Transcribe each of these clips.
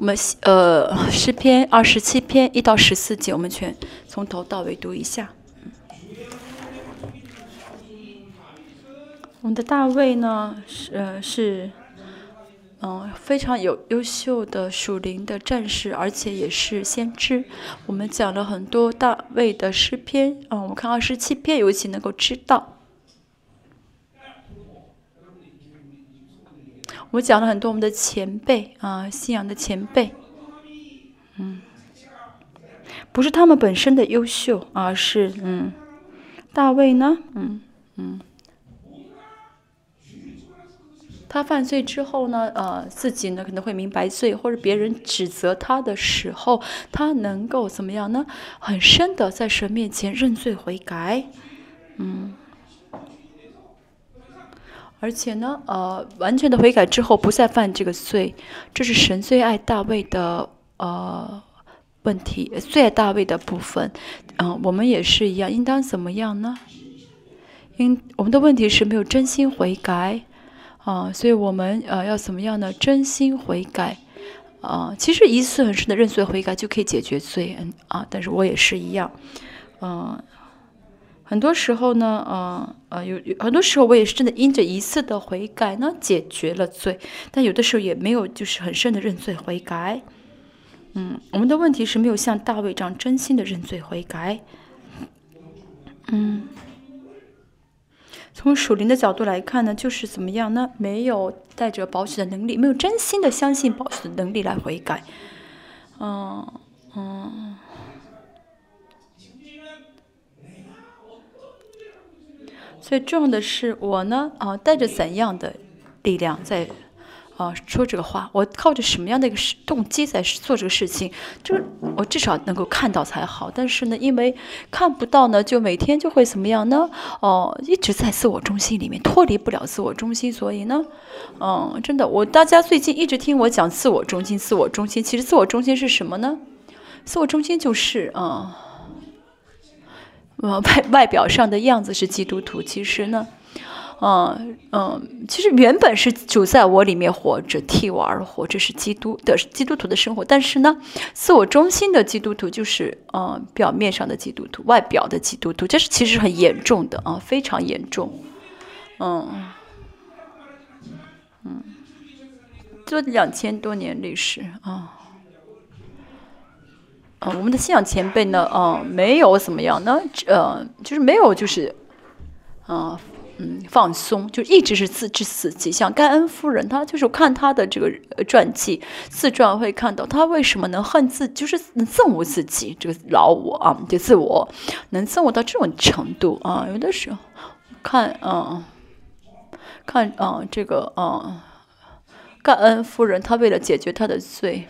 我们呃诗篇二十七篇一到十四节，我们全从头到尾读一下。我们的大卫呢是呃是嗯非常有优秀的属灵的战士，而且也是先知。我们讲了很多大卫的诗篇，嗯，我们看二十七篇，尤其能够知道。我讲了很多我们的前辈啊，信仰的前辈，嗯，不是他们本身的优秀，而是嗯，大卫呢，嗯嗯，他犯罪之后呢，呃，自己呢可能会明白罪，或者别人指责他的时候，他能够怎么样呢？很深的在神面前认罪悔改，嗯。而且呢，呃，完全的悔改之后不再犯这个罪，这是神最爱大卫的呃问题，最爱大卫的部分。嗯，我们也是一样，应当怎么样呢？因我们的问题是没有真心悔改啊，所以我们呃要怎么样呢？真心悔改啊，其实一次很深的认罪悔改就可以解决罪，嗯啊，但是我也是一样，嗯。很多时候呢，呃呃，有有很多时候我也是真的因着一次的悔改呢解决了罪，但有的时候也没有就是很深的认罪悔改。嗯，我们的问题是没有像大卫这样真心的认罪悔改。嗯，从属灵的角度来看呢，就是怎么样呢？没有带着保险的能力，没有真心的相信保险的能力来悔改。嗯嗯。最重要的是我呢，啊，带着怎样的力量在，啊，说这个话？我靠着什么样的一个动机在做这个事情？这个我至少能够看到才好。但是呢，因为看不到呢，就每天就会怎么样呢？哦，一直在自我中心里面脱离不了自我中心。所以呢，嗯，真的，我大家最近一直听我讲自我中心，自我中心。其实自我中心是什么呢？自我中心就是啊。呃，外外表上的样子是基督徒，其实呢，嗯嗯，其实原本是主在我里面活着，替我而活，这是基督的基督徒的生活。但是呢，自我中心的基督徒就是嗯，表面上的基督徒，外表的基督徒，这是其实很严重的啊，非常严重。嗯嗯，这两千多年历史啊。嗯，我们的信仰前辈呢，嗯，没有怎么样呢，呃，就是没有，就是，嗯嗯，放松，就一直是自知自己。像盖恩夫人，她就是看她的这个传记自传，会看到她为什么能恨自，就是憎恶自己这个老我啊，就自我能憎恶到这种程度啊。有的时候看，嗯，看，嗯，这个，嗯，盖恩夫人，她为了解决她的罪。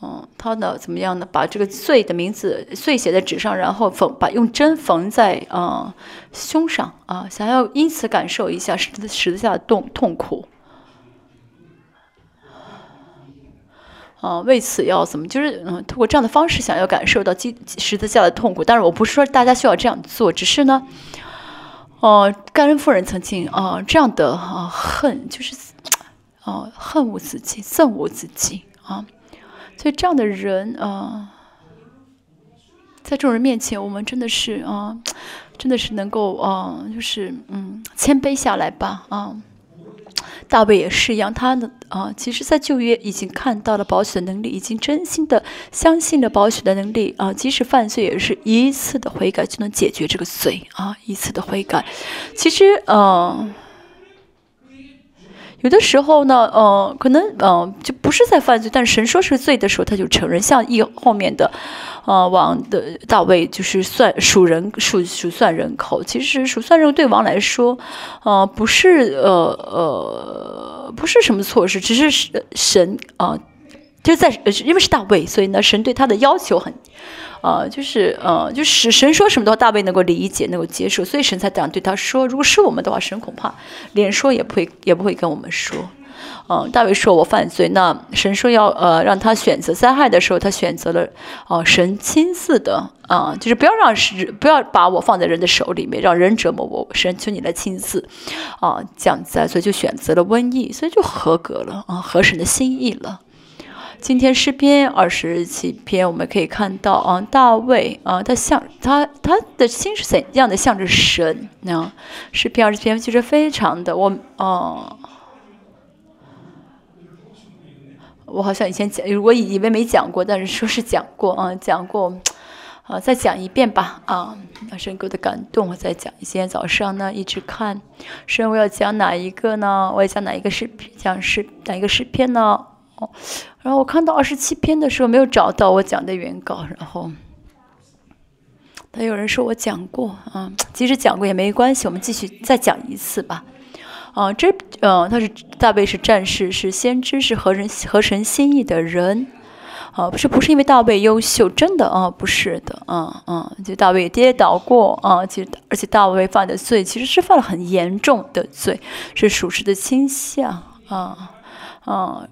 嗯，他呢怎么样呢？把这个罪的名字碎写在纸上，然后缝把用针缝在嗯胸上啊，想要因此感受一下十字十字架的痛痛苦。啊，为此要怎么？就是嗯，通过这样的方式想要感受到基十字架的痛苦。但是我不是说大家需要这样做，只是呢，哦，盖恩夫人曾经啊这样的啊恨，就是哦恨恶自己，憎恶自己啊。所以这样的人啊，在众人面前，我们真的是啊，真的是能够啊，就是嗯，谦卑下来吧啊。大卫也是一样，他的啊，其实在旧约已经看到了保险的能力，已经真心的相信了保险的能力啊。即使犯罪，也是一次的悔改就能解决这个罪啊，一次的悔改。其实嗯。有的时候呢，呃，可能，呃，就不是在犯罪，但神说是罪的时候，他就承认。像一后面的，呃，王的大卫就是算数人数数算人口，其实数算人对王来说，呃，不是，呃呃，不是什么错事，只是神啊，就在因为是大卫，所以呢，神对他的要求很。呃，就是呃，就是神说什么的话，大卫能够理解，能够接受，所以神才这样对他说。如果是我们的话，神恐怕连说也不会，也不会跟我们说。嗯，大卫说我犯罪，那神说要呃让他选择灾害的时候，他选择了哦神亲自的啊，就是不要让不要把我放在人的手里面，让人折磨我，神求你来亲自啊降灾，所以就选择了瘟疫，所以就合格了啊，合神的心意了。今天诗篇二十七篇，我们可以看到啊，大卫啊，他像他他的心是怎样的，向着神呢？诗篇二十篇其实非常的，我哦，我好像以前讲，我以为没讲过，但是说是讲过啊，讲过啊，再讲一遍吧啊，神给我的感动，我再讲。今天早上呢，一直看神，我要讲哪一个呢？我要讲哪一个诗篇？讲是哪一个诗篇呢？哦，然后我看到二十七篇的时候没有找到我讲的原稿，然后，他有人说我讲过啊，即使讲过也没关系，我们继续再讲一次吧。啊，这呃，他是大卫是战士，是先知，是合人合神心意的人。啊，不是不是因为大卫优秀，真的啊，不是的，啊啊，就大卫跌倒过啊，其实而且大卫犯的罪其实是犯了很严重的罪，是属实的倾向啊啊。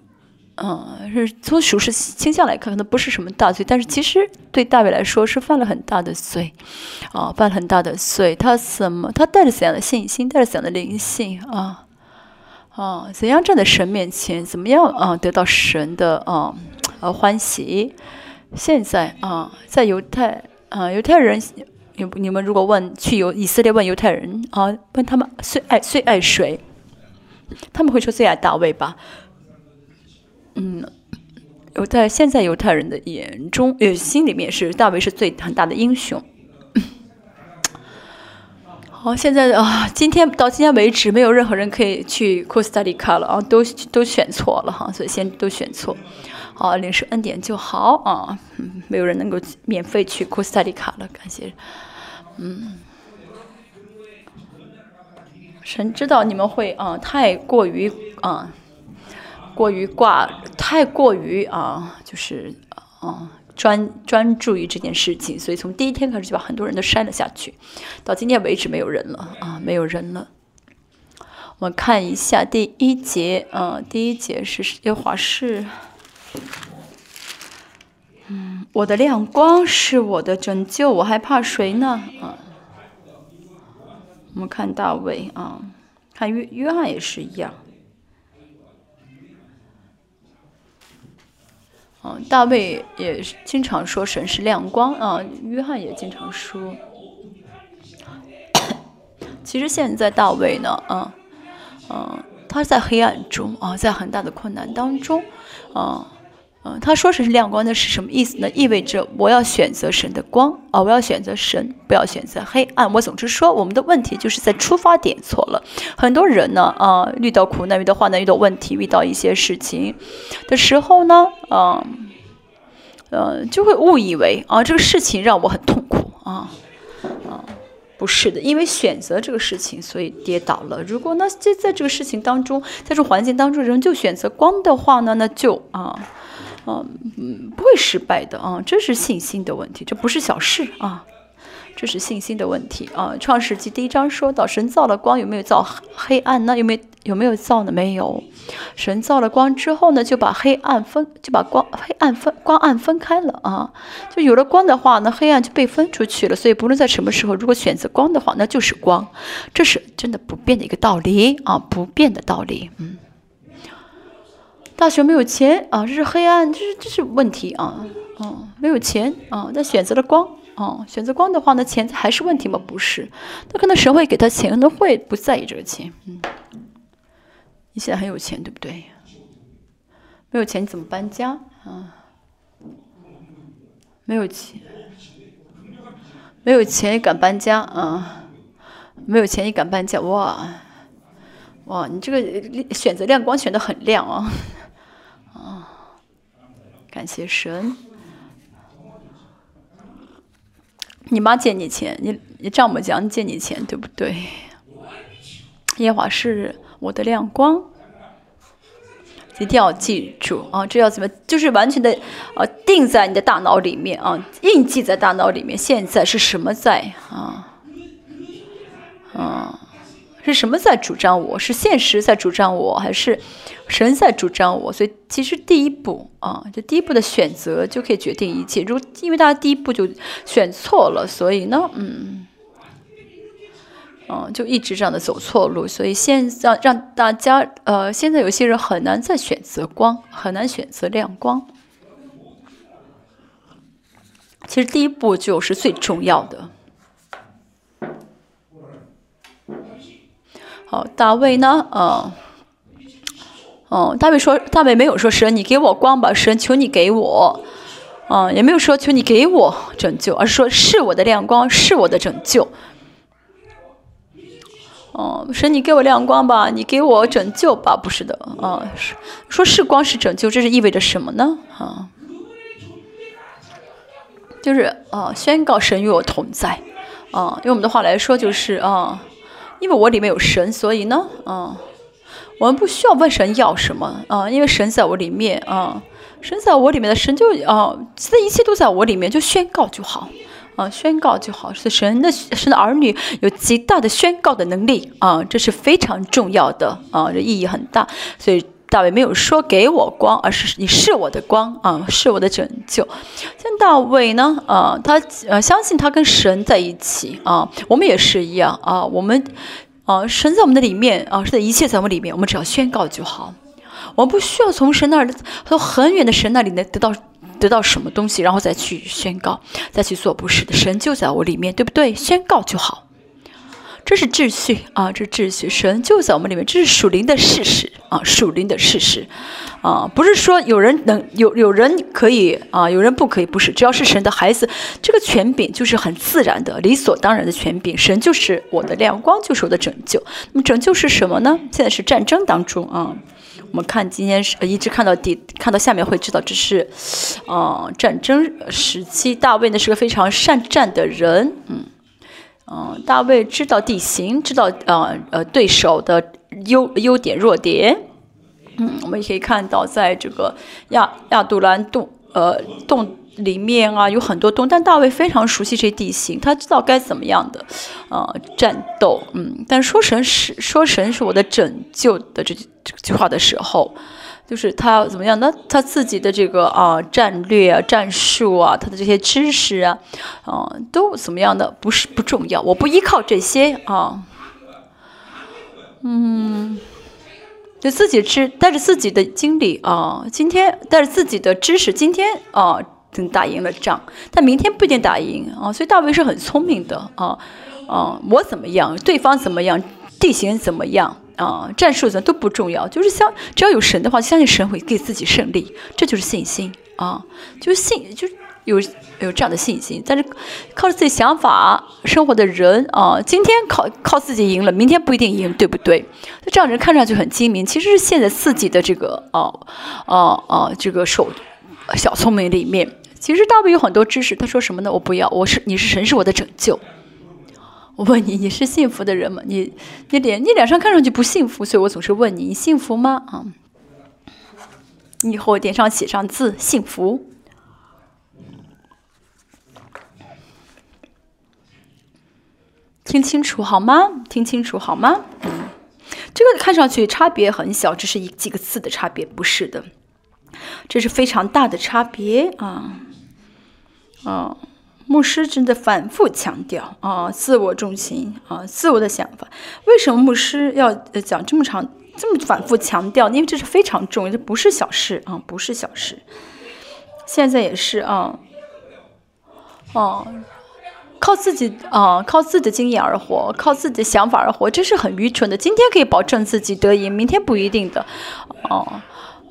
嗯，是从属实倾向来看，可能不是什么大罪，但是其实对大卫来说是犯了很大的罪，啊，犯了很大的罪。他怎么？他带着怎样的信心？带着怎样的灵性？啊啊，怎样站在神面前？怎么样啊？得到神的啊呃欢喜？现在啊，在犹太啊，犹太人，你你们如果问去犹以色列问犹太人啊，问他们最爱最爱谁？他们会说最爱大卫吧？嗯，犹在现在犹太人的眼中，呃，心里面是大卫是最很大的英雄。好，现在啊，今天到今天为止，没有任何人可以去库斯塔利卡了啊，都都选错了哈，所以先都选错。好，领受恩典就好啊，没有人能够免费去库斯塔利卡了，感谢。嗯，神知道你们会啊，太过于啊。过于挂，太过于啊，就是啊，专专注于这件事情，所以从第一天开始就把很多人都删了下去，到今天为止没有人了啊，没有人了。我们看一下第一节，嗯，第一节是耶华是，嗯，我的亮光是我的拯救，我还怕谁呢？啊，我们看大卫啊，看约约翰也是一样。嗯，大卫也经常说神是亮光啊，约翰也经常说。其实现在大卫呢，啊，嗯，他在黑暗中啊，在很大的困难当中，啊。嗯，他说是亮光，那是什么意思呢？意味着我要选择神的光啊，我要选择神，不要选择黑暗。我总之说，我们的问题就是在出发点错了。很多人呢，啊，遇到苦难、遇到患难、遇到问题、遇到一些事情的时候呢，啊，呃，就会误以为啊，这个事情让我很痛苦啊，啊，不是的，因为选择这个事情，所以跌倒了。如果呢，在在这个事情当中，在这环境当中，人就选择光的话呢，那就啊。嗯不会失败的啊，这是信心的问题，这不是小事啊，这是信心的问题啊。创世纪第一章说到，神造了光，有没有造黑暗呢？有没有有没有造呢？没有。神造了光之后呢，就把黑暗分，就把光黑暗分光暗分开了啊。就有了光的话，那黑暗就被分出去了。所以不论在什么时候，如果选择光的话，那就是光，这是真的不变的一个道理啊，不变的道理，嗯。大学没有钱啊，这是黑暗，这是这是问题啊，嗯，没有钱啊，但选择了光啊，选择光的话，那钱还是问题吗？不是，他可能神会给他钱，可能会不在意这个钱，嗯，你现在很有钱，对不对？没有钱你怎么搬家啊？没有钱，没有钱也敢搬家啊？没有钱也敢搬家？哇，哇，你这个选择亮光选的很亮啊！感谢神，你妈借你钱，你你丈母娘借你钱，对不对？耶华是我的亮光，一定要记住啊！这要怎么？就是完全的啊，定在你的大脑里面啊，印记在大脑里面。现在是什么在啊？啊，是什么在主张我？是现实在主张我，还是神在主张我？所以其实第一步啊，就第一步的选择就可以决定一切。如因为大家第一步就选错了，所以呢，嗯，嗯，就一直这样的走错路。所以现在让大家呃，现在有些人很难再选择光，很难选择亮光。其实第一步就是最重要的。好，大卫呢？嗯，哦，大卫说，大卫没有说神，你给我光吧，神，求你给我，嗯，也没有说求你给我拯救，而是说是我的亮光，是我的拯救。哦，神，你给我亮光吧，你给我拯救吧，不是的，啊，说是光是拯救，这是意味着什么呢？啊？就是啊，宣告神与我同在，啊，用我们的话来说就是啊，因为我里面有神，所以呢，嗯，我们不需要问神要什么，啊，因为神在我里面，啊，神在我里面的神就啊，这一切都在我里面，就宣告就好，啊，宣告就好，是神的神的儿女有极大的宣告的能力，啊，这是非常重要的，啊，这意义很大，所以。大卫没有说给我光，而是你是我的光啊，是我的拯救。像大卫呢，啊，他呃相信他跟神在一起啊，我们也是一样啊，我们啊神在我们的里面啊，是在一切在我们里面，我们只要宣告就好，我们不需要从神那儿从很远的神那里呢得到得到什么东西，然后再去宣告，再去做不是的，神就在我里面，对不对？宣告就好。这是秩序啊，这秩序，神就在我们里面，这是属灵的事实啊，属灵的事实啊，不是说有人能有有人可以啊，有人不可以，不是，只要是神的孩子，这个权柄就是很自然的、理所当然的权柄。神就是我的亮光，就是我的拯救。那么拯救是什么呢？现在是战争当中啊，我们看今天是一直看到底，看到下面会知道这是啊战争时期，大卫呢是个非常善战的人，嗯。嗯，大卫知道地形，知道呃呃对手的优优点弱点。嗯，我们也可以看到，在这个亚亚杜兰洞呃洞里面啊，有很多洞，但大卫非常熟悉这地形，他知道该怎么样的呃战斗。嗯，但说神是说神是我的拯救的这这句话的时候。就是他怎么样？那他自己的这个啊战略啊战术啊，他的这些知识啊，啊都怎么样的？不是不重要，我不依靠这些啊，嗯，就自己吃带着自己的经历啊，今天带着自己的知识，今天啊打赢了仗，但明天不一定打赢啊。所以大卫是很聪明的啊啊，我怎么样？对方怎么样？地形怎么样？啊，战术怎都不重要，就是相只要有神的话，相信神会给自己胜利，这就是信心啊，就是信，就有有这样的信心。但是靠着自己想法生活的人啊，今天靠靠自己赢了，明天不一定赢，对不对？这样人看上去很精明，其实是陷在自己的这个哦哦哦这个手小聪明里面。其实大卫有很多知识，他说什么呢？我不要，我是你是神是我的拯救。我问你，你是幸福的人吗？你，你脸，你脸上看上去不幸福，所以我总是问你，你幸福吗？啊，你以后脸上写上字，幸福。听清楚好吗？听清楚好吗？嗯，这个看上去差别很小，只是一几个字的差别，不是的，这是非常大的差别啊，啊。牧师真的反复强调啊，自我中心啊，自我的想法。为什么牧师要讲这么长、这么反复强调？因为这是非常重要，这不是小事啊，不是小事。现在也是啊，哦，靠自己啊，靠自己的经验而活，靠自己的想法而活，这是很愚蠢的。今天可以保证自己得赢，明天不一定的。哦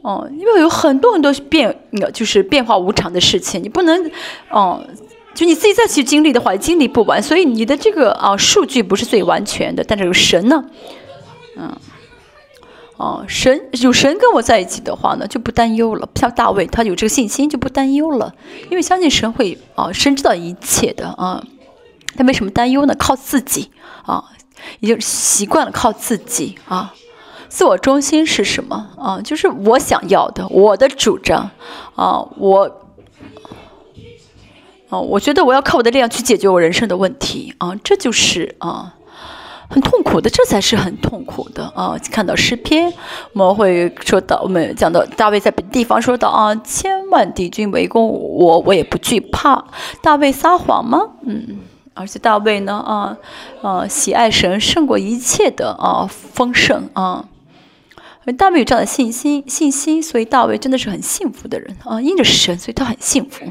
哦，因为有很多很多变，就是变化无常的事情，你不能哦。就你自己再去经历的话，经历不完，所以你的这个啊数据不是最完全的。但是有神呢，嗯，哦，神有神跟我在一起的话呢，就不担忧了。像大卫，他有这个信心，就不担忧了，因为相信神会啊，神知道一切的啊。他为什么担忧呢？靠自己啊，已经习惯了靠自己啊。自我中心是什么啊？就是我想要的，我的主张啊，我。我觉得我要靠我的力量去解决我人生的问题啊，这就是啊很痛苦的，这才是很痛苦的啊！看到诗篇，我们会说到，我们讲到大卫在地方说到啊，千万敌军围攻我，我也不惧怕。大卫撒谎吗？嗯，而且大卫呢，啊，啊，喜爱神胜过一切的啊丰盛啊。大卫有这样的信心，信心，所以大卫真的是很幸福的人啊，因着神，所以他很幸福。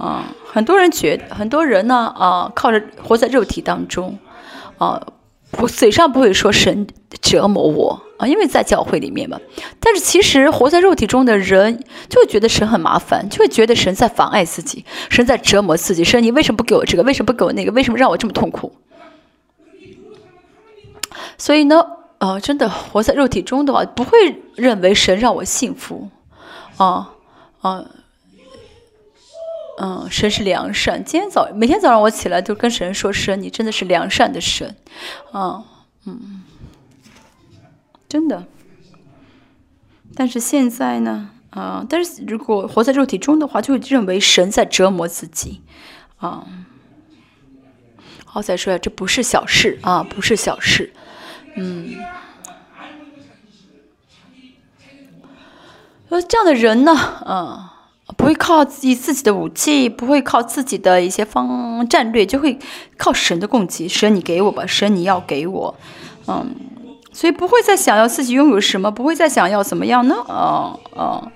啊，很多人觉，很多人呢，啊，靠着活在肉体当中，啊，我嘴上不会说神折磨我啊，因为在教会里面嘛。但是其实活在肉体中的人，就会觉得神很麻烦，就会觉得神在妨碍自己，神在折磨自己。神，你为什么不给我这个？为什么不给我那个？为什么让我这么痛苦？所以呢，呃，真的活在肉体中的话，不会认为神让我幸福，啊，啊。嗯，神是良善。今天早每天早上我起来都跟神说：“神，你真的是良善的神。”啊，嗯，真的。但是现在呢，啊，但是如果活在肉体中的话，就会认为神在折磨自己。啊，好，再说呀，这不是小事啊，不是小事。嗯，呃，这样的人呢，啊。不会靠自己自己的武器，不会靠自己的一些方战略，就会靠神的供给。神，你给我吧，神，你要给我，嗯，所以不会再想要自己拥有什么，不会再想要怎么样呢？啊啊，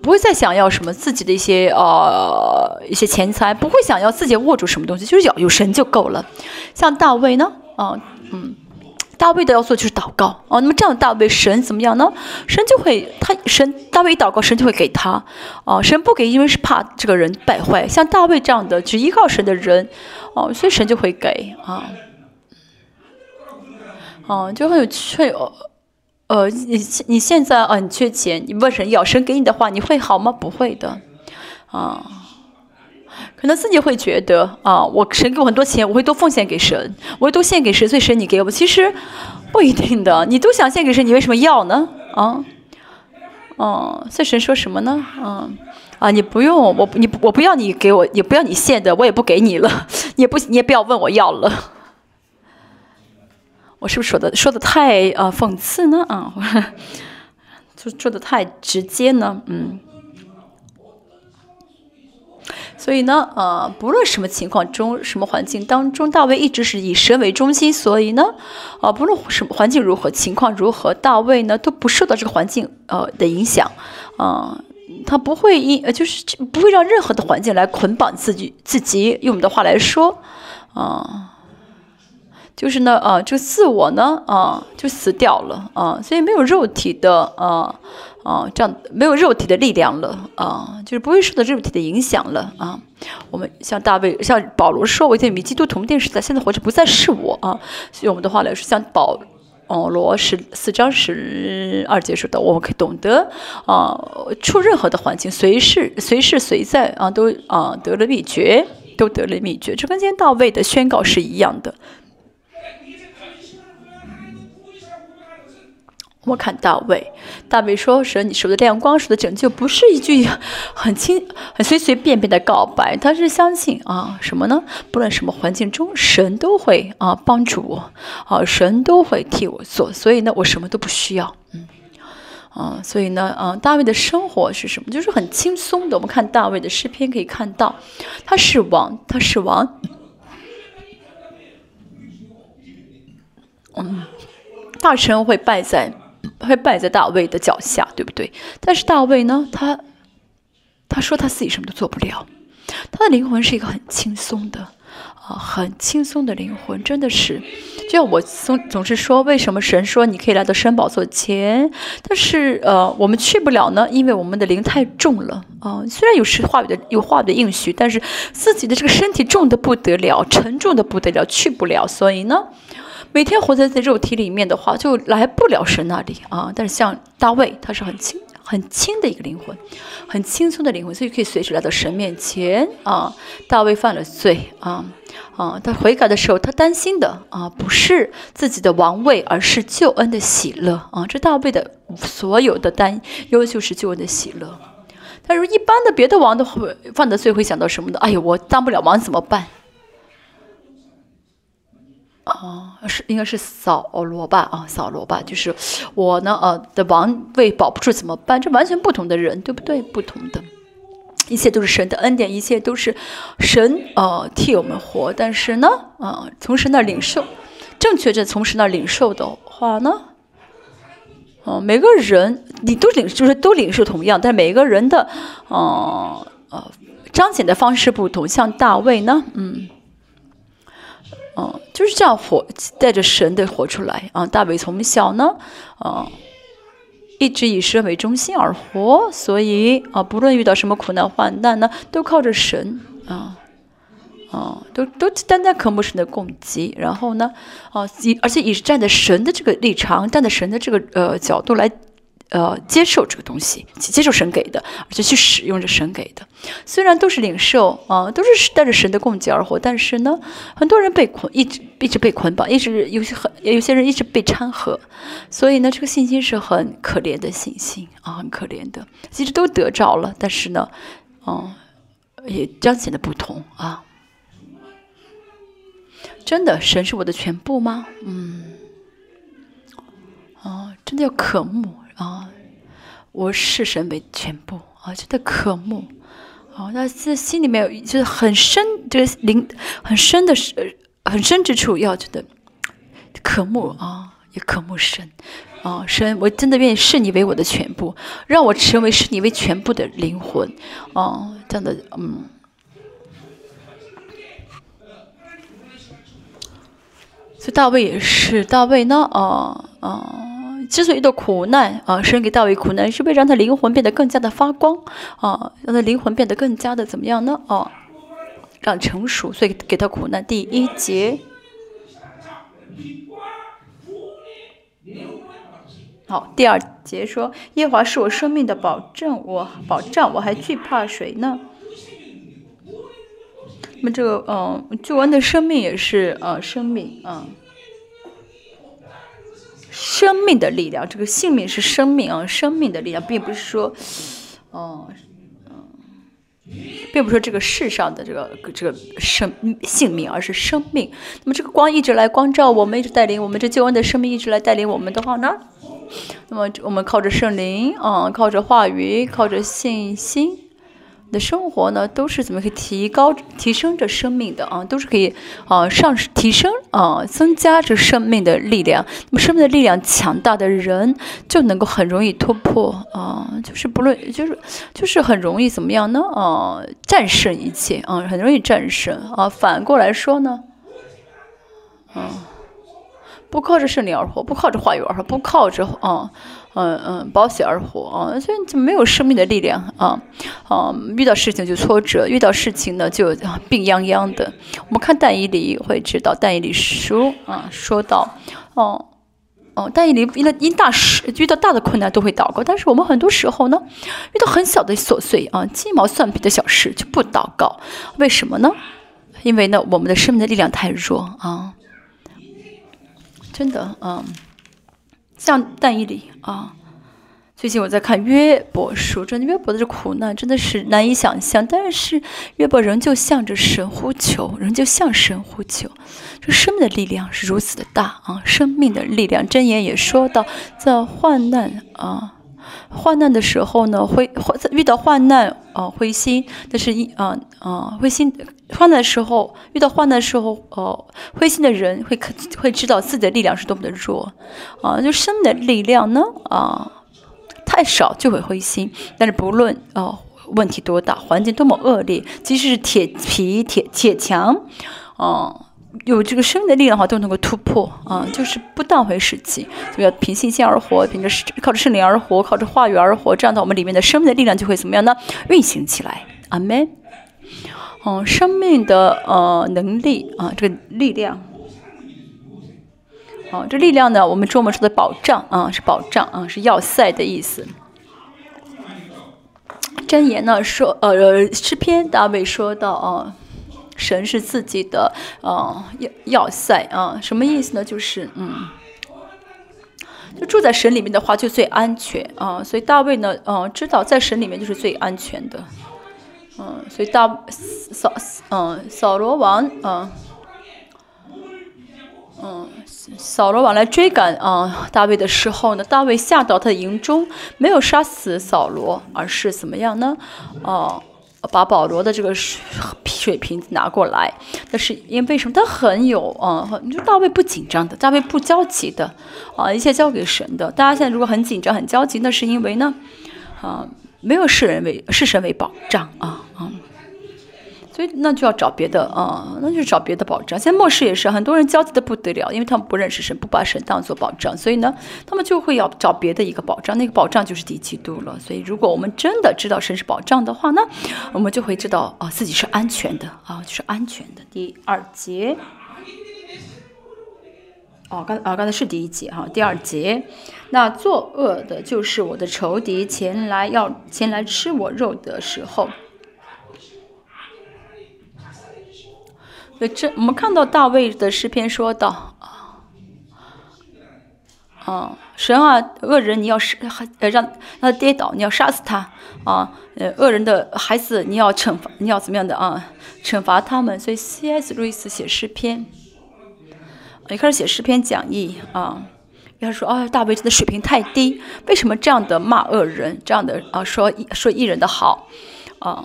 不会再想要什么自己的一些呃一些钱财，不会想要自己握住什么东西，就是要有神就够了。像大卫呢，啊，嗯。大卫的要做就是祷告哦，那么这样大卫神怎么样呢？神就会他神大卫一祷告，神就会给他哦。神不给，因为是怕这个人败坏。像大卫这样的只依靠神的人哦，所以神就会给啊。哦，就很有趣哦。呃，你你现在啊，你缺钱，你问神要，神给你的话，你会好吗？不会的啊。可能自己会觉得啊，我神给我很多钱，我会多奉献给神，我会多献给神，所以神你给我。其实不一定的，你都想献给神，你为什么要呢？啊，哦，所以神说什么呢？嗯，啊，你不用，我你我不要你给我，也不要你献的，我也不给你了，你也不你也不要问我要了。我是不是说的说的太啊讽刺呢？啊，就说的太直接呢？嗯。所以呢，呃，不论什么情况中、什么环境当中，大卫一直是以神为中心。所以呢，啊，不论什么环境如何、情况如何，大卫呢都不受到这个环境呃的影响，啊，他不会因呃就是不会让任何的环境来捆绑自己自己。用我们的话来说，啊。就是呢，啊，这个自我呢，啊，就死掉了，啊，所以没有肉体的，啊，啊，这样没有肉体的力量了，啊，就是不会受到肉体的影响了，啊，我们像大卫，像保罗说，我在与基督同定时代，现在活着不再是我，啊，所以我们的话来说，像保，哦，罗十四章十二节说的，我们可以懂得，啊，出任何的环境，随时随时随在，啊，都啊得了秘诀，都得了秘诀，这跟今天大卫的宣告是一样的。我看大卫，大卫说：“神，你是我的亮光，是的拯救，不是一句 很轻、很随随便便的告白。他是相信啊，什么呢？不论什么环境中，神都会啊帮助我，啊，神都会替我做。所以呢，我什么都不需要。嗯，啊，所以呢，啊，大卫的生活是什么？就是很轻松的。我们看大卫的诗篇，可以看到，他是王，他是王。嗯，大臣会败在。”会败在大卫的脚下，对不对？但是大卫呢，他他说他自己什么都做不了，他的灵魂是一个很轻松的啊，很轻松的灵魂，真的是。就像我总总是说，为什么神说你可以来到神宝座前，但是呃，我们去不了呢？因为我们的灵太重了啊。虽然有时话语的有话语的应许，但是自己的这个身体重的不得了，沉重的不得了，去不了。所以呢。每天活在在肉体里面的话，就来不了神那里啊。但是像大卫，他是很轻、很轻的一个灵魂，很轻松的灵魂，所以可以随时来到神面前啊。大卫犯了罪啊啊，他悔改的时候，他担心的啊不是自己的王位，而是救恩的喜乐啊。这大卫的所有的担忧就是救恩的喜乐。但是，一般的别的王的会犯的罪，会想到什么的？哎呦，我当不了王怎么办？啊，是应该是扫罗吧？啊，扫罗吧，就是我呢，呃，的王位保不住怎么办？这完全不同的人，对不对？不同的，一切都是神的恩典，一切都是神呃替我们活。但是呢，啊，从神那领受，正确的从神那领受的话呢，哦，每个人你都领，就是都领受同样，但每个人的，呃呃，彰显的方式不同。像大卫呢，嗯。嗯，就是这样活，带着神的活出来啊。大卫从小呢，啊，一直以神为中心而活，所以啊，不论遇到什么苦难患难呢，都靠着神啊，啊，都都单单渴慕神的供给。然后呢，啊，以而且以站在神的这个立场，站在神的这个呃角度来。呃，接受这个东西，去接受神给的，而且去使用着神给的。虽然都是领受啊，都是带着神的供给而活，但是呢，很多人被捆，一直一直被捆绑，一直有些很有些人一直被掺和，所以呢，这个信心是很可怜的信心啊，很可怜的。其实都得着了，但是呢，嗯，也彰显的不同啊。真的，神是我的全部吗？嗯，啊，真的要渴慕。啊，我视神为全部啊，真的渴慕啊，那这心里面有就是很深，这个灵很深的是很深之处，要觉得渴慕啊，也渴慕神啊，神，我真的愿意视你为我的全部，让我成为视你为全部的灵魂啊，这样的嗯，所以大卫也是，大卫呢，啊啊。之所以的苦难啊，神给大卫苦难，是为了让他灵魂变得更加的发光啊，让他灵魂变得更加的怎么样呢？啊，让成熟，所以给他苦难。第一节，好，第二节说，耶华是我生命的保证，我保障，我还惧怕谁呢？那么这个，嗯，救恩的生命也是啊，生命啊。生命的力量，这个性命是生命啊，生命的力量，并不是说，哦，嗯，并不是说这个世上的这个这个生性命，而是生命。那么这个光一直来光照我们，一直带领我们，这救恩的生命一直来带领我们的话呢，那么我们靠着圣灵啊，靠着话语，靠着信心。的生活呢，都是怎么可以提高、提升着生命的啊？都是可以啊，上提升啊，增加着生命的力量。那么，生命的力量强大的人，就能够很容易突破啊，就是不论就是就是很容易怎么样呢？啊，战胜一切啊，很容易战胜啊。反过来说呢，啊，不靠着胜利而活，不靠着话语而活，不靠着啊。嗯嗯，保险而活啊，所以就没有生命的力量啊啊！遇到事情就挫折，遇到事情呢就病殃殃的。我们看但以理会知道，但以理书啊说到，哦哦，但以理因为因大事遇到大的困难都会祷告，但是我们很多时候呢，遇到很小的琐碎啊鸡毛蒜皮的小事就不祷告，为什么呢？因为呢我们的生命的力量太弱啊，真的啊。像但以理啊，最近我在看约伯书，真的约伯的这苦难真的是难以想象。但是约伯仍旧向着神呼求，仍旧向神呼求。这生命的力量是如此的大啊！生命的力量，箴言也说到，在患难啊，患难的时候呢，会遇到患难啊，灰心，但是一啊啊灰心。患难的时候，遇到患难的时候，哦，灰心的人会可会知道自己的力量是多么的弱，啊，就生命的力量呢，啊，太少就会灰心。但是不论哦问题多大，环境多么恶劣，即使是铁皮铁铁墙，啊，有这个生命的力量的话，都能够突破啊，就是不当回事情，就要凭信心而活，凭着靠着圣灵而活，靠着话语而活，这样的我们里面的生命的力量就会怎么样呢？运行起来，阿门。哦，生命的呃能力啊，这个力量，哦，这力量呢，我们中文说的保障啊，是保障啊，是要塞的意思。箴言呢说，呃，诗篇大卫说到啊，神是自己的呃要要塞啊，什么意思呢？就是嗯，就住在神里面的话就最安全啊，所以大卫呢，嗯，知道在神里面就是最安全的。嗯，所以大扫扫嗯扫罗王嗯嗯，扫罗王来追赶啊大卫的时候呢，大卫下到他的营中，没有杀死扫罗，而是怎么样呢？哦。把保罗的这个水水瓶子拿过来，那是因为为什么？他很有啊，你说大卫不紧张的，大卫不焦急的啊，一切交给神的。大家现在如果很紧张、很焦急，那是因为呢，啊，没有视人为视神为保障啊啊。所以那就要找别的啊，那就找别的保障。现在末世也是，很多人焦急的不得了，因为他们不认识神，不把神当做保障，所以呢，他们就会要找别的一个保障。那个保障就是第七度了。所以如果我们真的知道神是保障的话呢，我们就会知道啊，自己是安全的啊，就是安全的。第二节，哦，刚啊刚才是第一节哈，第二节，那作恶的就是我的仇敌，前来要前来吃我肉的时候。这我们看到大卫的诗篇说道啊，啊，神啊，恶人你要杀，呃，让他跌倒，你要杀死他啊，呃，恶人的孩子你要惩罚，你要怎么样的啊？惩罚他们。所以 C.S. 路易斯写诗篇，一开始写诗篇讲义啊，他说啊，大卫真的水平太低，为什么这样的骂恶人，这样的啊说说艺人的好啊？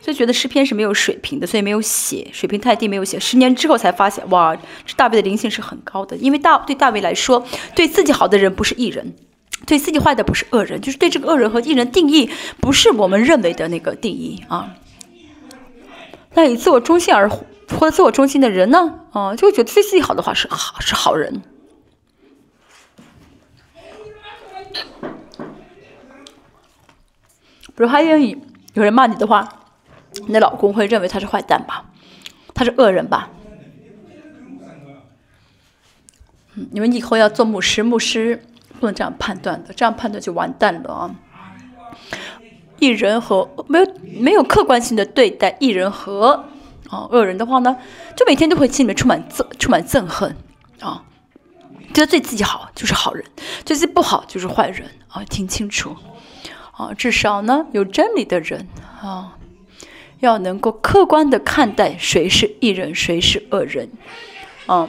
就觉得诗篇是没有水平的，所以没有写，水平太低，没有写。十年之后才发现，哇，这大卫的灵性是很高的。因为大对大卫来说，对自己好的人不是艺人，对自己坏的不是恶人，就是对这个恶人和艺人定义不是我们认为的那个定义啊。那以自我中心而活或者自我中心的人呢，啊，就会觉得对自己好的话是好是好人。比如还愿意有人骂你的话。你的老公会认为他是坏蛋吧？他是恶人吧？嗯，你们以后要做牧师，牧师不能这样判断的，这样判断就完蛋了啊！一人和没有没有客观性的对待一人和啊恶人的话呢，就每天都会心里面充满憎充满憎恨啊，觉得对自己好就是好人，对自己不好就是坏人啊，听清楚啊，至少呢有真理的人啊。要能够客观的看待谁是异人，谁是恶人，嗯。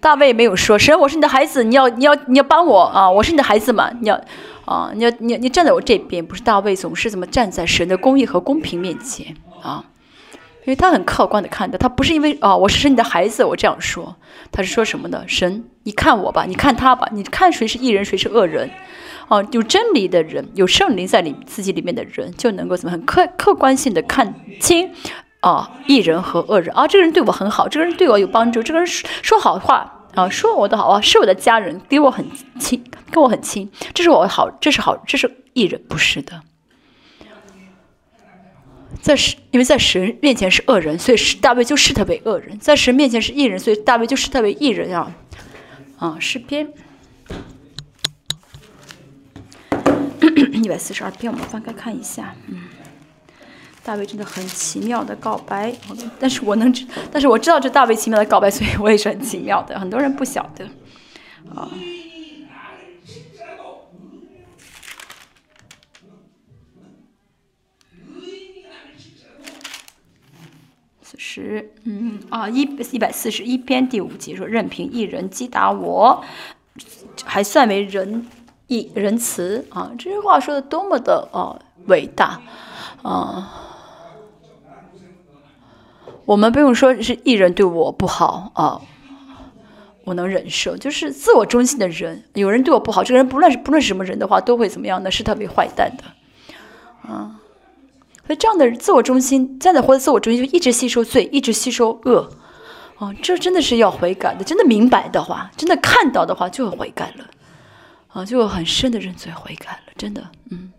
大卫没有说神，我是你的孩子，你要你要你要帮我啊！我是你的孩子嘛，你要啊，你要你你站在我这边。不是大卫总是怎么站在神的公义和公平面前啊？因为他很客观的看待，他不是因为啊我是你的孩子我这样说，他是说什么呢？神，你看我吧，你看他吧，你看谁是异人，谁是恶人。啊，有真理的人，有圣灵在里自己里面的人，就能够怎么很客客观性的看清啊，异人和恶人啊，这个人对我很好，这个人对我有帮助，这个人说说好话啊，说我的好啊，是我的家人，离我很亲，跟我很亲，这是我好，这是好，这是异人，不是的，在神，因为在神面前是恶人，所以是大卫就视他为恶人；在神面前是异人，所以大卫就视他为异人啊，啊，诗篇。一百四十二篇，我们翻开看一下。嗯，大卫真的很奇妙的告白，但是我能知，但是我知道这大卫奇妙的告白，所以我也是很奇妙的。很多人不晓得啊。四十，嗯啊，一一百四十一篇第五节说，任凭一人击打我，还算为仁。义仁慈啊，这句话说的多么的啊伟大啊！我们不用说是艺人对我不好啊，我能忍受。就是自我中心的人，有人对我不好，这个人不论是不论是什么人的话，都会怎么样呢？是特别坏蛋的啊！所以这样的自我中心，这样的活在自我中心，就一直吸收罪，一直吸收恶啊！这真的是要悔改的。真的明白的话，真的看到的话，就会悔改了。啊，就有很深的认罪悔改了，真的，嗯。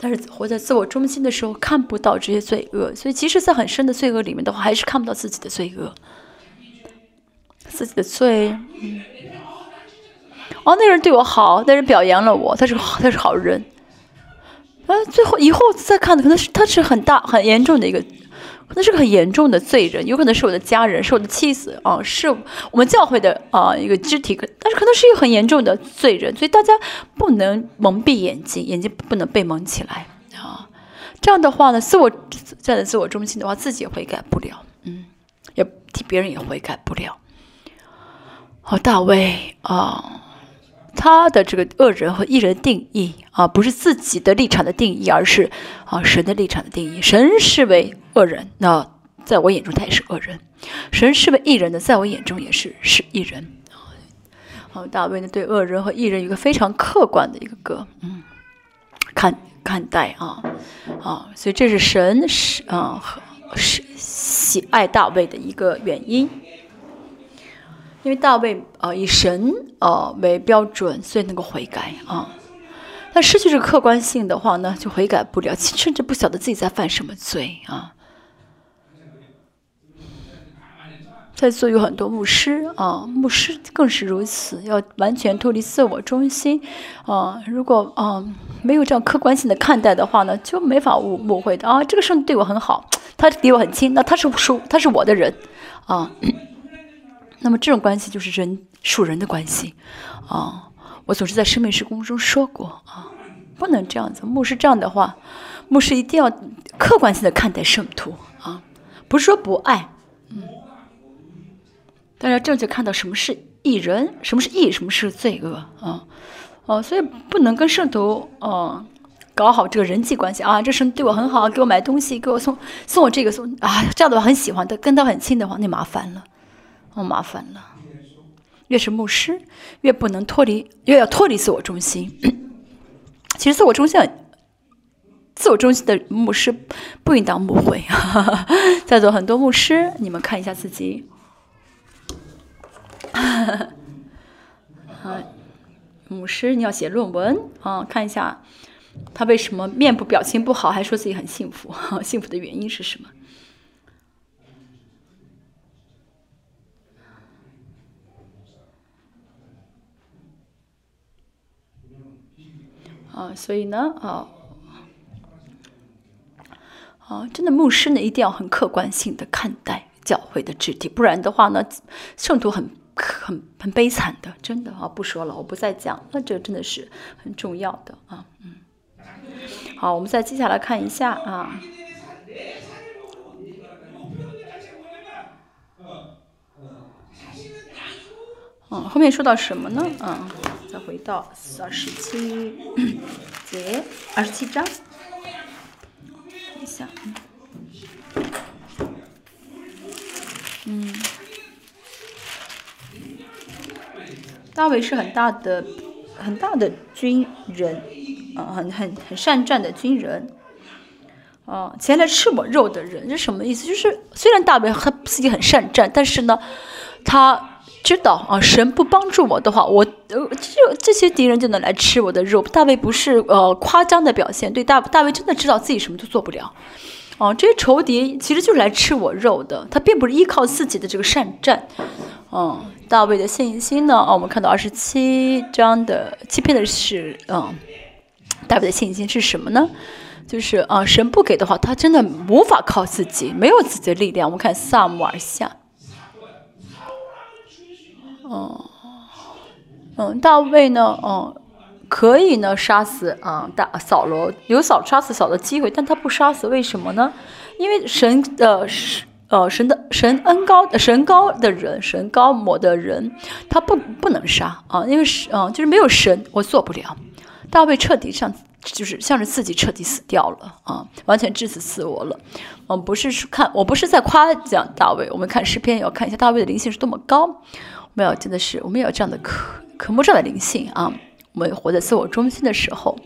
但是活在自我中心的时候，看不到这些罪恶，所以其实在很深的罪恶里面的话，还是看不到自己的罪恶，自己的罪。嗯。哦，那人对我好，那人表扬了我，他是他是好人。啊，最后以后再看的可能是他是很大很严重的一个。可能是个很严重的罪人，有可能是我的家人，是我的妻子啊，是我们教会的啊一个肢体，但是可能是一个很严重的罪人，所以大家不能蒙蔽眼睛，眼睛不能被蒙起来啊。这样的话呢，自我站在自我中心的话，自己也悔改不了，嗯，也替别人也悔改不了。好，大卫啊。他的这个恶人和异人定义啊，不是自己的立场的定义，而是啊神的立场的定义。神视为恶人，那在我眼中他也是恶人；神视为异人的，在我眼中也是是异人。好，大卫呢对恶人和异人有一个非常客观的一个个嗯看看待啊啊，所以这是神是啊是喜爱大卫的一个原因。因为大卫啊以神啊为标准，所以能够悔改啊。但失去这个客观性的话呢，就悔改不了，甚至不晓得自己在犯什么罪啊。在座有很多牧师啊，牧师更是如此，要完全脱离自我中心啊。如果啊没有这样客观性的看待的话呢，就没法误误会的啊。这个圣对我很好，他离我很亲，那他是属他是我的人啊。那么这种关系就是人属人的关系，啊，我总是在生命时空中说过啊，不能这样子。牧师这样的话，牧师一定要客观性的看待圣徒啊，不是说不爱，嗯，大家正确看到什么是义人，什么是义，什么是罪恶啊，哦，所以不能跟圣徒哦搞好这个人际关系啊，这圣对我很好，给我买东西，给我送送我这个送啊，这样的话很喜欢的，跟他很亲的话，那麻烦了。好麻烦了，越是牧师，越不能脱离，越要脱离自我中心。其实自我中心，自我中心的牧师不应当误会。在座很多牧师，你们看一下自己。啊，牧师，你要写论文啊？看一下他为什么面部表情不好，还说自己很幸福？幸福的原因是什么？啊，所以呢，啊，啊，真的牧师呢，一定要很客观性的看待教会的肢体，不然的话呢，圣徒很很很悲惨的，真的啊，不说了，我不再讲，那这真的是很重要的啊，嗯，好，我们再接下来看一下啊，嗯，后面说到什么呢？嗯。再回到二十七节，二十七章，等一下，嗯，大卫是很大的、很大的军人，嗯，很很很善战的军人，哦，前来吃我肉的人，这什么意思？就是虽然大卫他自己很善战，但是呢，他。知道啊，神不帮助我的话，我呃，这这些敌人就能来吃我的肉。大卫不是呃夸张的表现，对大大卫真的知道自己什么都做不了。哦，这些仇敌其实就是来吃我肉的，他并不是依靠自己的这个善战。嗯，大卫的信心呢？哦，我们看到二十七章的欺骗的是，嗯，大卫的信心是什么呢？就是啊，神不给的话，他真的无法靠自己，没有自己的力量。我们看萨姆尔下。哦，嗯，大卫呢？嗯，可以呢，杀死啊，大扫罗有扫杀死扫的机会，但他不杀死，为什么呢？因为神的是呃，神的神恩高神高的人，神高摩的人，他不不能杀啊，因为是啊，就是没有神，我做不了。大卫彻底像就是像是自己彻底死掉了啊，完全致死自我了。嗯，不是看，我不是在夸奖大卫，我们看诗篇要看一下大卫的灵性是多么高。没有，真的是我们有这样的渴渴慕这样的灵性啊！我们活在自我中心的时候，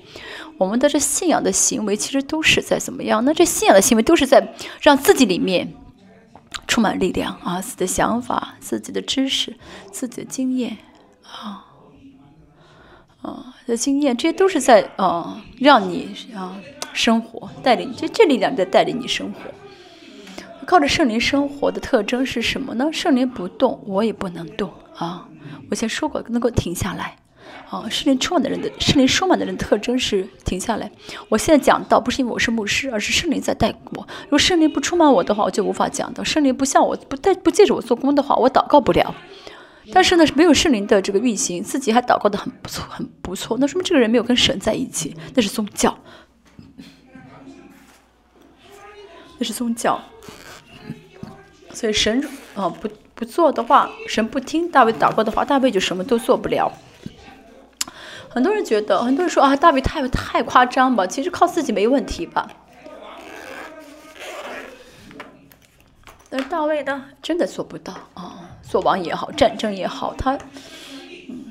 我们的这信仰的行为其实都是在怎么样？那这信仰的行为都是在让自己里面充满力量啊！自己的想法、自己的知识、自己的经验啊啊的经验，这些都是在啊让你啊生活，带领这这力量在带领你生活。靠着圣灵生活的特征是什么呢？圣灵不动，我也不能动。啊，我先说过，能够停下来，啊，圣灵充满的人的圣灵充满的人特征是停下来。我现在讲道不是因为我是牧师，而是圣灵在带我。如果圣灵不充满我的话，我就无法讲道。圣灵不像我不带不借着我做工的话，我祷告不了。但是呢，没有圣灵的这个运行，自己还祷告的很不错，很不错。那说明这个人没有跟神在一起，那是宗教，那是宗教。所以神啊不不做的话，神不听大卫祷告的话，大卫就什么都做不了。很多人觉得，很多人说啊，大卫太太夸张吧？其实靠自己没问题吧？但大卫呢，真的做不到啊！做王也好，战争也好，他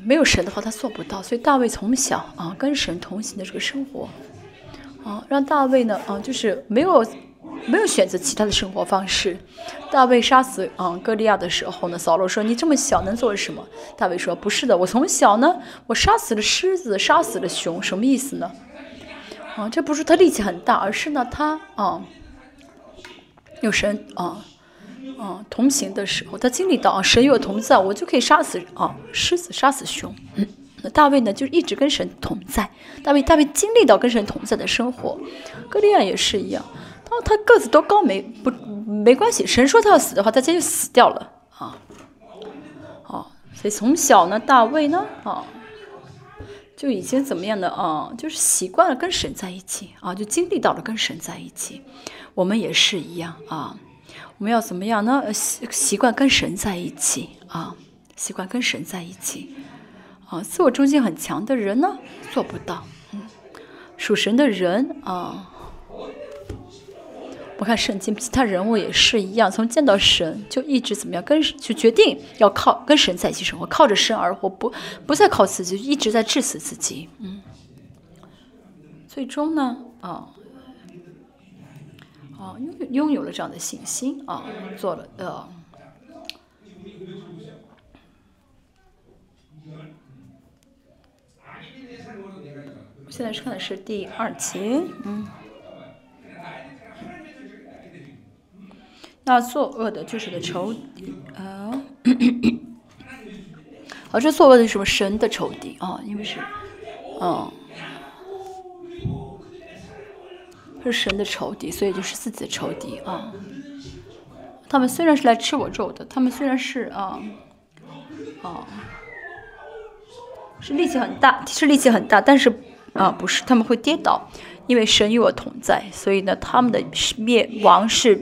没有神的话，他做不到。所以大卫从小啊，跟神同行的这个生活，啊，让大卫呢，啊，就是没有没有选择其他的生活方式。大卫杀死嗯歌利亚的时候呢，扫罗说：“你这么小能做什么？”大卫说：“不是的，我从小呢，我杀死了狮子，杀死了熊，什么意思呢？啊，这不是他力气很大，而是呢，他啊，有神啊啊同行的时候，他经历到啊神与我同在，我就可以杀死啊狮子，杀死熊。嗯，那大卫呢，就一直跟神同在。大卫，大卫经历到跟神同在的生活，歌利亚也是一样。哦，他个子多高没不没关系，神说他要死的话，他直接就死掉了啊。哦，所以从小呢，大卫呢，啊，就已经怎么样的啊，就是习惯了跟神在一起啊，就经历到了跟神在一起。我们也是一样啊，我们要怎么样呢？习习惯跟神在一起啊，习惯跟神在一起啊。自我中心很强的人呢，做不到。嗯，属神的人啊。我看圣经，其他人物也是一样，从见到神就一直怎么样，跟就决定要靠跟神在一起生活，靠着神而活，不不再靠自己，一直在致死自己。嗯，最终呢，啊，啊，拥拥有了这样的信心啊，做了呃，现在是看的是第二节，嗯。那作恶的就是的仇敌啊，好，这作恶的是什么？神的仇敌啊，因为是，嗯，是神的仇敌，所以就是自己的仇敌啊。他们虽然是来吃我肉的，他们虽然是啊，啊，是力气很大，是力气很大，但是啊，不是，他们会跌倒，因为神与我同在，所以呢，他们的灭亡是。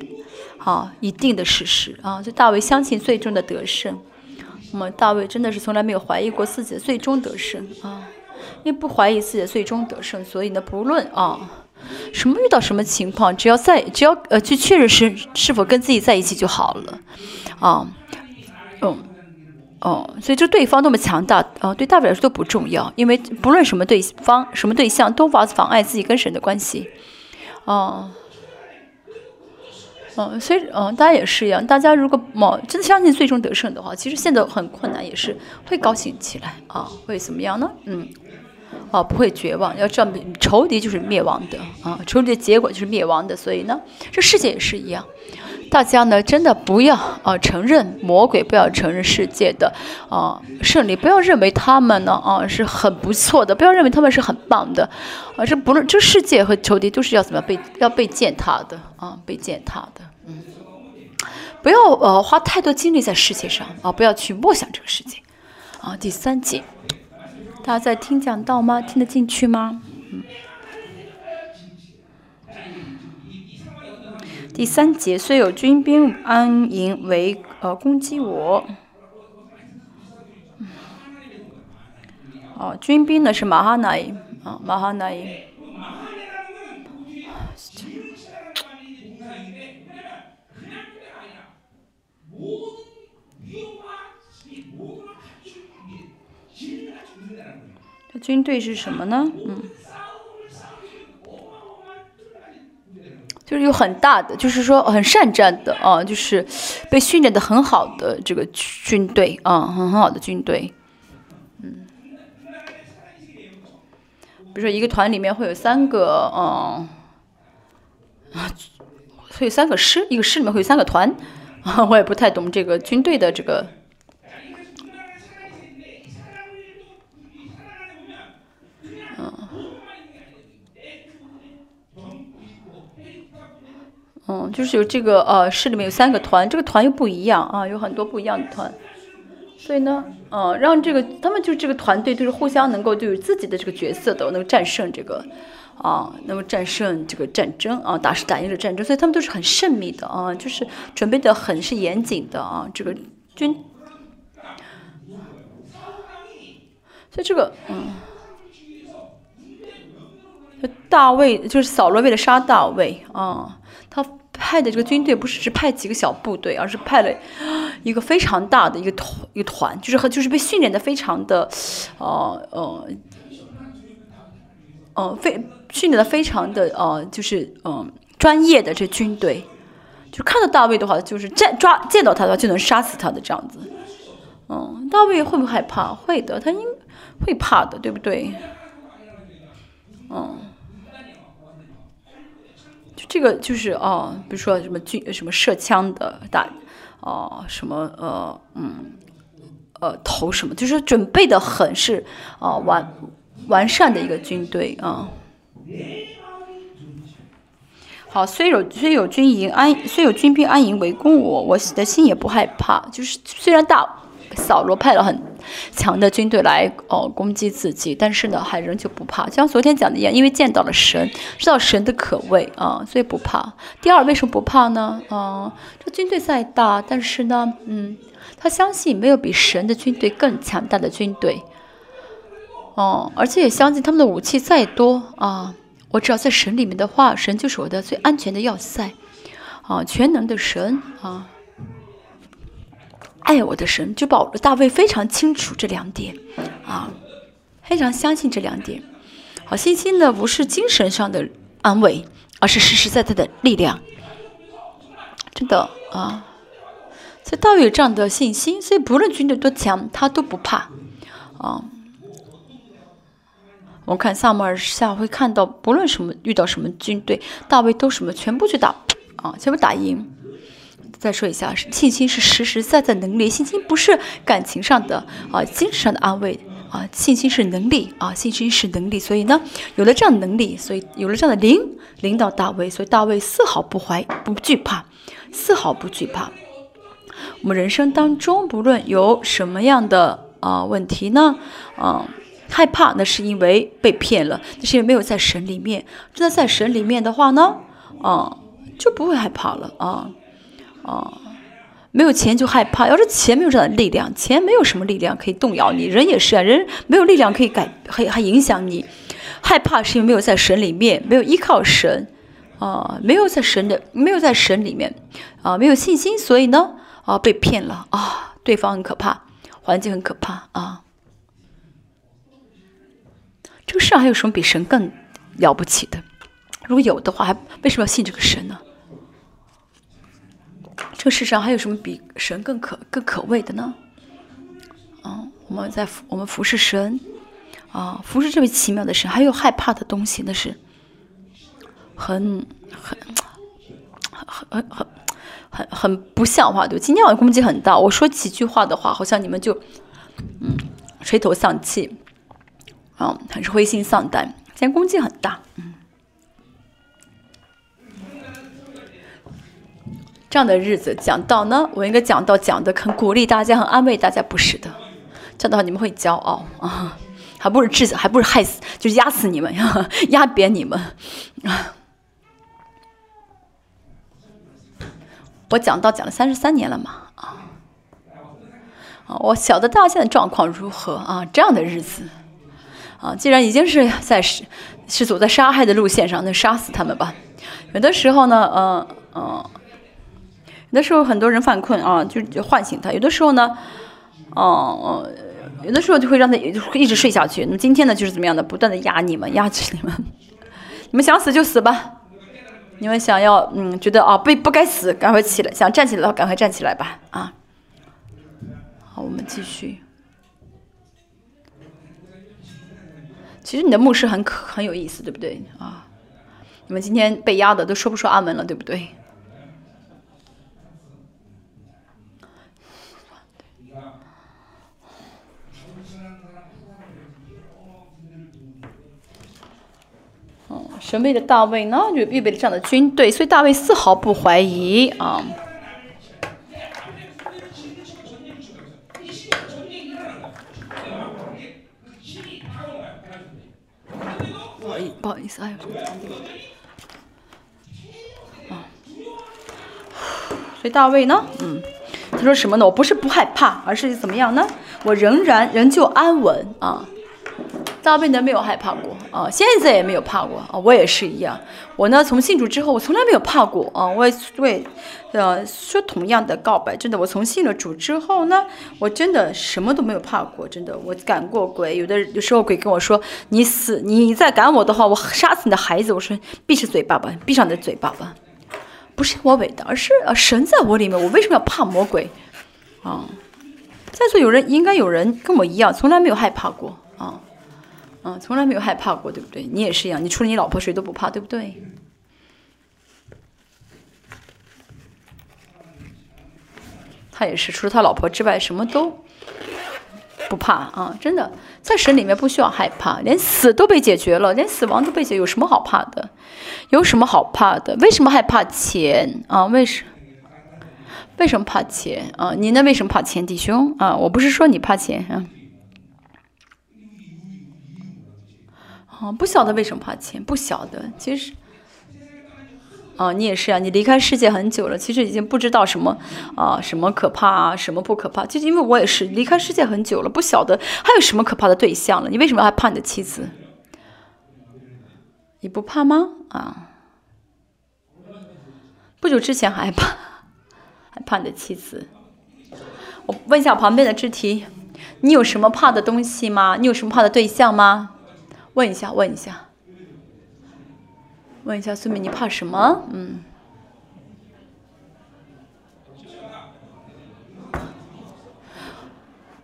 啊，一定的事实啊！就大卫相信最终的得胜，那么大卫真的是从来没有怀疑过自己的最终得胜啊！因为不怀疑自己的最终得胜，所以呢，不论啊什么遇到什么情况，只要在只要呃去确认是是否跟自己在一起就好了啊，嗯哦，所以就对方多么强大啊，对大卫来说都不重要，因为不论什么对方什么对象都无法妨碍自己跟神的关系啊。嗯，所以嗯，大家也是一样。大家如果某真的相信最终得胜的话，其实现在很困难，也是会高兴起来啊，会怎么样呢？嗯，啊，不会绝望。要知道，仇敌就是灭亡的啊，仇敌的结果就是灭亡的。所以呢，这世界也是一样。大家呢，真的不要啊承认魔鬼，不要承认世界的啊胜利，不要认为他们呢啊是很不错的，不要认为他们是很棒的啊。这不论这世界和仇敌都是要怎么被要被践踏的啊，被践踏的。嗯，不要呃花太多精力在世界上啊，不要去默想这个世界啊。第三节，大家在听讲道吗？听得进去吗？第三节，虽有军兵安营围呃攻击我，哦，军兵呢是马哈奈啊，马哈奈。这军队是什么呢？嗯。就是有很大的，就是说很善战的啊，就是被训练的很好的这个军队啊，很很好的军队，嗯，比如说一个团里面会有三个，嗯，啊，会有三个师，一个师里面会有三个团，啊，我也不太懂这个军队的这个。嗯，就是有这个呃，市里面有三个团，这个团又不一样啊，有很多不一样的团，所以呢，嗯，让这个他们就这个团队都是互相能够就有自己的这个角色的，能够战胜这个啊，能够战胜这个战争啊，打是打赢了战争，所以他们都是很慎密的啊，就是准备的很是严谨的啊，这个军，所以这个嗯。大卫就是扫罗为了杀大卫啊，派的这个军队不是只派几个小部队，而是派了 一个非常大的一个团，一个团，就是和就是被训练的非常的，呃呃，呃非训练的非常的呃就是嗯专业的这军队，就看到大卫的话，就是见抓见到他的话就能杀死他的这样子，嗯，大卫会不会害怕？会的，他应会怕的，对不对？嗯。这个就是哦，比如说什么军什么射枪的打，哦什么呃嗯呃投什么，就是准备的很是啊完完善的一个军队啊。好，虽有虽有军营安，虽有军兵安营围攻我，我的心也不害怕。就是虽然大。扫罗派了很强的军队来哦攻击自己，但是呢还仍旧不怕，就像昨天讲的一样，因为见到了神，知道神的可畏啊，所以不怕。第二，为什么不怕呢？啊，这军队再大，但是呢，嗯，他相信没有比神的军队更强大的军队，哦，而且也相信他们的武器再多啊，我只要在神里面的话，神就是我的最安全的要塞，啊，全能的神啊。爱我的神，就保大卫非常清楚这两点，啊，非常相信这两点。好，信心呢不是精神上的安慰，而是实实在在的力量。真的啊，所以大卫有这样的信心，所以不论军队多强，他都不怕。啊，我看萨母尔下会看到，不论什么遇到什么军队，大卫都什么全部去打，啊，全部打赢。再说一下，信心是实实在在能力，信心不是感情上的啊，精神上的安慰啊，信心是能力啊，信心是能力。所以呢，有了这样能力，所以有了这样的灵领导大卫，所以大卫丝毫不怀不惧怕，丝毫不惧怕。我们人生当中，不论有什么样的啊问题呢，啊，害怕那是因为被骗了，那是因为没有在神里面。真的在神里面的话呢，啊，就不会害怕了啊。哦，没有钱就害怕。要是钱没有这样的力量，钱没有什么力量可以动摇你。人也是啊，人没有力量可以改，还还影响你。害怕是因为没有在神里面，没有依靠神，啊，没有在神的，没有在神里面，啊，没有信心，所以呢，啊，被骗了啊，对方很可怕，环境很可怕啊。这个世上还有什么比神更了不起的？如果有的话，还为什么要信这个神呢？这世上还有什么比神更可更可畏的呢？啊，我们在我们服侍神，啊，服侍这位奇妙的神，还有害怕的东西，那是很很很很很很很不像话，对今天晚上攻击很大，我说几句话的话，好像你们就嗯垂头丧气，啊，很是灰心丧胆。今天攻击很大，嗯。这样的日子讲到呢，我应该讲到讲的很鼓励大家，很安慰大家，不是的，这样的话你们会骄傲啊，还不是治，还不是害死，就是压死你们，压扁你们啊！我讲到讲了三十三年了嘛啊啊！我晓得大家现在状况如何啊？这样的日子啊，既然已经是在是是走在杀害的路线上，那杀死他们吧。有的时候呢，嗯嗯。有的时候很多人犯困啊，就就唤醒他；有的时候呢，哦，有的时候就会让他一直睡下去。那么今天呢，就是怎么样的，不断的压你们，压制你们。你们想死就死吧，你们想要嗯，觉得啊不不该死，赶快起来；想站起来的话，赶快站起来吧。啊，好，我们继续。其实你的牧师很可很有意思，对不对啊？你们今天被压的都说不出阿门了，对不对？神为的大卫呢，就预备了这样的军队，所以大卫丝毫不怀疑啊。不好意不好意思，哎呦，啊，所以大卫呢，嗯，他说什么呢？我不是不害怕，而是怎么样呢？我仍然仍旧安稳啊。大卫呢没有害怕过啊，现在也没有怕过啊，我也是一样。我呢从信主之后，我从来没有怕过啊。我也对，呃，说同样的告白，真的，我从信了主之后呢，我真的什么都没有怕过，真的，我赶过鬼。有的有时候鬼跟我说：“你死，你再赶我的话，我杀死你的孩子。”我说：“闭上嘴巴吧，闭上你的嘴巴吧。”不是我伟大，而是啊，神在我里面，我为什么要怕魔鬼啊？在座有人应该有人跟我一样，从来没有害怕过啊。啊，从来没有害怕过，对不对？你也是一样，你除了你老婆谁都不怕，对不对？他也是，除了他老婆之外，什么都不怕啊！真的，在神里面不需要害怕，连死都被解决了，连死亡都被解，有什么好怕的？有什么好怕的？为什么害怕钱啊？为什为什么怕钱啊？你那？为什么怕钱，弟兄啊？我不是说你怕钱啊。啊，不晓得为什么怕钱，不晓得。其实，啊，你也是啊，你离开世界很久了，其实已经不知道什么啊，什么可怕啊，什么不可怕。就因为我也是离开世界很久了，不晓得还有什么可怕的对象了。你为什么还怕你的妻子？你不怕吗？啊，不久之前还怕，还怕你的妻子。我问一下旁边的肢体，你有什么怕的东西吗？你有什么怕的对象吗？问一下，问一下，问一下，孙美，你怕什么？嗯，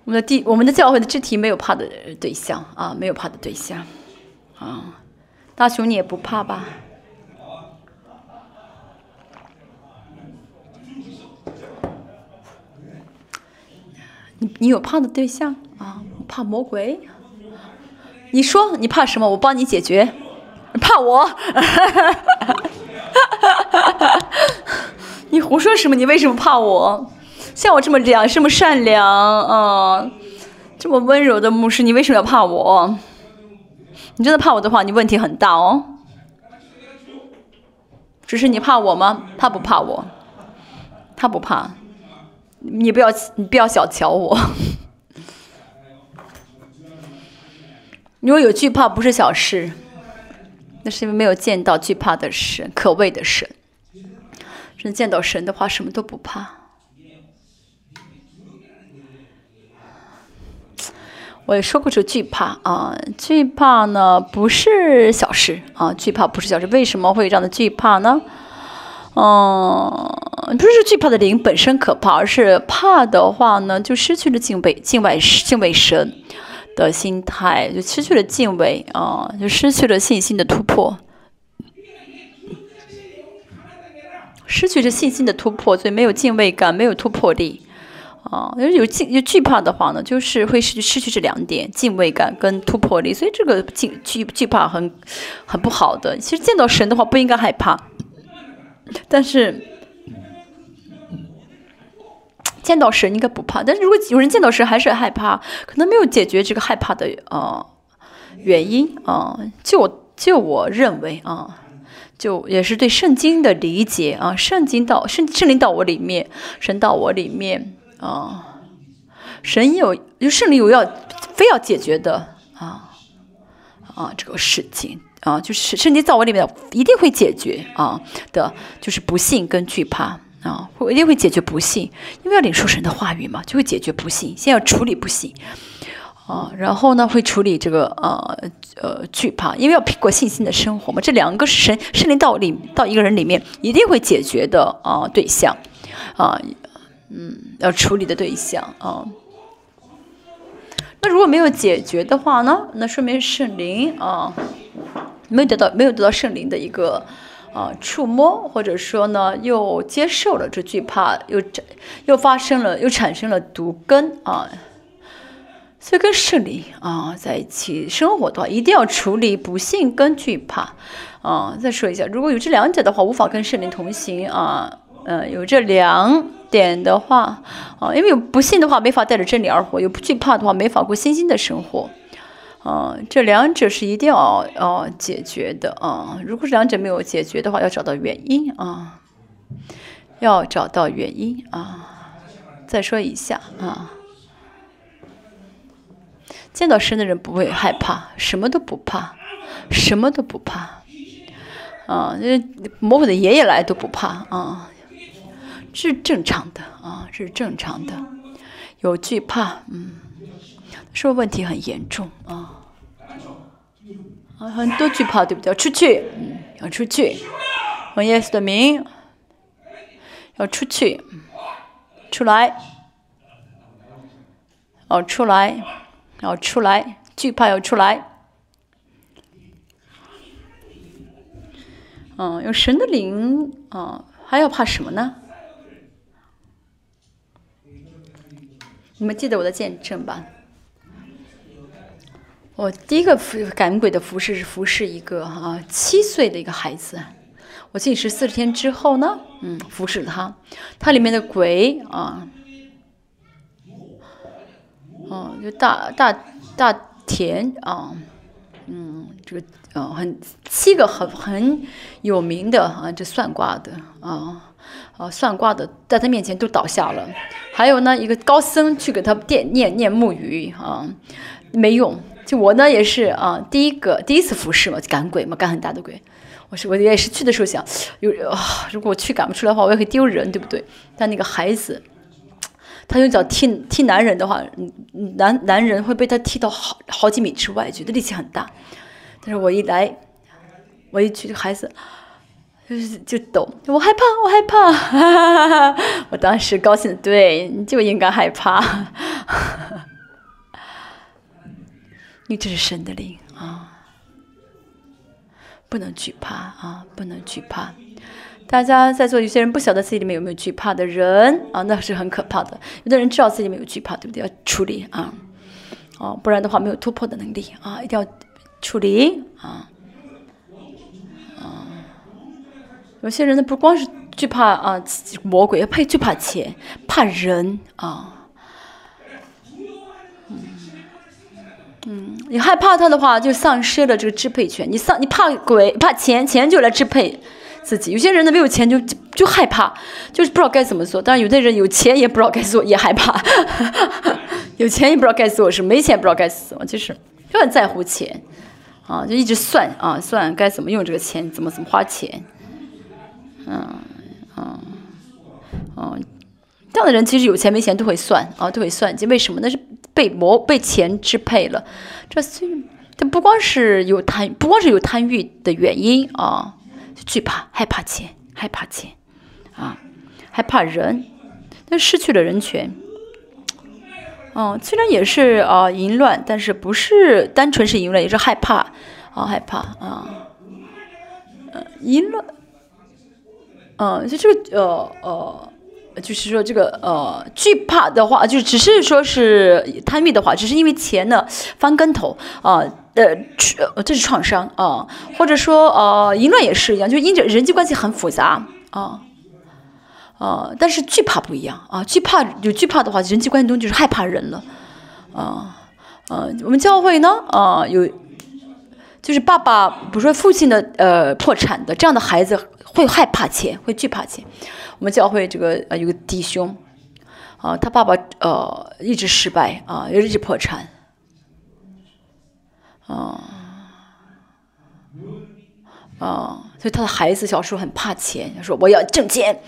我们的地，我们的教会的肢体没有怕的对象啊，没有怕的对象啊。大雄，你也不怕吧？你你有怕的对象啊？怕魔鬼？你说你怕什么？我帮你解决。怕我？你胡说什么？你为什么怕我？像我这么良、这么善良、啊，这么温柔的牧师，你为什么要怕我？你真的怕我的话，你问题很大哦。只是你怕我吗？他不怕我，他不怕。你不要，你不要小瞧我。如果有惧怕，不是小事，那是因为没有见到惧怕的神，可畏的神。真见到神的话，什么都不怕。我也说过这惧怕啊，惧怕呢不是小事啊，惧怕不是小事。为什么会有这样的惧怕呢？嗯，不是惧怕的灵本身可怕，而是怕的话呢，就失去了敬畏、敬畏、敬畏神。的心态就失去了敬畏啊，就失去了信心的突破，失去了信心的突破，所以没有敬畏感，没有突破力啊。有有敬有惧怕的话呢，就是会失去失去这两点，敬畏感跟突破力。所以这个惧惧惧怕很很不好的。其实见到神的话不应该害怕，但是。见到神应该不怕，但是如果有人见到神还是害怕，可能没有解决这个害怕的呃原因啊。就我就我认为啊，就也是对圣经的理解啊，圣经到圣圣灵到我里面，神到我里面啊，神有就圣灵有要非要解决的啊啊这个事情啊，就是圣经在我里面一定会解决啊的，就是不信跟惧怕。啊，会一定会解决不幸，因为要领受神的话语嘛，就会解决不幸。先要处理不幸，啊，然后呢会处理这个呃呃惧怕，因为要苹果信心的生活嘛。这两个是神圣灵到里到一个人里面一定会解决的啊对象，啊，嗯，要处理的对象啊。那如果没有解决的话呢？那说明圣灵啊没有得到没有得到圣灵的一个。啊，触摸或者说呢，又接受了这惧怕，又又发生了，又产生了毒根啊。所以跟圣灵啊在一起生活的话，一定要处理不幸跟惧怕啊。再说一下，如果有这两者的话，无法跟圣灵同行啊。嗯，有这两点的话啊，因为有不幸的话，没法带着真理而活；有惧怕的话，没法过新兴的生活。啊，这两者是一定要要解决的啊！如果是两者没有解决的话，要找到原因啊，要找到原因啊。再说一下啊，见到神的人不会害怕，什么都不怕，什么都不怕啊！那魔鬼的爷爷来都不怕啊，是正常的啊，是正常的。有惧怕，嗯。说问题很严重？啊，啊，很多惧怕，对不对？要出去，嗯，要出去，用耶稣的名，要出去，出来，要出来，要出来，惧怕要出来，嗯，用神的灵，啊，还要怕什么呢？你们记得我的见证吧？我第一个服赶鬼的服饰是服侍一个啊七岁的一个孩子，我进食四十天之后呢，嗯，服侍他，他里面的鬼啊，哦，就大大大田啊，嗯，这个啊很七个很很有名的啊，这算卦的啊，啊算卦的在他面前都倒下了，还有呢一个高僧去给他念念念木鱼啊，没用。就我呢也是啊，第一个第一次服侍嘛，赶鬼嘛，赶很大的鬼。我是我也是去的时候想，有啊，如果我去赶不出来的话，我也会丢人，对不对？但那个孩子，他用脚踢踢男人的话，男男人会被他踢到好好几米之外，觉得力气很大。但是我一来，我一去，孩子就是就抖，我害怕，我害怕。哈哈哈哈我当时高兴，对，你就应该害怕。因为这是神的灵啊，不能惧怕啊，不能惧怕。大家在座有些人不晓得自己里面有没有惧怕的人啊，那是很可怕的。有的人知道自己里面有惧怕，对不对？要处理啊，哦，不然的话没有突破的能力啊，一定要处理啊。啊，有些人呢不光是惧怕啊魔鬼，怕惧怕钱，怕人啊。嗯，你害怕他的话，就丧失了这个支配权。你丧，你怕鬼，怕钱，钱就来支配自己。有些人呢，没有钱就就害怕，就是不知道该怎么做。但是有的人有钱也不知道该做，也害怕。有钱也不知道该做什么，没钱不知道该怎么，就是就很在乎钱啊，就一直算啊，算该怎么用这个钱，怎么怎么花钱。嗯嗯嗯，这样的人其实有钱没钱都会算啊，都会算计。为什么？那是。被魔被钱支配了，这虽这不光是有贪，不光是有贪欲的原因啊，惧怕、害怕钱、害怕钱啊，害怕人，那失去了人权。嗯，虽然也是啊淫乱，但是不是单纯是淫乱，也是害怕啊，害怕啊，呃，淫乱，嗯，就这个呃呃。就是说，这个呃，惧怕的话，就只是说是贪欲的话，只是因为钱呢翻跟头啊，呃，这是创伤啊，或者说呃，淫乱也是一样，就因着人际关系很复杂啊，啊，但是惧怕不一样啊，惧怕有惧怕的话，人际关系中就是害怕人了啊，呃，我们教会呢啊有，就是爸爸，比如说父亲的呃破产的这样的孩子会害怕钱，会惧怕钱。我们教会这个呃有个弟兄，啊，他爸爸呃一直失败啊，一直破产，啊，啊，所以他的孩子小时候很怕钱，他说我要挣钱，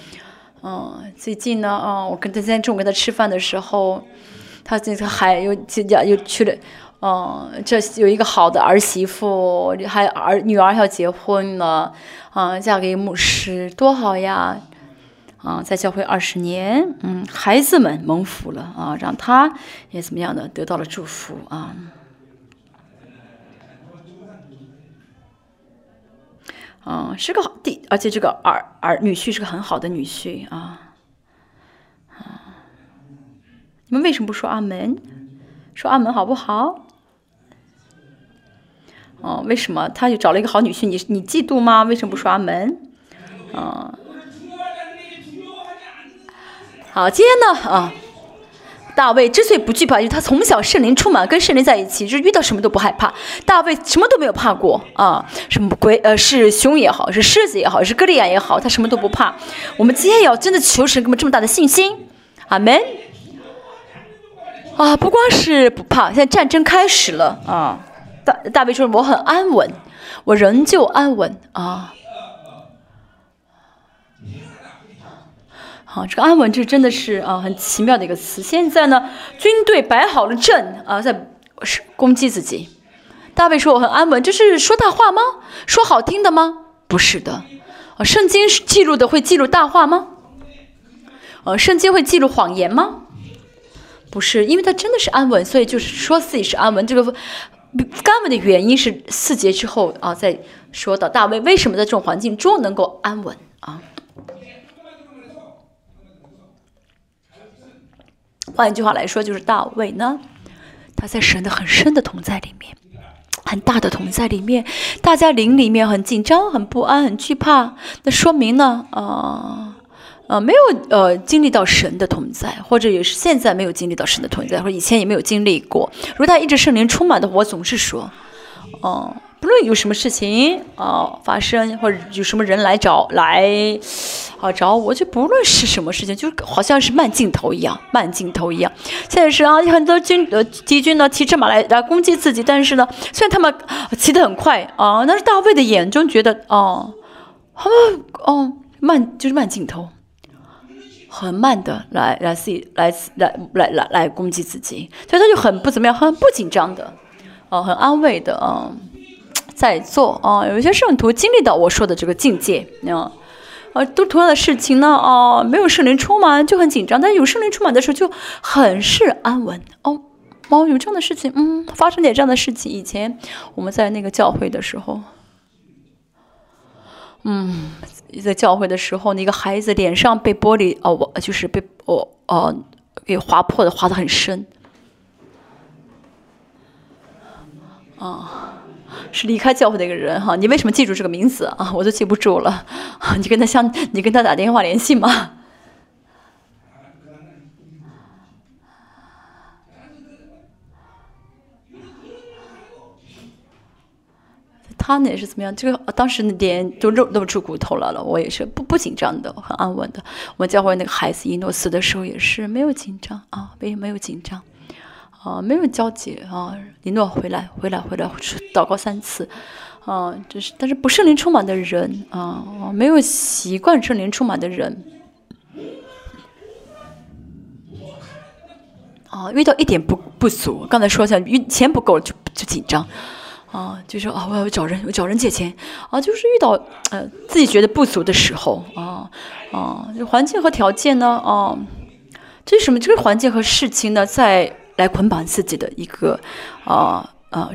嗯，最近呢啊，我跟他今天中午跟他吃饭的时候，他这个还又请假又去了，嗯，这有一个好的儿媳妇，还儿女儿要结婚了，啊，嫁给牧师多好呀。啊，在教会二十年，嗯，孩子们蒙福了啊，让他也怎么样的得到了祝福啊，啊，是个好弟，而且这个儿儿女婿是个很好的女婿啊，啊，你们为什么不说阿门？说阿门好不好？哦，为什么他就找了一个好女婿？你你嫉妒吗？为什么不说阿门？啊，好，今天呢啊，大卫之所以不惧怕，因为他从小圣灵充满，跟圣灵在一起，就是遇到什么都不害怕。大卫什么都没有怕过啊，什么鬼呃是熊也好，是狮子也好，是哥利亚也好，他什么都不怕。我们今天要真的求神给我们这么大的信心，阿门。啊，不光是不怕，现在战争开始了啊。大大卫说：“我很安稳，我仍旧安稳啊。”好，这个安稳就真的是啊，很奇妙的一个词。现在呢，军队摆好了阵啊，在攻击自己。大卫说：“我很安稳。”这是说大话吗？说好听的吗？不是的。啊，圣经记录的会记录大话吗？呃，圣经会记录谎言吗？不是，因为他真的是安稳，所以就是说自己是安稳。这个。安稳的原因是四节之后啊，再说到大卫为什么在这种环境中能够安稳啊？换一句话来说，就是大卫呢，他在神的很深的同在里面，很大的同在里面，大家灵里面很紧张、很不安、很惧怕，那说明呢，啊。呃，没有呃经历到神的同在，或者也是现在没有经历到神的同在，或者以前也没有经历过。如果他一直圣灵充满的，我总是说，哦，不论有什么事情啊发生，或者有什么人来找来啊找我，就不论是什么事情，就好像是慢镜头一样，慢镜头一样。现在是啊，很多军呃敌军呢骑着马来来攻击自己，但是呢，虽然他们骑得很快啊，但是大卫的眼中觉得哦，他们哦慢就是慢镜头。很慢的来来自己来来来来来攻击自己，所以他就很不怎么样，很不紧张的，哦，很安慰的啊，在做啊。有一些圣徒经历到我说的这个境界，啊，啊，都同样的事情呢，哦，没有圣灵充满就很紧张，但有圣灵充满的时候就很是安稳。哦，哦，有这样的事情，嗯，发生点这样的事情。以前我们在那个教会的时候，嗯。在教会的时候，那个孩子脸上被玻璃哦，我就是被哦哦给划破的，划的很深。啊，是离开教会的一个人哈。你为什么记住这个名字啊？我都记不住了。你跟他相，你跟他打电话联系吗？他呢也是怎么样？这个当时那点都露露出骨头来了。我也是不不紧张的，很安稳的。我教会那个孩子伊诺死的时候也是没有紧张啊，没有没有紧张，啊，没有交集啊。伊诺回来，回来，回来，祷告三次，啊，就是但是不圣灵充满的人啊，没有习惯圣灵充满的人，啊，遇到一点不不足，刚才说一下，钱不够就就紧张。啊，就说啊，我要找人，我找人借钱，啊，就是遇到呃自己觉得不足的时候，啊啊，就环境和条件呢，啊，这是什么？这个环境和事情呢，再来捆绑自己的一个啊啊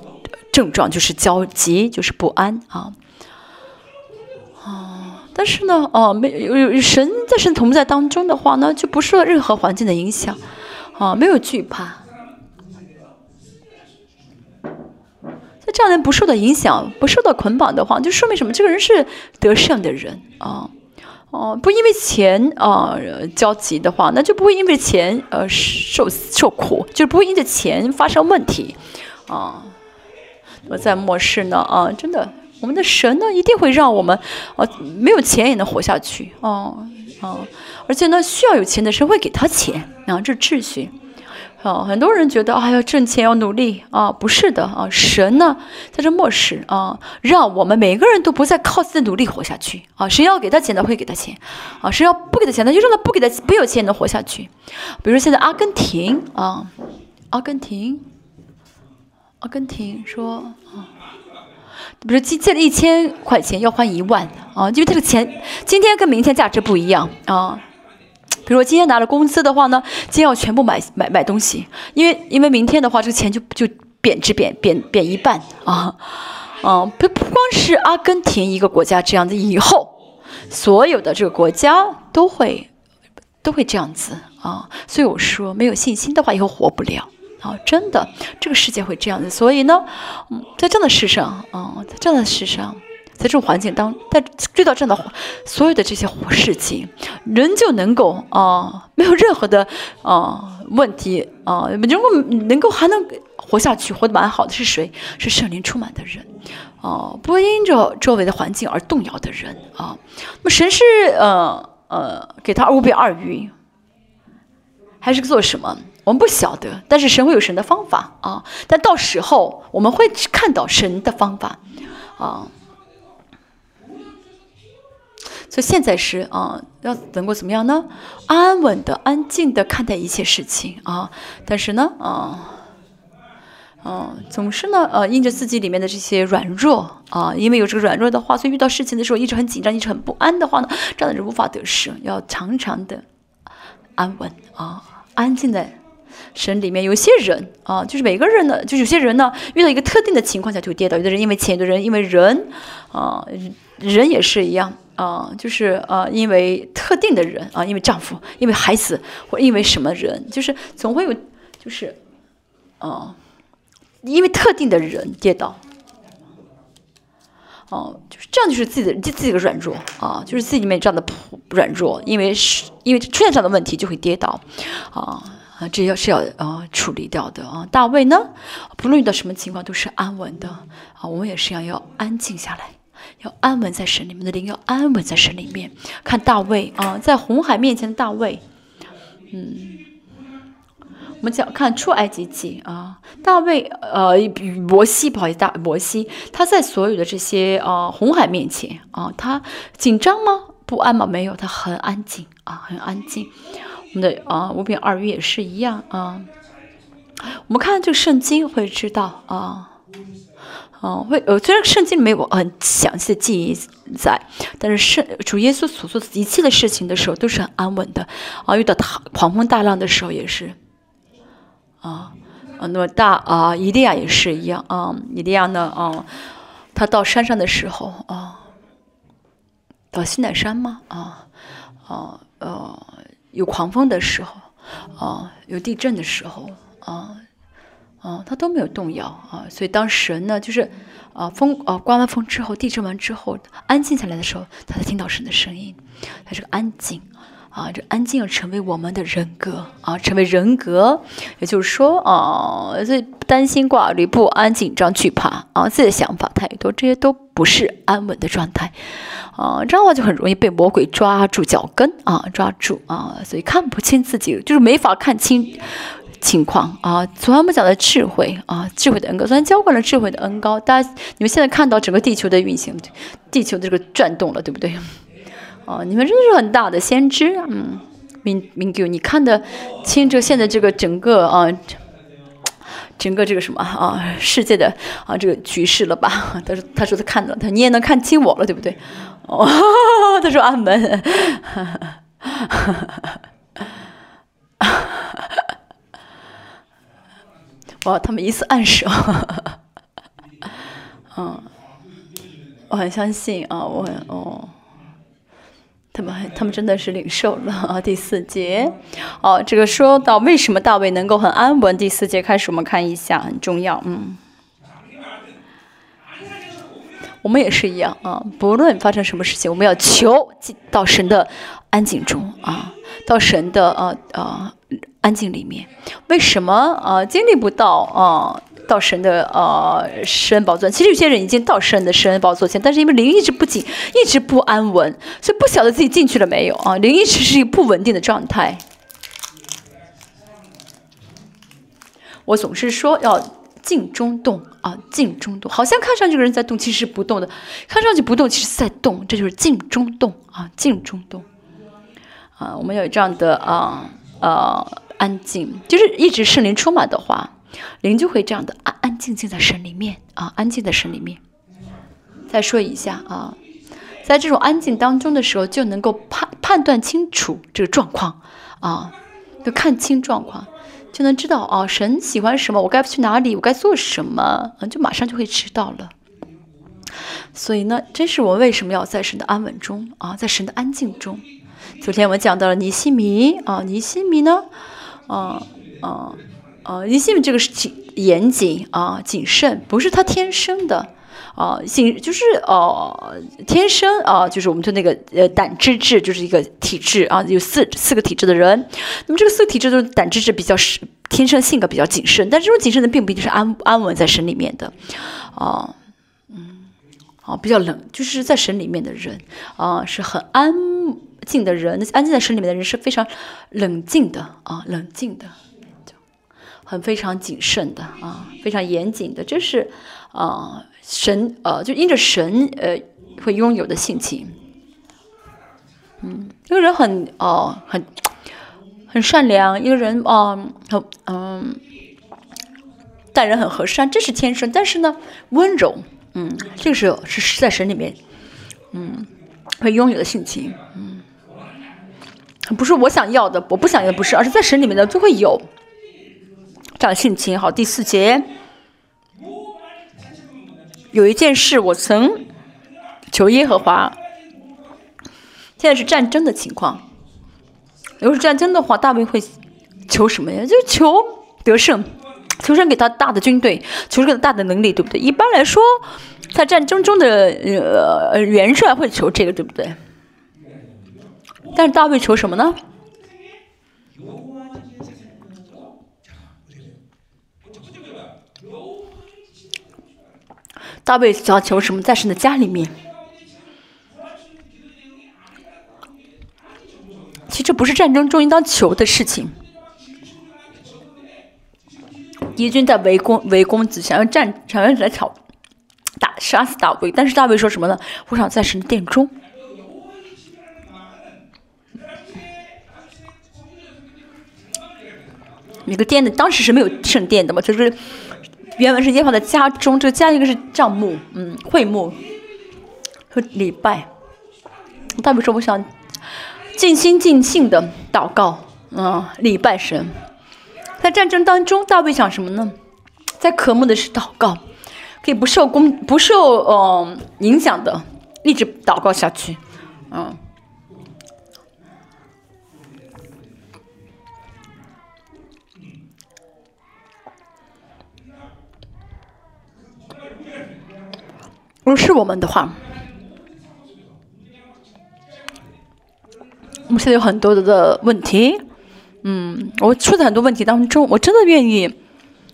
症状，就是焦急，就是不安啊啊。但是呢，哦，没有神在神同在当中的话呢，就不受任何环境的影响，啊，没有惧怕。那这样人不受到影响，不受到捆绑的话，就说明什么？这个人是得胜的人啊，哦，不因为钱啊焦急的话，那就不会因为钱呃受受苦，就不会因着钱发生问题啊。我在末世呢啊，真的，我们的神呢一定会让我们啊没有钱也能活下去哦哦，而且呢需要有钱的神会给他钱啊，这秩序。啊，很多人觉得啊，要挣钱要努力啊，不是的啊，神呢在这漠视啊，让我们每个人都不再靠自己的努力活下去啊，神要给他钱的会给他钱啊，神要不给他钱的就让他不给他不有钱能活下去。比如现在阿根廷啊，阿根廷，阿根廷说啊，比如借借了一千块钱要还一万啊，因为这个钱今天跟明天价值不一样啊。比如说今天拿了工资的话呢，今天要全部买买买东西，因为因为明天的话，这个钱就就贬值贬贬贬一半啊，啊不不光是阿根廷一个国家这样子，以后所有的这个国家都会都会这样子啊，所以我说没有信心的话，以后活不了啊，真的，这个世界会这样子。所以呢，嗯，在这样的世上，啊，在这样的世上，在这种环境当，在遇到这样的所有的这些事情，人就能够啊，没有任何的啊问题啊，能够能够还能活下去，活得蛮好的是谁？是圣灵充满的人，啊，不因着周围的环境而动摇的人啊。那么神是呃呃，给他五饼二鱼。还是做什么？我们不晓得，但是神会有神的方法啊！但到时候我们会看到神的方法啊！所以现在是啊，要能够怎么样呢？安稳的、安静的看待一切事情啊！但是呢，啊，嗯，总是呢，呃，因着自己里面的这些软弱啊，因为有这个软弱的话，所以遇到事情的时候一直很紧张，一直很不安的话呢，这样的人无法得胜，要常常的安稳啊。安静在神里面，有些人啊，就是每个人呢，就有些人呢，遇到一个特定的情况下就会跌倒。有的人因为钱，有的人因为人，啊，人也是一样啊，就是呃，因为特定的人啊，因为丈夫，因为孩子，或因为什么人，就是总会有，就是啊，因为特定的人跌倒。哦，就是这样，就是自己的自己的软弱啊，就是自己里面这样的软弱，因为是因为出现这样的问题就会跌倒，啊啊，这要是要啊处理掉的啊。大卫呢，不论遇到什么情况都是安稳的啊，我们也是要要安静下来，要安稳在神里面的灵，要安稳在神里面。看大卫啊，在红海面前的大卫，嗯。我们讲看出埃及记啊，大卫呃摩西不好意思，大摩西他在所有的这些啊红海面前啊，他紧张吗？不安吗？没有，他很安静啊，很安静。我们的啊五饼二鱼也是一样啊。我们看这个圣经会知道啊，啊会呃虽然圣经里没有很详细的记载，但是圣主耶稣所做的一切的事情的时候都是很安稳的啊，遇到他狂风大浪的时候也是。啊，啊，那么大啊，伊利亚也是一样啊，伊利亚呢，啊，他到山上的时候啊，到西奈山吗？啊，啊，呃，有狂风的时候，啊，有地震的时候，啊，啊，他都没有动摇啊，所以当神呢，就是啊，风啊，刮完风之后，地震完之后，安静下来的时候，他才听到神的声音，他这个安静。啊，这安静要成为我们的人格啊，成为人格，也就是说啊，这担心、挂虑、不安、紧张、惧怕啊，自己的想法太多，这些都不是安稳的状态啊。这样的话就很容易被魔鬼抓住脚跟啊，抓住啊，所以看不清自己，就是没法看清情况啊。昨天我们讲的智慧啊，智慧的恩高，昨天浇灌了智慧的恩高，大家你们现在看到整个地球的运行，地球的这个转动了，对不对？哦，你们真的是很大的先知，嗯，明明哥，你看得清这现在这个整个啊，整个这个什么啊世界的啊这个局势了吧？他说他说他看到他你也能看清我了，对不对？哦，他说阿门，哇，他们一次暗示，嗯，我很相信啊，我很哦。他们他们真的是领受了啊！第四节，哦，这个说到为什么大卫能够很安稳。第四节开始，我们看一下，很重要，嗯，我们也是一样啊，不论发生什么事情，我们要求进到神的安静中啊，到神的啊啊安静里面。为什么啊？经历不到啊？到神的呃神宝座，其实有些人已经到神的神宝座前，但是因为灵一直不紧，一直不安稳，所以不晓得自己进去了没有啊？灵一直是一个不稳定的状态。我总是说要静中动啊，静中动，好像看上去个人在动，其实不动的；看上去不动，其实在动，这就是静中动啊，静中动啊。我们有这样的啊呃安静，就是一直圣灵充满的话。灵就会这样的安安静静在神里面啊，安静在神里面。再说一下啊，在这种安静当中的时候，就能够判判断清楚这个状况啊，就看清状况，就能知道啊，神喜欢什么，我该去哪里，我该做什么，嗯就马上就会知道了。所以呢，这是我为什么要在神的安稳中啊，在神的安静中。昨天我们讲到了尼西米啊，尼西米呢，啊啊。啊，你信这个是谨严谨啊，谨慎，不是他天生的啊，谨就是哦，天生啊，就是我们就那个呃胆汁质，就是一个体质啊，有四四个体质的人，那么这个四个体质都是胆汁质比较是天生性格比较谨慎，但这种谨慎的并不一定是安安稳在神里面的，啊，嗯，啊，比较冷，就是在神里面的人啊，是很安静的人，那些安静在神里面的人是非常冷静的啊，冷静的。就很非常谨慎的啊，非常严谨的，这是啊神呃，就因着神呃会拥有的性情。嗯，一个人很哦很很善良，一个人啊很嗯待人很和善，这是天生。但是呢，温柔，嗯，这个是是在神里面，嗯，会拥有的性情，嗯，不是我想要的，我不想要的不是，而是在神里面的就会有。这样的性情好。第四节，有一件事我曾求耶和华。现在是战争的情况。如果是战争的话，大卫会求什么呀？就求得胜，求神给他大的军队，求神大的能力，对不对？一般来说，在战争中的呃元帅会求这个，对不对？但是大卫求什么呢？大卫想要求什么？在神的家里面。其实这不是战争中应当求的事情。敌军在围攻围攻子，想要战，想要来挑打杀死大卫。但是大卫说什么呢？我想在神殿中。每个殿的当时是没有圣殿的嘛，就是。原文是耶和华的家中，这个家应该是帐幕，嗯，会幕和礼拜。大卫说：“我想尽心尽性的祷告，嗯，礼拜神。”在战争当中，大卫想什么呢？在渴慕的是祷告，可以不受攻、不受嗯影响的，一直祷告下去，嗯。如果是我们的话，我们现在有很多的问题。嗯，我出在很多问题当中，我真的愿意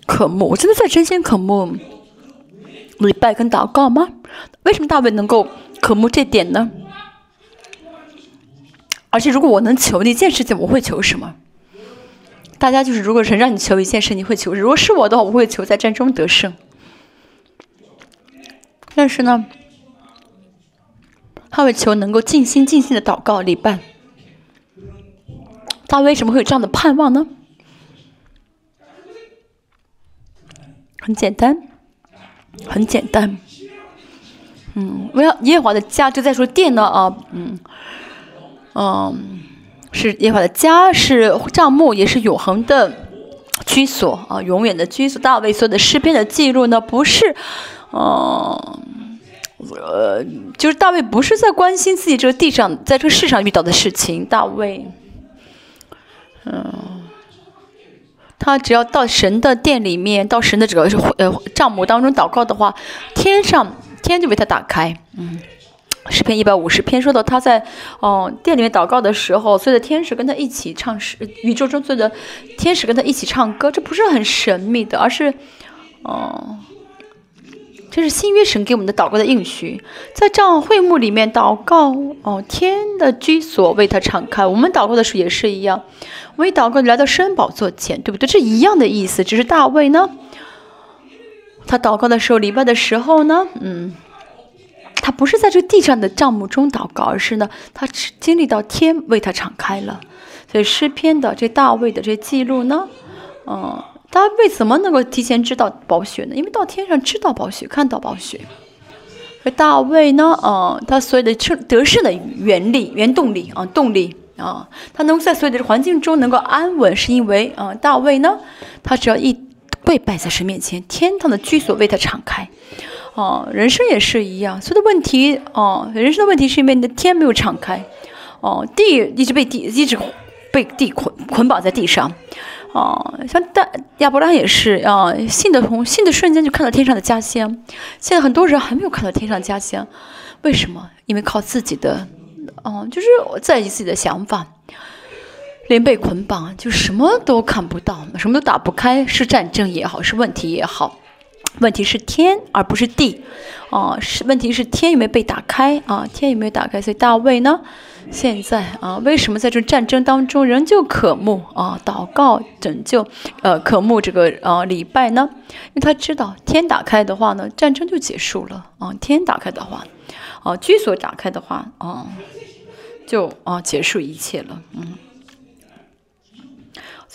渴慕，我真的在真心渴慕礼拜跟祷告吗？为什么大卫能够渴慕这点呢？而且，如果我能求一件事情，我会求什么？大家就是，如果是让你求一件事，你会求？如果是我的话，我会求在战争得胜。但是呢，他为求能够尽心尽心的祷告礼拜。他为什么会有这样的盼望呢？很简单，很简单。嗯，我要耶和华的家，就在说殿呢啊，嗯，嗯，是耶和华的家，是帐幕，也是永恒的居所啊，永远的居所。大卫所有的诗篇的记录呢，不是。哦，呃，就是大卫不是在关心自己这个地上，在这个世上遇到的事情。大卫，嗯，他只要到神的殿里面，到神的这个呃帐幕当中祷告的话，天上天就为他打开。嗯，诗篇一百五十篇说到他在哦殿里面祷告的时候，所有的天使跟他一起唱诗，宇宙中所有的天使跟他一起唱歌，这不是很神秘的，而是哦。这是新约神给我们的祷告的应许，在这样会幕里面祷告哦，天的居所为他敞开。我们祷告的时候也是一样，我们一祷告来到圣宝座前，对不对？这一样的意思。只是大卫呢，他祷告的时候，礼拜的时候呢，嗯，他不是在这地上的帐幕中祷告，而是呢，他经历到天为他敞开了。所以诗篇的这大卫的这记录呢，嗯。大卫怎么能够提前知道宝血呢？因为到天上知道宝血，看到宝血。而大卫呢，啊，他所有的胜得胜的原力、原动力啊，动力啊，他能在所有的环境中能够安稳，是因为啊，大卫呢，他只要一跪拜在神面前，天堂的居所为他敞开。哦，人生也是一样，所有的问题哦，人生的问题是因为你的天没有敞开，哦，地一直被地一直被地捆捆绑在地上。啊，像大亚伯拉也是啊，信的从信的瞬间就看到天上的家乡。现在很多人还没有看到天上家乡，为什么？因为靠自己的，哦，就是在意自己的想法，连被捆绑，就什么都看不到，什么都打不开，是战争也好，是问题也好。问题是天而不是地，啊，是问题是天有没有被打开啊？天有没有打开？所以大卫呢，现在啊，为什么在这战争当中仍旧渴慕啊，祷告拯救，呃，渴慕这个呃礼拜呢？因为他知道天打开的话呢，战争就结束了啊。天打开的话，啊，居所打开的话，啊，就啊结束一切了，嗯。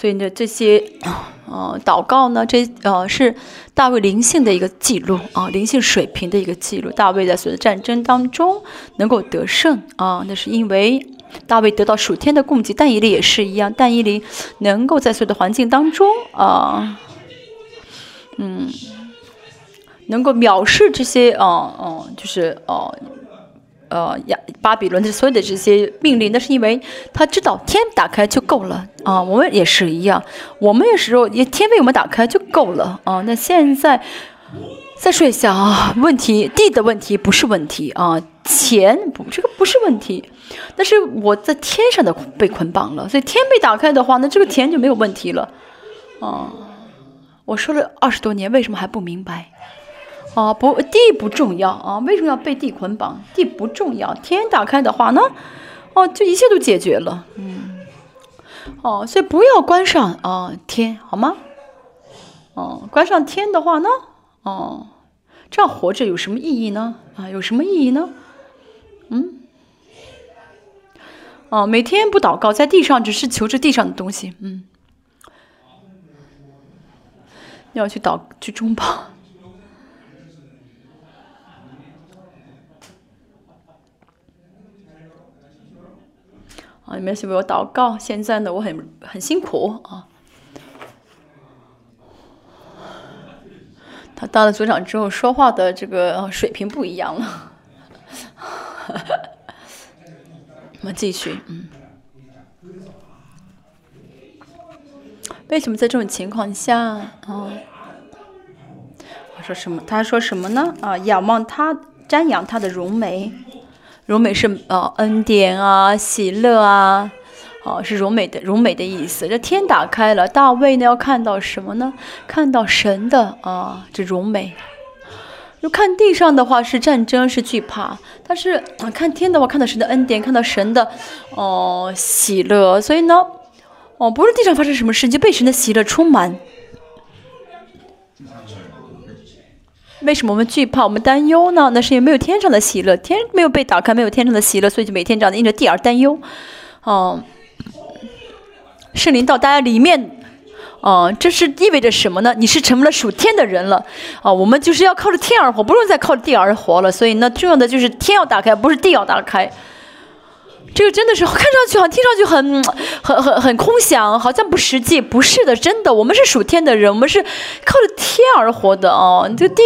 所以呢，这些，呃，祷告呢，这呃是大卫灵性的一个记录啊，灵性水平的一个记录。大卫在所有的战争当中能够得胜啊，那是因为大卫得到属天的供给。但以理也是一样，但以理能够在所有的环境当中啊，嗯，能够藐视这些，哦哦，就是哦。呃，亚巴比伦的所有的这些命令，那是因为他知道天打开就够了啊。我们也是一样，我们也是说，也天为我们打开就够了啊。那现在再说一下啊，问题地的问题不是问题啊，钱不这个不是问题，但是我在天上的被捆绑了，所以天被打开的话，那这个钱就没有问题了啊。我说了二十多年，为什么还不明白？哦，不，地不重要啊，为什么要被地捆绑？地不重要，天打开的话呢，哦，就一切都解决了，嗯，哦，所以不要关上啊天，好吗？哦，关上天的话呢，哦，这样活着有什么意义呢？啊，有什么意义呢？嗯，哦，每天不祷告，在地上只是求着地上的东西，嗯，要去祷去中保。啊，你们是为我祷告。现在呢，我很很辛苦啊。他当了组长之后，说话的这个水平不一样了。我们继续，嗯。为什么在这种情况下啊？我说什么？他说什么呢？啊，仰望他，瞻仰他的容美。荣美是呃恩典啊，喜乐啊，哦是荣美的荣美的意思。这天打开了，大卫呢要看到什么呢？看到神的啊这荣美。就看地上的话是战争是惧怕，但是啊看天的话看到神的恩典，看到神的哦喜乐。所以呢，哦不是地上发生什么事，就被神的喜乐充满。为什么我们惧怕、我们担忧呢？那是因为没有天上的喜乐，天没有被打开，没有天上的喜乐，所以就每天这样的因着地而担忧。哦，圣灵到大家里面，哦，这是意味着什么呢？你是成为了属天的人了。哦，我们就是要靠着天而活，不用再靠着地而活了。所以呢，重要的就是天要打开，不是地要打开。这个真的是看上去好像听上去很很很很空想，好像不实际。不是的，真的，我们是属天的人，我们是靠着天而活的啊！这地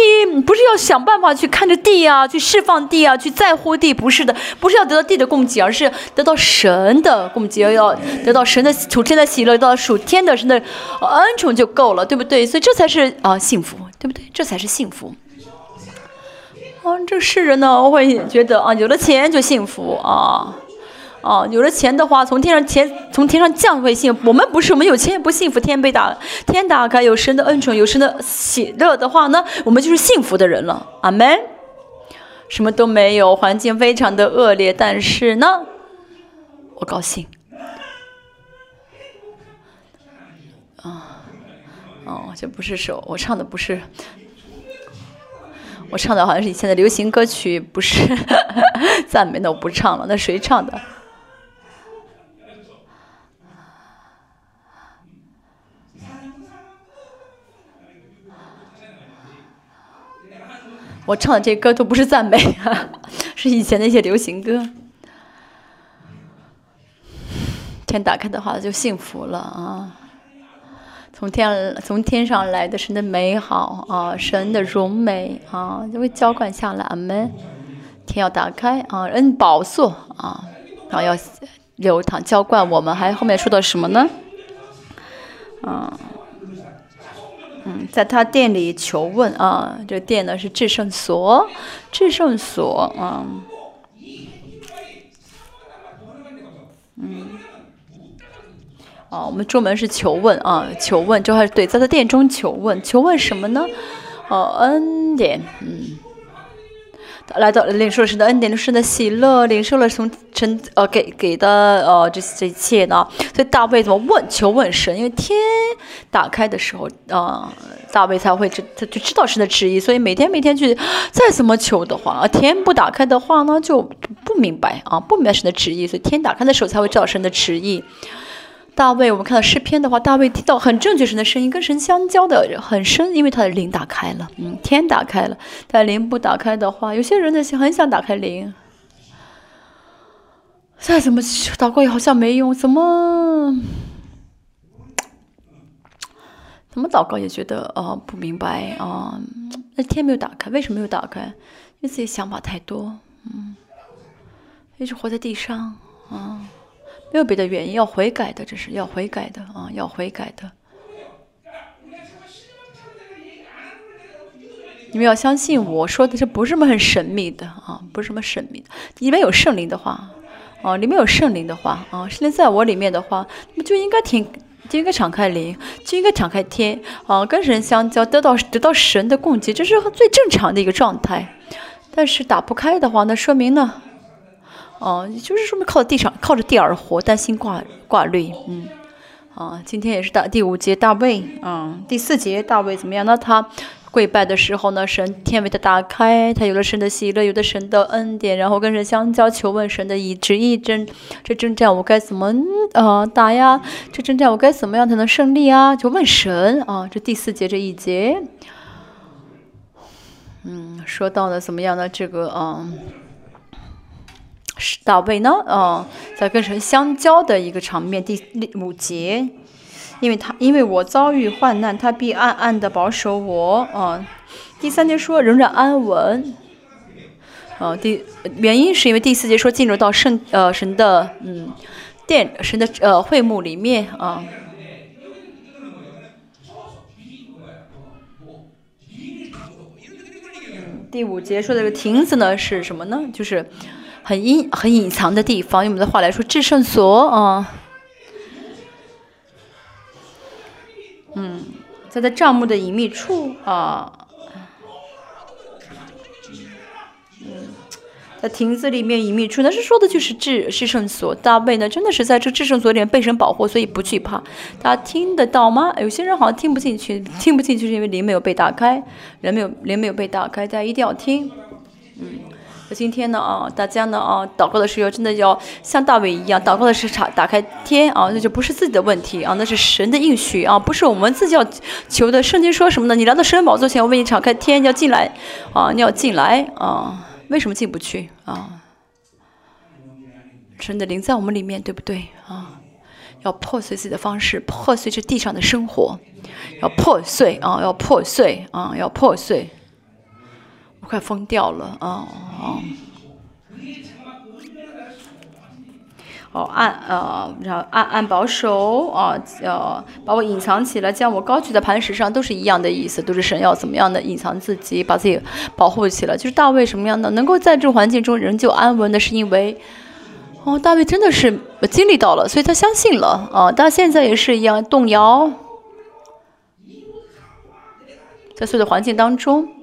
不是要想办法去看着地啊，去释放地啊，去在乎地，不是的，不是要得到地的供给，而是得到神的供给，要得到神的属天的喜乐，得到属天的神的恩宠就够了，对不对？所以这才是啊幸福，对不对？这才是幸福。啊，这世人呢，我会觉得啊，有了钱就幸福啊。哦，有了钱的话，从天上钱从天上降会幸。我们不是，我们有钱也不幸福。天被打，天打开，有神的恩宠，有神的喜乐的话呢，我们就是幸福的人了。阿门。什么都没有，环境非常的恶劣，但是呢，我高兴。啊，哦，这不是首，我唱的不是，我唱的好像是以前的流行歌曲，不是 赞美的，我不唱了。那谁唱的？我唱的这歌都不是赞美，是以前的一些流行歌。天打开的话就幸福了啊！从天从天上来的神的美好啊，神的荣美啊，就会浇灌下来。们天要打开啊，恩宝座啊，然后要流淌浇灌我们。还后面说到什么呢？啊，嗯，在他店里求问啊，这店呢是至圣所，至圣所啊，嗯，啊，我们中文是求问啊，求问，就还是对，在他店中求问，求问什么呢？哦，恩典，嗯。来到领受神的恩典，领受的喜乐，领受了从神呃给给的呃这这一切呢。所以大卫怎么问求问神？因为天打开的时候啊，大卫才会知他就知道神的旨意。所以每天每天去再怎么求的话，啊天不打开的话呢，就不明白啊，不明白神的旨意。所以天打开的时候才会知道神的旨意。大卫，我们看到诗篇的话，大卫听到很正确神的声音，跟神相交的很深，因为他的灵打开了，嗯，天打开了。但灵不打开的话，有些人呢很想打开灵，再怎么祷告也好像没用，怎么怎么祷告也觉得呃不明白啊，那天没有打开，为什么没有打开？因为自己想法太多，嗯，一直活在地上啊。没有别的原因，要悔改的，这是要悔改的啊，要悔改的。你们要相信我说的，这不是什么很神秘的啊，不是什么神秘的。里面有圣灵的话，啊，里面有圣灵的话，啊，圣灵在我里面的话，那么就应该听，就应该敞开灵，就应该敞开天，啊，跟神相交，得到得到神的供给，这是最正常的一个状态。但是打不开的话，那说明呢？哦，就是说明靠地上，靠着地而活，担心挂挂虑，嗯，啊，今天也是大第五节大卫，嗯，第四节大卫怎么样？那他跪拜的时候呢，神天为他打开，他有了神的喜乐，有了神的恩典，然后跟神相交，求问神的以旨意征，这征战我该怎么呃打呀？这征战我该怎么样才能胜利啊？就问神啊，这第四节这一节，嗯，说到了怎么样的这个啊？是大卫呢？哦，在跟神相交的一个场面，第五节，因为他因为我遭遇患难，他必暗暗的保守我。啊，第三节说仍然安稳。啊，第原因是因为第四节说进入到圣呃神的嗯殿神的呃会幕里面啊。第五节说的这个亭子呢是什么呢？就是。很隐很隐藏的地方，用我们的话来说，至圣所啊，嗯，在在帐幕的隐秘处啊，嗯，在亭子里面隐秘处，那是说的就是至至圣所。大卫呢，真的是在这至圣所里面被神保护，所以不惧怕。大家听得到吗？有些人好像听不进去，听不进去是因为灵没有被打开，人没有灵没有被打开，大家一定要听，嗯。今天呢啊，大家呢啊，祷告的时候真的要像大卫一样，祷告的是打打开天啊，那就不是自己的问题啊，那是神的应许啊，不是我们自己要求的。圣经说什么呢？你来到神宝座前，我为你敞开天，要进来啊，你要进来啊，为什么进不去啊？神的灵在我们里面，对不对啊？要破碎自己的方式，破碎这地上的生活，要破碎啊，要破碎啊，要破碎。快疯掉了啊！哦，哦，暗呃，然后暗暗保守啊，呃，把我隐藏起来，将我高举在磐石上，都是一样的意思，都是神要怎么样的隐藏自己，把自己保护起来。就是大卫什么样的，能够在这环境中仍旧安稳的，是因为哦，大卫真的是经历到了，所以他相信了啊。他现在也是一样动摇，在所有的环境当中。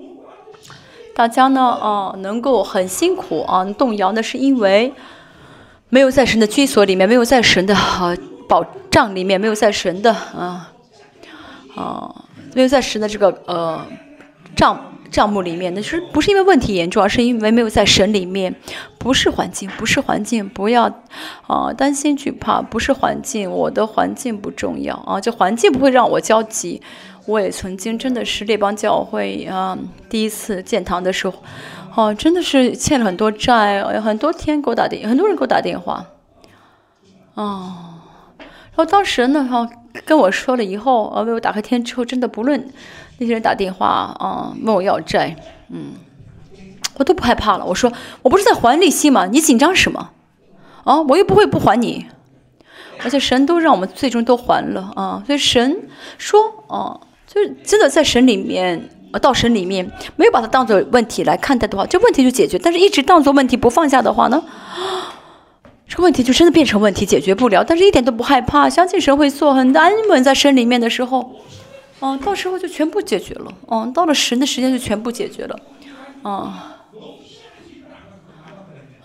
大家呢，啊，能够很辛苦啊，动摇呢，是因为没有在神的居所里面，没有在神的保障里面，没有在神的啊啊，没有在神的这个呃账账目里面。那是不是因为问题严重，而是因为没有在神里面？不是环境，不是环境，不要啊担心惧怕，不是环境，我的环境不重要啊，这环境不会让我焦急。我也曾经真的是列邦教会啊，第一次建堂的时候，哦，真的是欠了很多债，很多天给我打电，很多人给我打电话，哦，然后当时呢，哈，跟我说了以后，啊，为我打开天之后，真的不论那些人打电话啊，问我要债，嗯，我都不害怕了。我说我不是在还利息吗？你紧张什么？啊，我又不会不还你。而且神都让我们最终都还了啊。所以神说，啊，就是真的在神里面，呃，到神里面没有把它当做问题来看待的话，这问题就解决；但是一直当做问题 不放下的话呢，这个问题就真的变成问题，解决不了。但是一点都不害怕，相信神会做，很安稳在神里面的时候，嗯，到时候就全部解决了。嗯，到了神的时间就全部解决了，哦。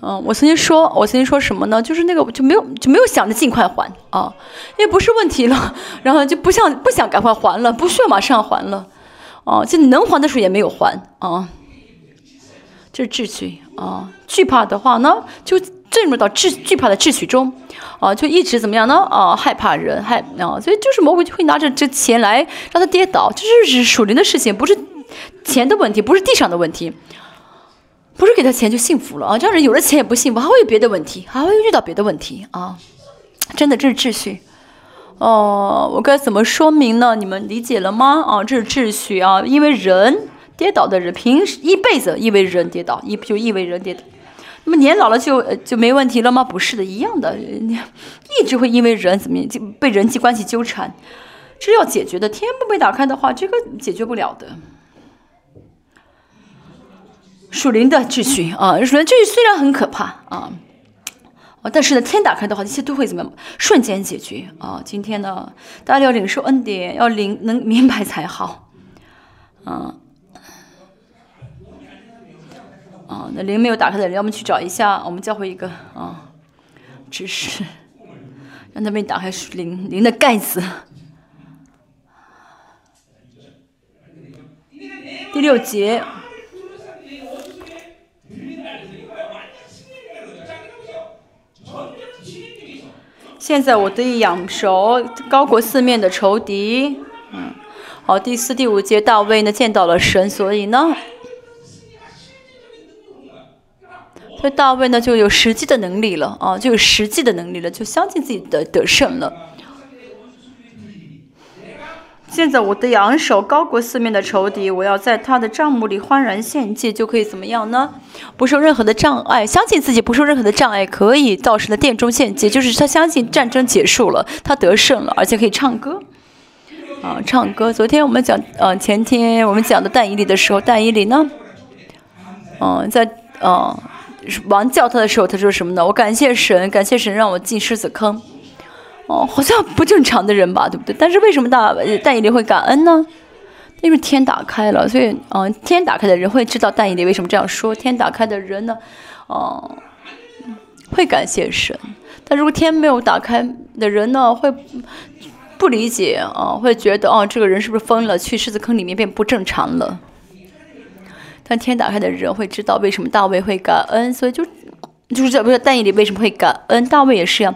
嗯，我曾经说，我曾经说什么呢？就是那个就没有就没有想着尽快还啊，因为不是问题了，然后就不想不想赶快还了，不需要马上还了，哦，就能还的时候也没有还啊，这是秩序啊。惧怕的话呢，就进入到秩惧怕的秩序中，啊，就一直怎么样呢？啊，害怕人害啊，所以就是魔鬼就会拿着这钱来让他跌倒，这就是属灵的事情，不是钱的问题，不是地上的问题。不是给他钱就幸福了啊！这样人有了钱也不幸福，还会有别的问题，还会遇到别的问题啊！真的，这是秩序哦。我该怎么说明呢？你们理解了吗？啊，这是秩序啊！因为人跌倒的人，平时一辈子因为人跌倒，一就因为人跌倒。那么年老了就就没问题了吗？不是的，一样的，一直会因为人怎么样就被人际关系纠缠，这是要解决的。天不被打开的话，这个解决不了的。属灵的秩序啊，属灵秩序虽然很可怕啊，但是呢，天打开的话，一切都会怎么样？瞬间解决啊！今天呢，大家要领受恩典，要领能明白才好，啊，啊，那灵没有打开的人，要么去找一下我们教会一个啊，知识，让他们打开灵灵的盖子。第六节。现在我得以养熟，高过四面的仇敌。嗯，好，第四、第五节，大卫呢见到了神，所以呢，所以大卫呢就有实际的能力了啊，就有实际的能力了，就相信自己的得胜了。现在我的扬手高过四面的仇敌，我要在他的帐幕里欢然献祭，就可以怎么样呢？不受任何的障碍，相信自己不受任何的障碍，可以到神的殿中献祭，就是他相信战争结束了，他得胜了，而且可以唱歌，啊，唱歌。昨天我们讲，呃，前天我们讲的但以理的时候，但以理呢，嗯，在，嗯，王叫他的时候，他说什么呢？我感谢神，感谢神让我进狮子坑。哦，好像不正常的人吧，对不对？但是为什么大大以利会感恩呢？因为天打开了，所以嗯，天打开的人会知道大以利为什么这样说。天打开的人呢，哦，会感谢神。但如果天没有打开的人呢，会不理解啊，会觉得哦，这个人是不是疯了？去狮子坑里面变不正常了。但天打开的人会知道为什么大卫会感恩，所以就就是这不是大以利为什么会感恩？大卫也是呀。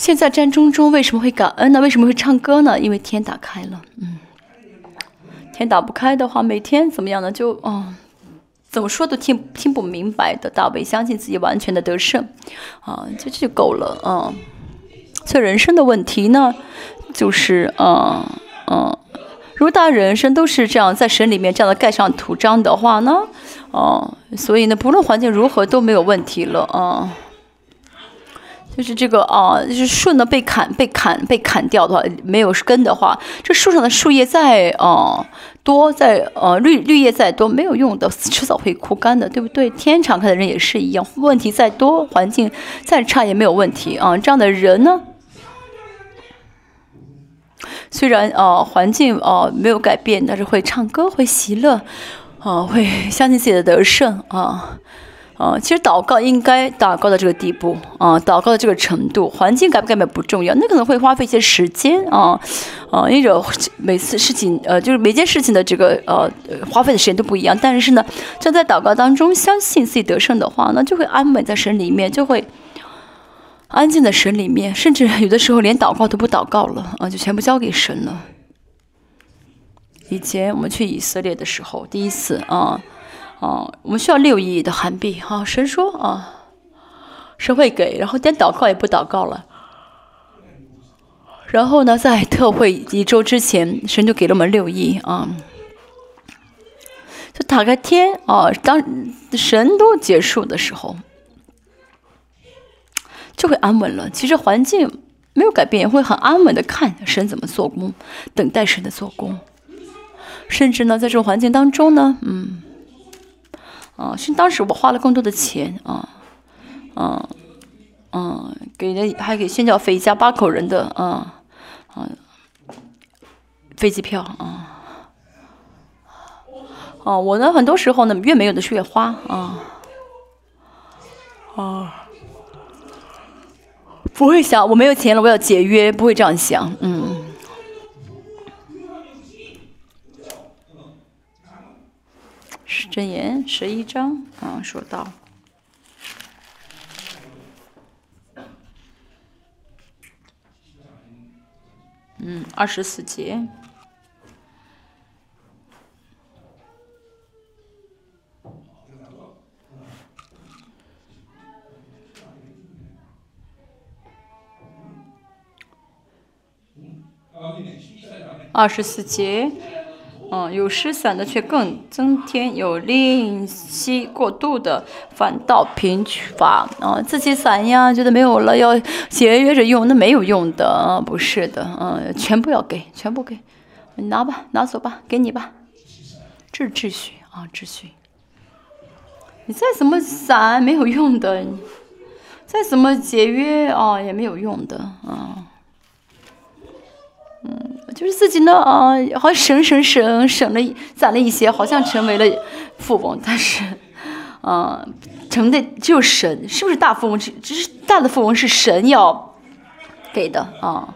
现在战争中为什么会感恩呢？为什么会唱歌呢？因为天打开了，嗯，天打不开的话，每天怎么样呢？就哦，怎么说都听听不明白的。大卫相信自己完全的得胜，啊，这就够了，啊。所以人生的问题呢，就是嗯嗯，如果大家人生都是这样在神里面这样的盖上图章的话呢，哦，所以呢，不论环境如何都没有问题了，啊。就是这个啊，就是树呢被砍、被砍、被砍掉的话，没有根的话，这树上的树叶再啊多，再呃绿绿叶再多没有用的，迟早会枯干的，对不对？天敞开的人也是一样，问题再多，环境再差也没有问题啊。这样的人呢，虽然啊环境啊没有改变，但是会唱歌，会喜乐，啊会相信自己的得胜啊。啊，其实祷告应该祷告到这个地步啊，祷告到这个程度，环境改不改变不重要，那可能会花费一些时间啊啊，因为每次事情呃，就是每件事情的这个呃花费的时间都不一样。但是呢，站在祷告当中，相信自己得胜的话，那就会安稳在神里面，就会安静的神里面，甚至有的时候连祷告都不祷告了啊，就全部交给神了。以前我们去以色列的时候，第一次啊。哦，我们需要六亿的韩币。哈，神说啊，神会给，然后连祷告也不祷告了。然后呢，在特会一周之前，神就给了我们六亿啊。就打开天啊，当神都结束的时候，就会安稳了。其实环境没有改变，会很安稳的看神怎么做工，等待神的做工。甚至呢，在这种环境当中呢，嗯，啊，是当时我花了更多的钱啊，嗯，嗯，给了还给宣教费一家八口人的啊，啊，飞机票啊，哦，我呢，很多时候呢，越没有的是越花啊，啊。不会想我没有钱了，我要节约，不会这样想。嗯。真言十一章啊，说到，嗯，二十四节。二十四节，嗯，有失散的却更增添，有吝惜过度的反倒贫乏啊，自己散呀，觉得没有了要节约着用，那没有用的啊，不是的，嗯，全部要给，全部给，你拿吧，拿走吧，给你吧，这是秩序啊，秩序。你再怎么散没有用的，再怎么节约啊也没有用的啊。就是自己呢啊，好像省省省省了攒了一些，好像成为了富翁，但是，啊，成的只有神，是不是大富翁？只只是大的富翁是神要给的啊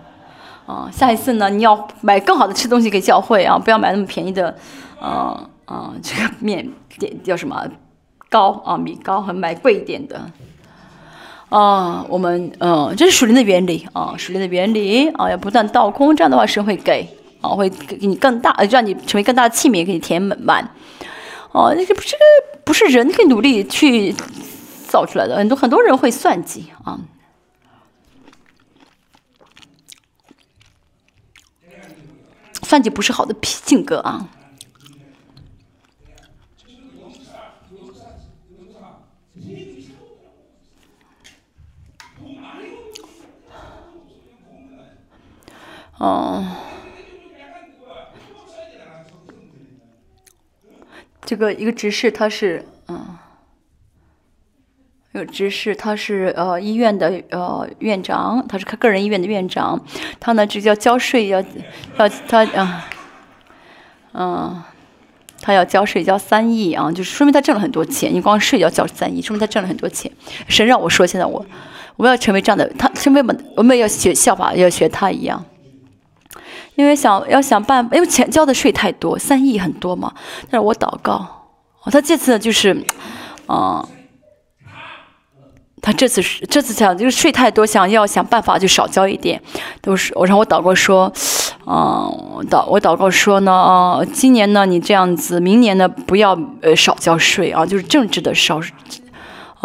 啊！下一次呢，你要买更好的吃东西给教会啊，不要买那么便宜的，啊啊，这个面点叫什么糕啊，米糕，和买贵一点的。啊，我们嗯，这是属灵的原理啊，属灵的原理啊，要不断倒空，这样的话神会给啊，会给你更大，让你成为更大的器皿，给你填满。哦，那个不，这个不是人可以努力去造出来的，很多很多人会算计啊，算计不是好的性格啊。哦，这个一个执事他是嗯，有执事他是呃医院的呃院长，他是开个人医院的院长，他呢这叫交税要要他啊嗯，他要交税交三亿啊，就是说明他挣了很多钱，你光税要交三亿，说明他挣了很多钱。神让我说，现在我我要成为这样的，他成为我们我们要学效法，要学他一样。因为想要想办，因为钱交的税太多，三亿很多嘛。但是我祷告，他这次就是，嗯，他这次是这次想就是税太多，想要想办法就少交一点。都是我让我祷告说，嗯，祷我祷告说呢，啊，今年呢你这样子，明年呢不要呃少交税啊，就是政治的少。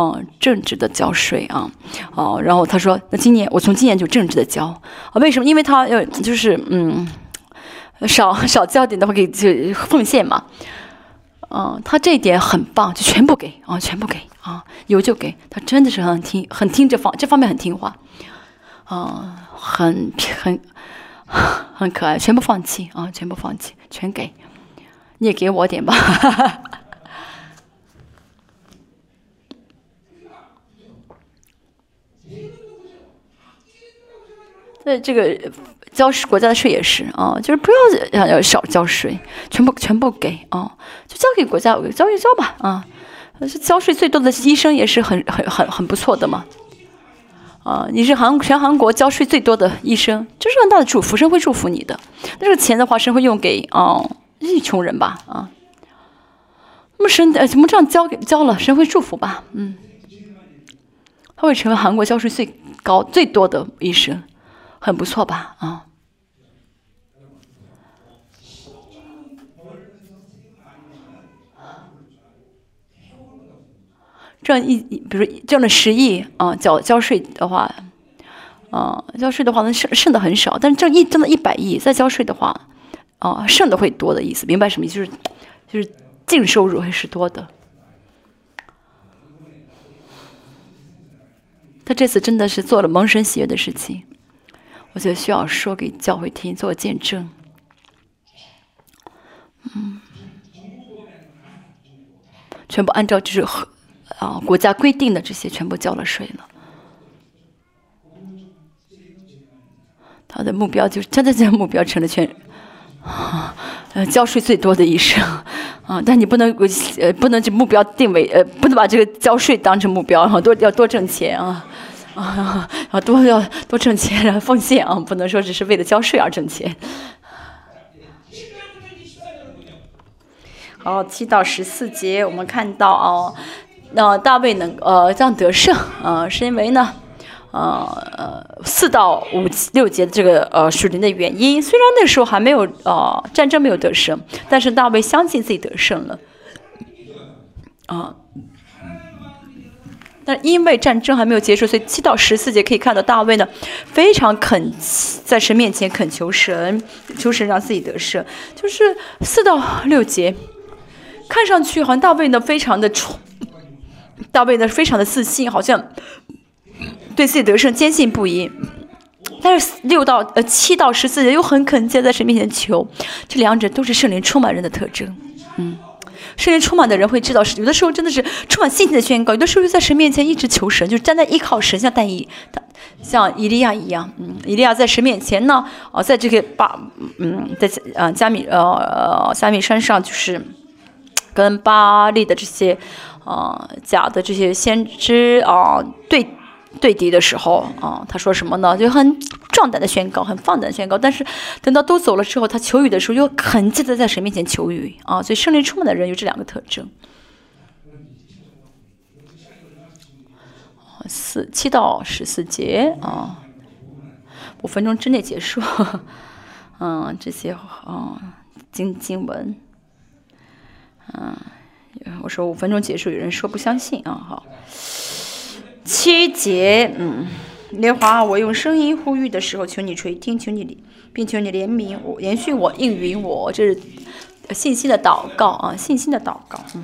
嗯，正直的交税啊，哦，然后他说，那今年我从今年就正直的交。啊，为什么？因为他要就是嗯，少 少交点的话，给就奉献嘛，嗯，他这一点很棒，就全部给啊，全部给啊，有就给。他，真的是很听很听这方这方面很听话，啊，很很很可爱，全部放弃啊，全部放弃，全给，你也给我点吧。在这个交，国家的税也是啊，就是不要要要少交税，全部全部给啊，就交给国家，交一交吧啊。交税最多的医生也是很很很很不错的嘛。啊，你是韩全韩国交税最多的医生，这是很大的祝福，神会祝福你的。那这个钱的话，神会用给啊一穷人吧啊。那么神呃怎么这样交给交了，神会祝福吧？嗯，他会成为韩国交税最高最多的医生。很不错吧，啊，挣一，比如挣了十亿啊，交交税的话，啊，交税的话，那剩剩的很少。但是挣一挣了一百亿，再交税的话，啊，剩的会多的意思，明白什么意思？就是就是净收入会是多的。他这次真的是做了蒙神喜悦的事情。我就需要说给教会听，做见证。嗯，全部按照就是和啊国家规定的这些全部交了税了。他的目标就是，真的这个目标成了全，呃，交税最多的医生，啊，但你不能呃不能就目标定为呃不能把这个交税当成目标，多要多挣钱啊，啊多要多挣钱然后奉献啊，不能说只是为了交税而挣钱。好，七到十四节我们看到哦，那大卫能呃这样得胜啊，是因为呢。呃呃，四到五六节这个呃属灵的原因，虽然那时候还没有呃战争没有得胜，但是大卫相信自己得胜了，啊，但因为战争还没有结束，所以七到十四节可以看到大卫呢非常恳在神面前恳求神，求神让自己得胜。就是四到六节，看上去好像大卫呢非常的冲，大卫呢非常的自信，好像。对自己得胜坚信不疑，但是六到呃七到十四节又很恳切在神面前求，这两者都是圣灵充满人的特征。嗯，圣灵充满的人会知道，有的时候真的是充满信心的宣告，有的时候就在神面前一直求神，就站在依靠神，像但以他像以利亚一样。嗯，以利亚在神面前呢，哦，在这个巴嗯在呃加米呃呃加米山上，就是跟巴利的这些啊假的这些先知啊对。对敌的时候啊，他说什么呢？就很壮胆的宣告，很放胆宣告。但是等到都走了之后，他求雨的时候又很记得在神面前求雨啊。所以圣灵充满的人有这两个特征。四七到十四节啊，五分钟之内结束。嗯，这些啊经经文，嗯，我说五分钟结束，有人说不相信啊，好。七节，嗯，莲华，我用声音呼吁的时候，求你垂听，求你，并求你怜悯我，延续我，应允我，这是信心的祷告啊，信心的祷告，嗯，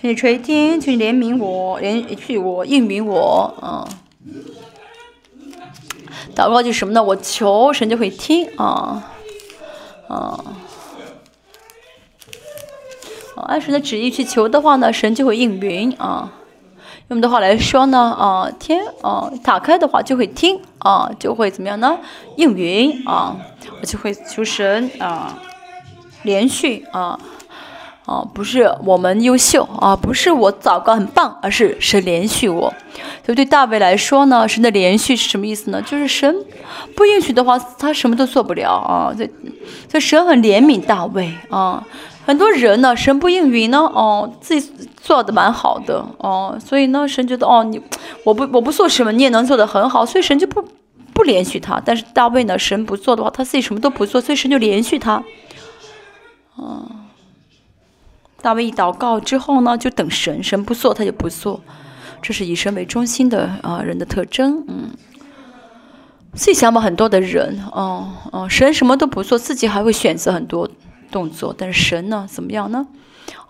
求你垂听，求你怜悯我，连续我，应允我，嗯，祷告就是什么呢？我求神就会听啊，啊。按神的旨意去求的话呢，神就会应允啊。用我们的话来说呢，啊，天啊打开的话就会听啊，就会怎么样呢？应允啊，我就会求神啊，连续啊，啊，不是我们优秀啊，不是我祷告很棒，而是神连续我。所以对大卫来说呢，神的连续是什么意思呢？就是神不允许的话，他什么都做不了啊。所以，所以神很怜悯大卫啊。很多人呢，神不应允呢，哦，自己做的蛮好的，哦，所以呢，神觉得，哦，你，我不，我不做什么，你也能做的很好，所以神就不不连续他。但是大卫呢，神不做的话，他自己什么都不做，所以神就连续他。嗯，大卫一祷告之后呢，就等神，神不做他就不做，这是以神为中心的啊人的特征。嗯，自己想法很多的人，哦哦，神什么都不做，自己还会选择很多。动作，但是神呢？怎么样呢？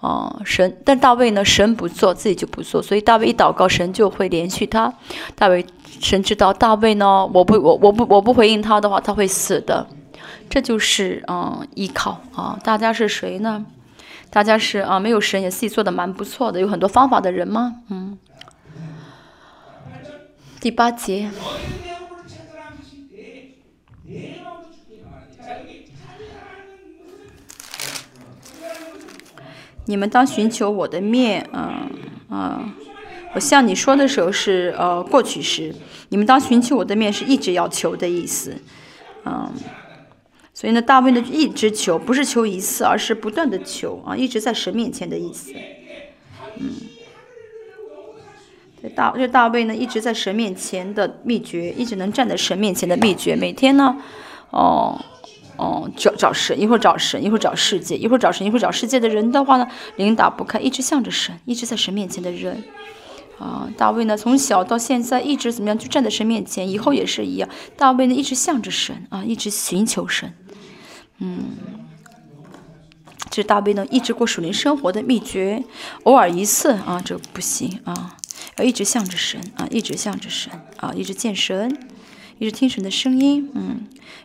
啊，神，但大卫呢？神不做，自己就不做，所以大卫一祷告，神就会连续他。大卫，神知道大卫呢？我不，我我不我不回应他的话，他会死的。这就是嗯，依靠啊。大家是谁呢？大家是啊，没有神也自己做的蛮不错的，有很多方法的人吗？嗯。第八节。你们当寻求我的面，嗯嗯，我向你说的时候是呃过去时，你们当寻求我的面是一直要求的意思，嗯，所以呢，大卫呢一直求，不是求一次，而是不断的求啊，一直在神面前的意思，嗯，这大这大卫呢一直在神面前的秘诀，一直能站在神面前的秘诀，每天呢，哦。哦，找找神，一会儿找神，一会儿找世界，一会儿找神，一会儿找世界的人的话呢，领打不开，一直向着神，一直在神面前的人，啊，大卫呢，从小到现在一直怎么样，就站在神面前，以后也是一样。大卫呢，一直向着神啊，一直寻求神，嗯，这是大卫呢，一直过属灵生活的秘诀。偶尔一次啊，这不行啊，要一直向着神啊，一直向着神啊，一直见神，一直听神的声音，嗯，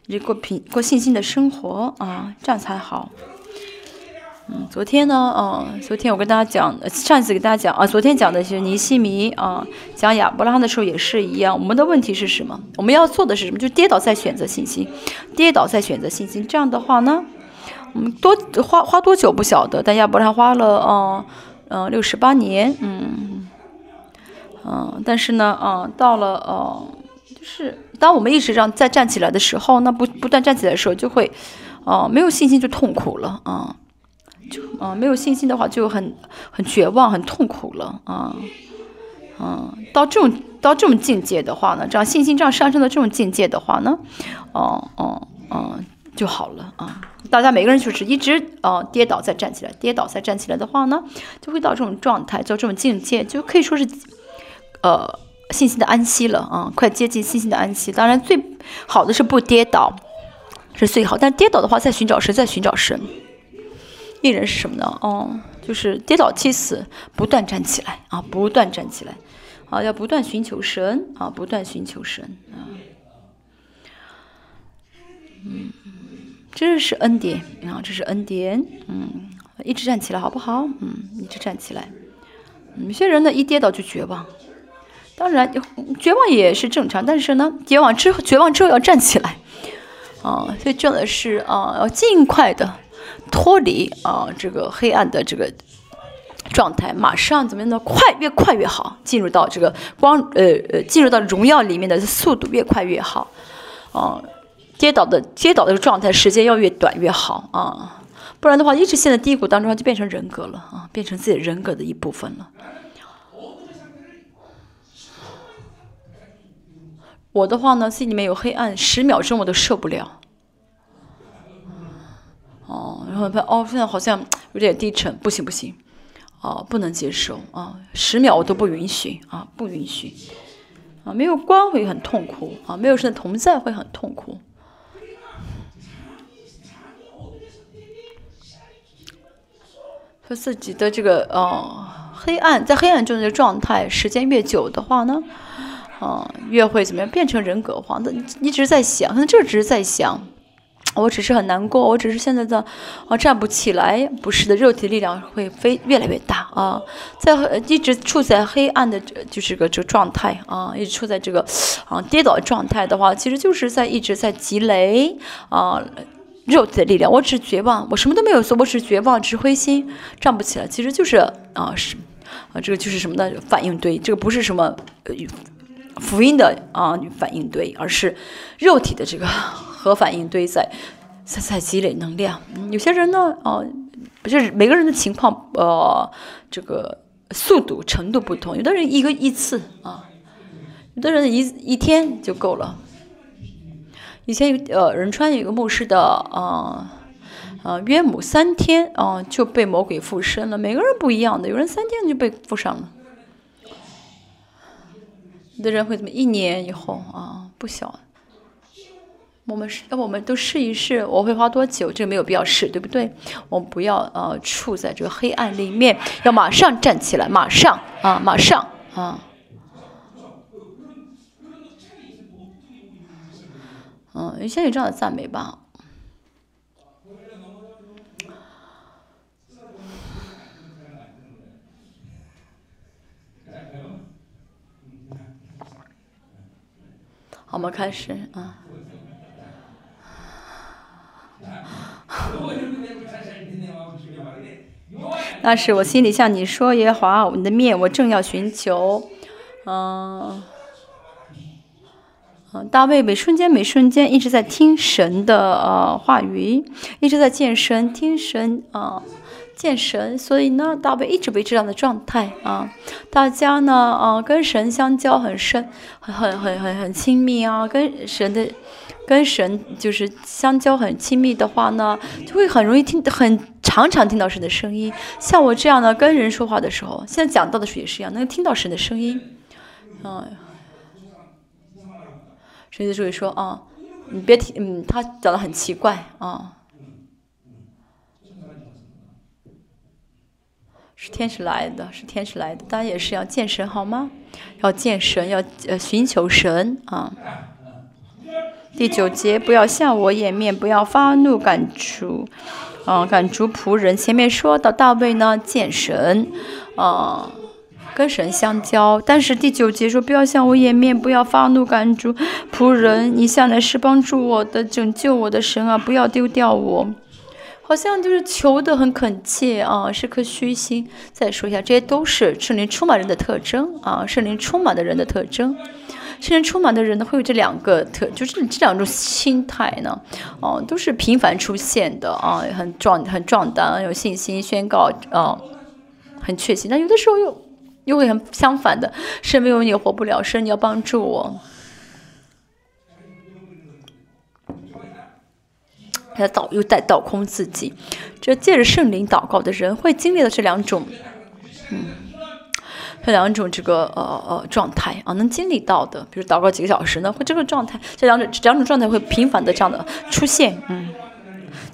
一直过平过信心的生活啊，这样才好。嗯，昨天呢，嗯，昨天我跟大家讲，上一次给大家讲啊，昨天讲的是尼西米啊，讲亚伯拉的时候也是一样。我们的问题是什么？我们要做的是什么？就跌倒再选择信心，跌倒再选择信心。这样的话呢，我们多花花多久不晓得，但亚伯拉花了嗯嗯六十八年，嗯嗯，但是呢，嗯，到了呃，是当我们意识上再站起来的时候，那不不断站起来的时候，就会哦没有信心就痛苦了啊。就啊，没有信心的话，就很很绝望，很痛苦了啊，嗯，到这种到这种境界的话呢，这样信心这样上升到这种境界的话呢，哦哦哦，就好了啊。大家每个人就是一直啊跌倒再站起来，跌倒再站起来的话呢，就会到这种状态，到这种境界，就可以说是呃信心的安息了啊，快接近信心的安息。当然，最好的是不跌倒是最好，但跌倒的话，再寻找神，再寻找神。艺人是什么呢？哦，就是跌倒七次，不断站起来啊，不断站起来，啊，要不断寻求神啊，不断寻求神啊，嗯，这是恩典啊，这是恩典，嗯，一直站起来好不好？嗯，一直站起来。有些人呢，一跌倒就绝望，当然绝望也是正常，但是呢，绝望之后，绝望之后要站起来，啊，所以重要的是啊，要尽快的。脱离啊，这个黑暗的这个状态，马上怎么样呢？快，越快越好，进入到这个光，呃呃，进入到荣耀里面的速度越快越好。啊，跌倒的跌倒的状态时间要越短越好啊，不然的话，一直陷在低谷当中，就变成人格了啊，变成自己人格的一部分了。我的话呢，心里面有黑暗，十秒钟我都受不了。哦，然后他哦，现在好像有点低沉，不行不行，哦，不能接受啊，十秒我都不允许啊，不允许啊，没有光会很痛苦啊，没有神的同在会很痛苦。说自己的这个哦，黑暗在黑暗中的状态时间越久的话呢，啊，越会怎么样变成人格化？那一直在想，可能这只是在想。我只是很难过，我只是现在的，啊，站不起来。不是的，肉体力量会飞越来越大啊，在一直处在黑暗的，就是个这个状态啊，一直处在这个啊跌倒状态的话，其实就是在一直在积累啊肉体的力量。我只是绝望，我什么都没有做，我只是绝望，只灰心，站不起来。其实就是啊是啊这个就是什么呢？反应堆，这个不是什么福音的啊反应堆，而是肉体的这个。核反应堆在 在在积累能量，有些人呢，哦，不是每个人的情况，呃，这个速度程度不同，有的人一个一次啊，有的人一一天就够了。以前有呃仁川有一个牧师的，呃呃约母三天啊就被魔鬼附身了，每个人不一样的，有人三天就被附上了，有的人会怎么一年以后啊不小。我们是，要不我们都试一试，我会花多久？这个没有必要试，对不对？我们不要呃处在这个黑暗里面，要马上站起来，马上啊，马上啊。嗯，先有这样的赞美吧。我们开始啊。那是我心里向你说，耶和华，你的面我正要寻求，嗯，嗯，大卫每瞬间每瞬间一直在听神的呃话语，一直在健身听神啊。见神，所以呢，大卫一直维持这样的状态啊。大家呢啊跟神相交很深，很很很很很亲密啊，跟神的。跟神就是相交很亲密的话呢，就会很容易听，很常常听到神的声音。像我这样的跟人说话的时候，现在讲到的时候也是一样，能听到神的声音。嗯，神就会说啊，你别听，嗯，他讲的很奇怪啊。是天使来的，是天使来的。大家也是要见神，好吗？要见神，要呃寻求神啊。第九节，不要向我掩面，不要发怒赶逐，啊，赶逐仆人。前面说到大卫呢，见神，啊，跟神相交。但是第九节说，不要向我掩面，不要发怒赶逐仆人。你向来是帮助我的、拯救我的神啊，不要丢掉我。好像就是求的很恳切啊，是颗虚心。再说一下，这些都是圣灵充满人的特征啊，圣灵充满的人的特征。圣灵充满的人呢，会有这两个特，就是这两种心态呢，哦，都是频繁出现的啊，很壮、很壮胆，有信心宣告啊，很确信。但有的时候又又会很相反的，神没有你活不了，神你要帮助我。他倒又在倒空自己，这借着圣灵祷告的人会经历的这两种，嗯，这两种这个呃呃状态啊，能经历到的，比如祷告几个小时呢，会这个状态，这两种两种状态会频繁的这样的出现，嗯。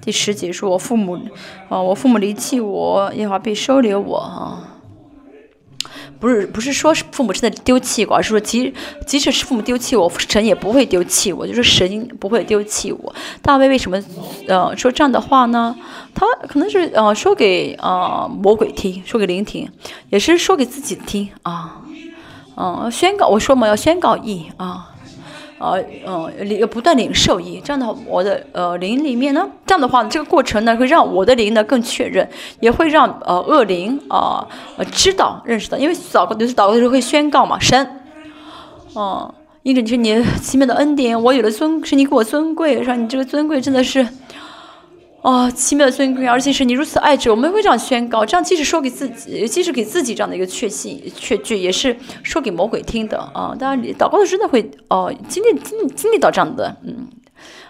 第十节说，我父母，啊，我父母离弃我，耶和华必收留我，啊。不是不是说是父母真的丢弃我，而是说即即使是父母丢弃我，神也不会丢弃我，就是神不会丢弃我。大卫为什么呃说这样的话呢？他可能是呃说给呃魔鬼听，说给灵听，也是说给自己听啊，嗯，宣告我说嘛要宣告义啊。呃嗯领不断领受益，这样的话，我的呃灵里面呢，这样的话，这个过程呢，会让我的灵呢更确认，也会让呃恶灵啊知道认识到，因为祷告就是祷告的时候会宣告嘛，神，哦，因着你是你奇妙的恩典，我有了尊，是你给我尊贵，让你这个尊贵真的是。哦，奇妙的尊贵，而且是你如此爱着，我们会这样宣告，这样即使说给自己，即使给自己这样的一个确信、确据，也是说给魔鬼听的啊。当然，祷告的真的会哦，经历经经历到这样的嗯，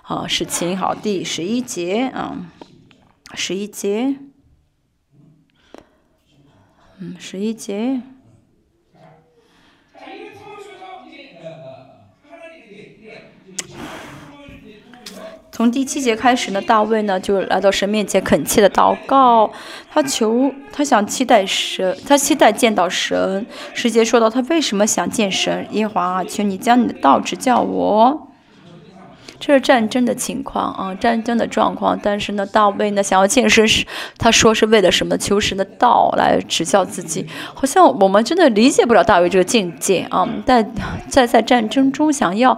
好事情。好，第十一节啊，十一节，嗯，十一节。从第七节开始呢，大卫呢就来到神面前恳切的祷告，他求他想期待神，他期待见到神。十节说到他为什么想见神，耶和华，求你将你的道指教我。这是战争的情况啊，战争的状况。但是呢，大卫呢想要见神是，他说是为了什么？求神的道来指教自己。好像我们真的理解不了大卫这个境界啊，但在在战争中想要。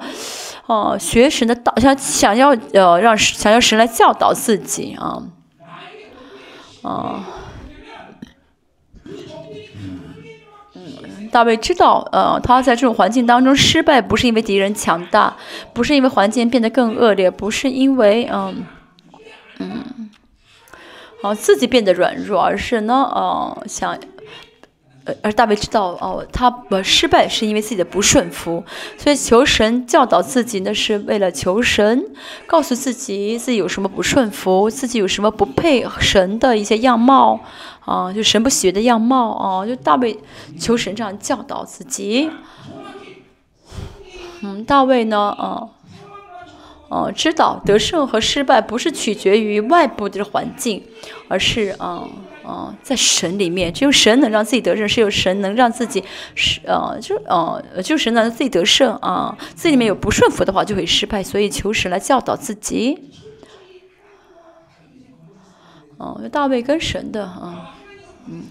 哦，学神的道，想想要呃让想要神来教导自己啊，啊，大卫知道，呃，他在这种环境当中失败，不是因为敌人强大，不是因为环境变得更恶劣，不是因为嗯嗯，啊自己变得软弱，而是呢，呃，想。而大卫知道哦，他不失败是因为自己的不顺服，所以求神教导自己，那是为了求神告诉自己自己有什么不顺服，自己有什么不配神的一些样貌啊，就神不喜悦的样貌啊，就大卫求神这样教导自己。嗯，大卫呢，啊，哦，知道得胜和失败不是取决于外部的环境，而是啊。哦，在神里面，只有神能让自己得胜，只有神能让自己是呃，就呃，就神能让自己得胜啊。自己里面有不顺服的话，就会失败，所以求神来教导自己。哦，大卫跟神的啊，嗯。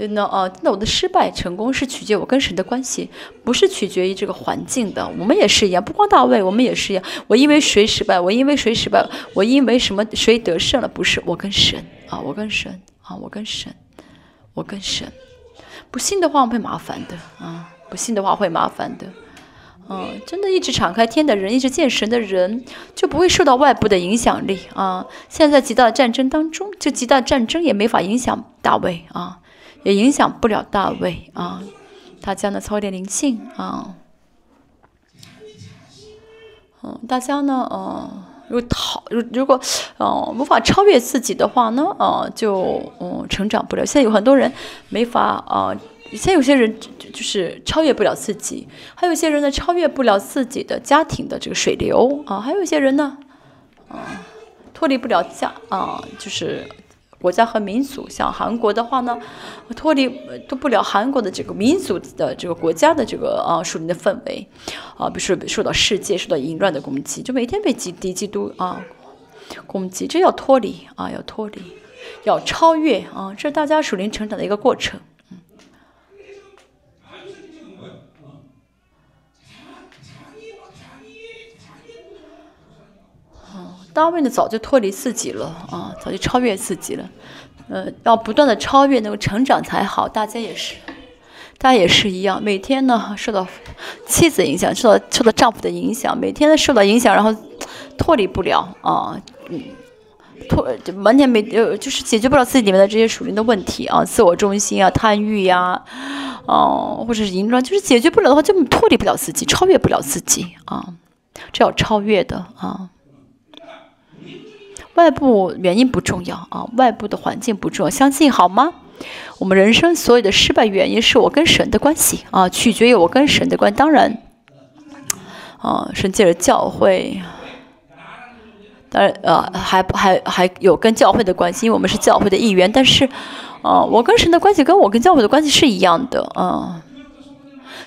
所以呢，呃，那我的失败成功是取决于我跟神的关系，不是取决于这个环境的。我们也是一样，不光大卫，我们也是一样。我因为谁失败，我因为谁失败，我因为什么谁得胜了？不是我跟神啊，我跟神啊，我跟神，我跟神。不信的话会麻烦的啊，不信的话会麻烦的。嗯，真的，一直敞开天的人，一直见神的人，就不会受到外部的影响力啊。现在极大的战争当中，就极大战争也没法影响大卫啊。也影响不了大卫啊，大家呢操点灵性啊，嗯，大家呢，嗯，如果逃，如如果，呃，无法超越自己的话呢，嗯，就嗯成长不了。现在有很多人没法啊，现在有些人就是超越不了自己，还有一些人呢超越不了自己的家庭的这个水流啊，还有一些人呢，啊，脱离不了家啊，就是。国家和民族。像韩国的话呢，脱离脱不了韩国的这个民族的这个国家的这个啊属灵的氛围，啊，比如说受到世界受到淫乱的攻击，就每天被基敌基督啊攻击，这要脱离啊，要脱离，要超越啊，这是大家属灵成长的一个过程。大卫呢，早就脱离自己了啊，早就超越自己了，呃，要不断的超越，那个成长才好。大家也是，大家也是一样，每天呢受到妻子影响，受到受到丈夫的影响，每天呢受到影响，然后脱离不了啊，嗯，脱就完全没呃，就是解决不了自己里面的这些属灵的问题啊，自我中心啊，贪欲呀，哦，或者是淫乱，就是解决不了的话，就脱离不了自己，超越不了自己啊，这要超越的啊。外部原因不重要啊，外部的环境不重要，相信好吗？我们人生所有的失败原因是我跟神的关系啊，取决于我跟神的关。当然，啊，神借着教会，当然呃，还还还有跟教会的关系，因为我们是教会的一员。但是，啊，我跟神的关系跟我跟教会的关系是一样的啊。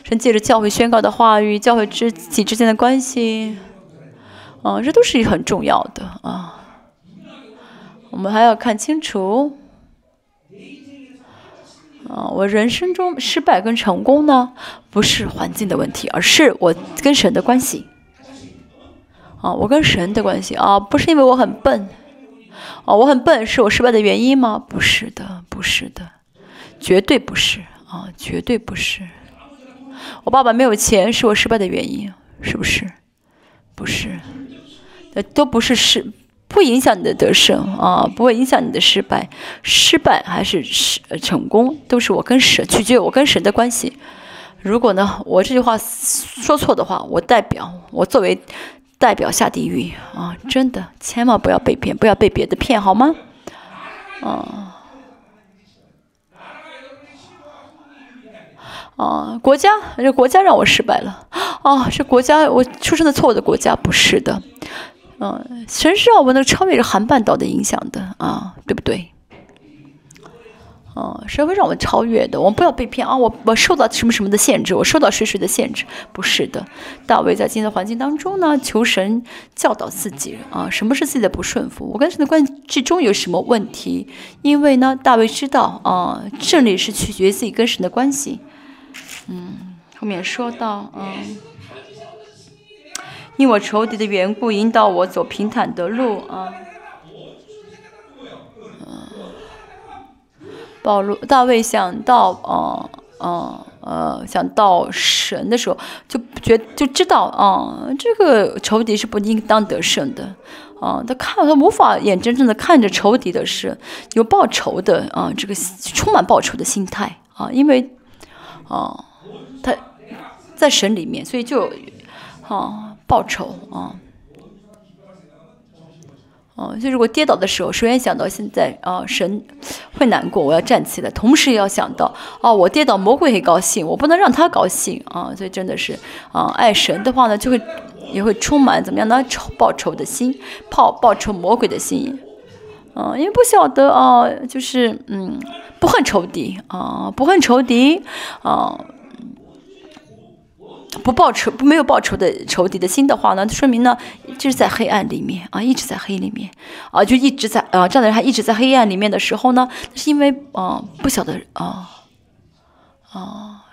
神借着教会宣告的话语，教会之己之间的关系，啊，这都是很重要的啊。我们还要看清楚，啊，我人生中失败跟成功呢，不是环境的问题，而是我跟神的关系。啊，我跟神的关系啊，不是因为我很笨，啊，我很笨是我失败的原因吗？不是的，不是的，绝对不是啊，绝对不是。我爸爸没有钱是我失败的原因，是不是？不是，呃，都不是失。不影响你的得胜啊，不会影响你的失败，失败还是失成功，都是我跟神取决于我跟神的关系。如果呢，我这句话说错的话，我代表我作为代表下地狱啊！真的，千万不要被骗，不要被别的骗，好吗？啊啊！国家，这国家让我失败了啊！是国家，我出生的错误的国家，不是的。嗯，神是让我们能超越这韩半岛的影响的啊，对不对？哦，神会让我们超越的，我们不要被骗啊！我我受到什么什么的限制，我受到谁谁的限制？不是的，大卫在今天的环境当中呢，求神教导自己啊，什么是自己的不顺服？我跟神的关系中有什么问题？因为呢，大卫知道啊，胜利是取决于自己跟神的关系。嗯，后面说到嗯。因我仇敌的缘故，引导我走平坦的路啊。保罗大卫想到，呃呃呃，想到神的时候，就觉就知道啊，这个仇敌是不应当得胜的啊。他看他无法眼睁睁的看着仇敌的是有报仇的啊，这个充满报仇的心态啊，因为啊，他在神里面，所以就啊。报仇啊！哦，就如果跌倒的时候，首先想到现在啊，神会难过，我要站起来。同时也要想到，哦，我跌倒，魔鬼会高兴，我不能让他高兴啊！所以真的是啊，爱神的话呢，就会也会充满怎么样呢？仇报仇的心，报报仇魔鬼的心。啊，因为不晓得啊，就是嗯，不恨仇敌啊，不恨仇敌啊。不报仇，没有报仇的仇敌的心的话呢，说明呢，就是在黑暗里面啊，一直在黑里面啊，就一直在啊，这样的人还一直在黑暗里面的时候呢，是因为啊，不晓得啊啊，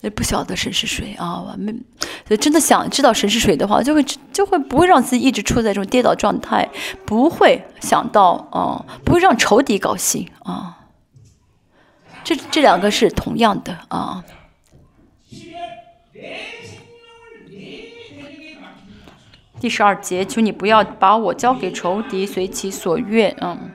也不晓得神是谁啊，没，所以真的想知道神是谁的话，就会就会不会让自己一直处在这种跌倒状态，不会想到啊，不会让仇敌高兴啊，这这两个是同样的啊。第十二节，求你不要把我交给仇敌，随其所愿。嗯，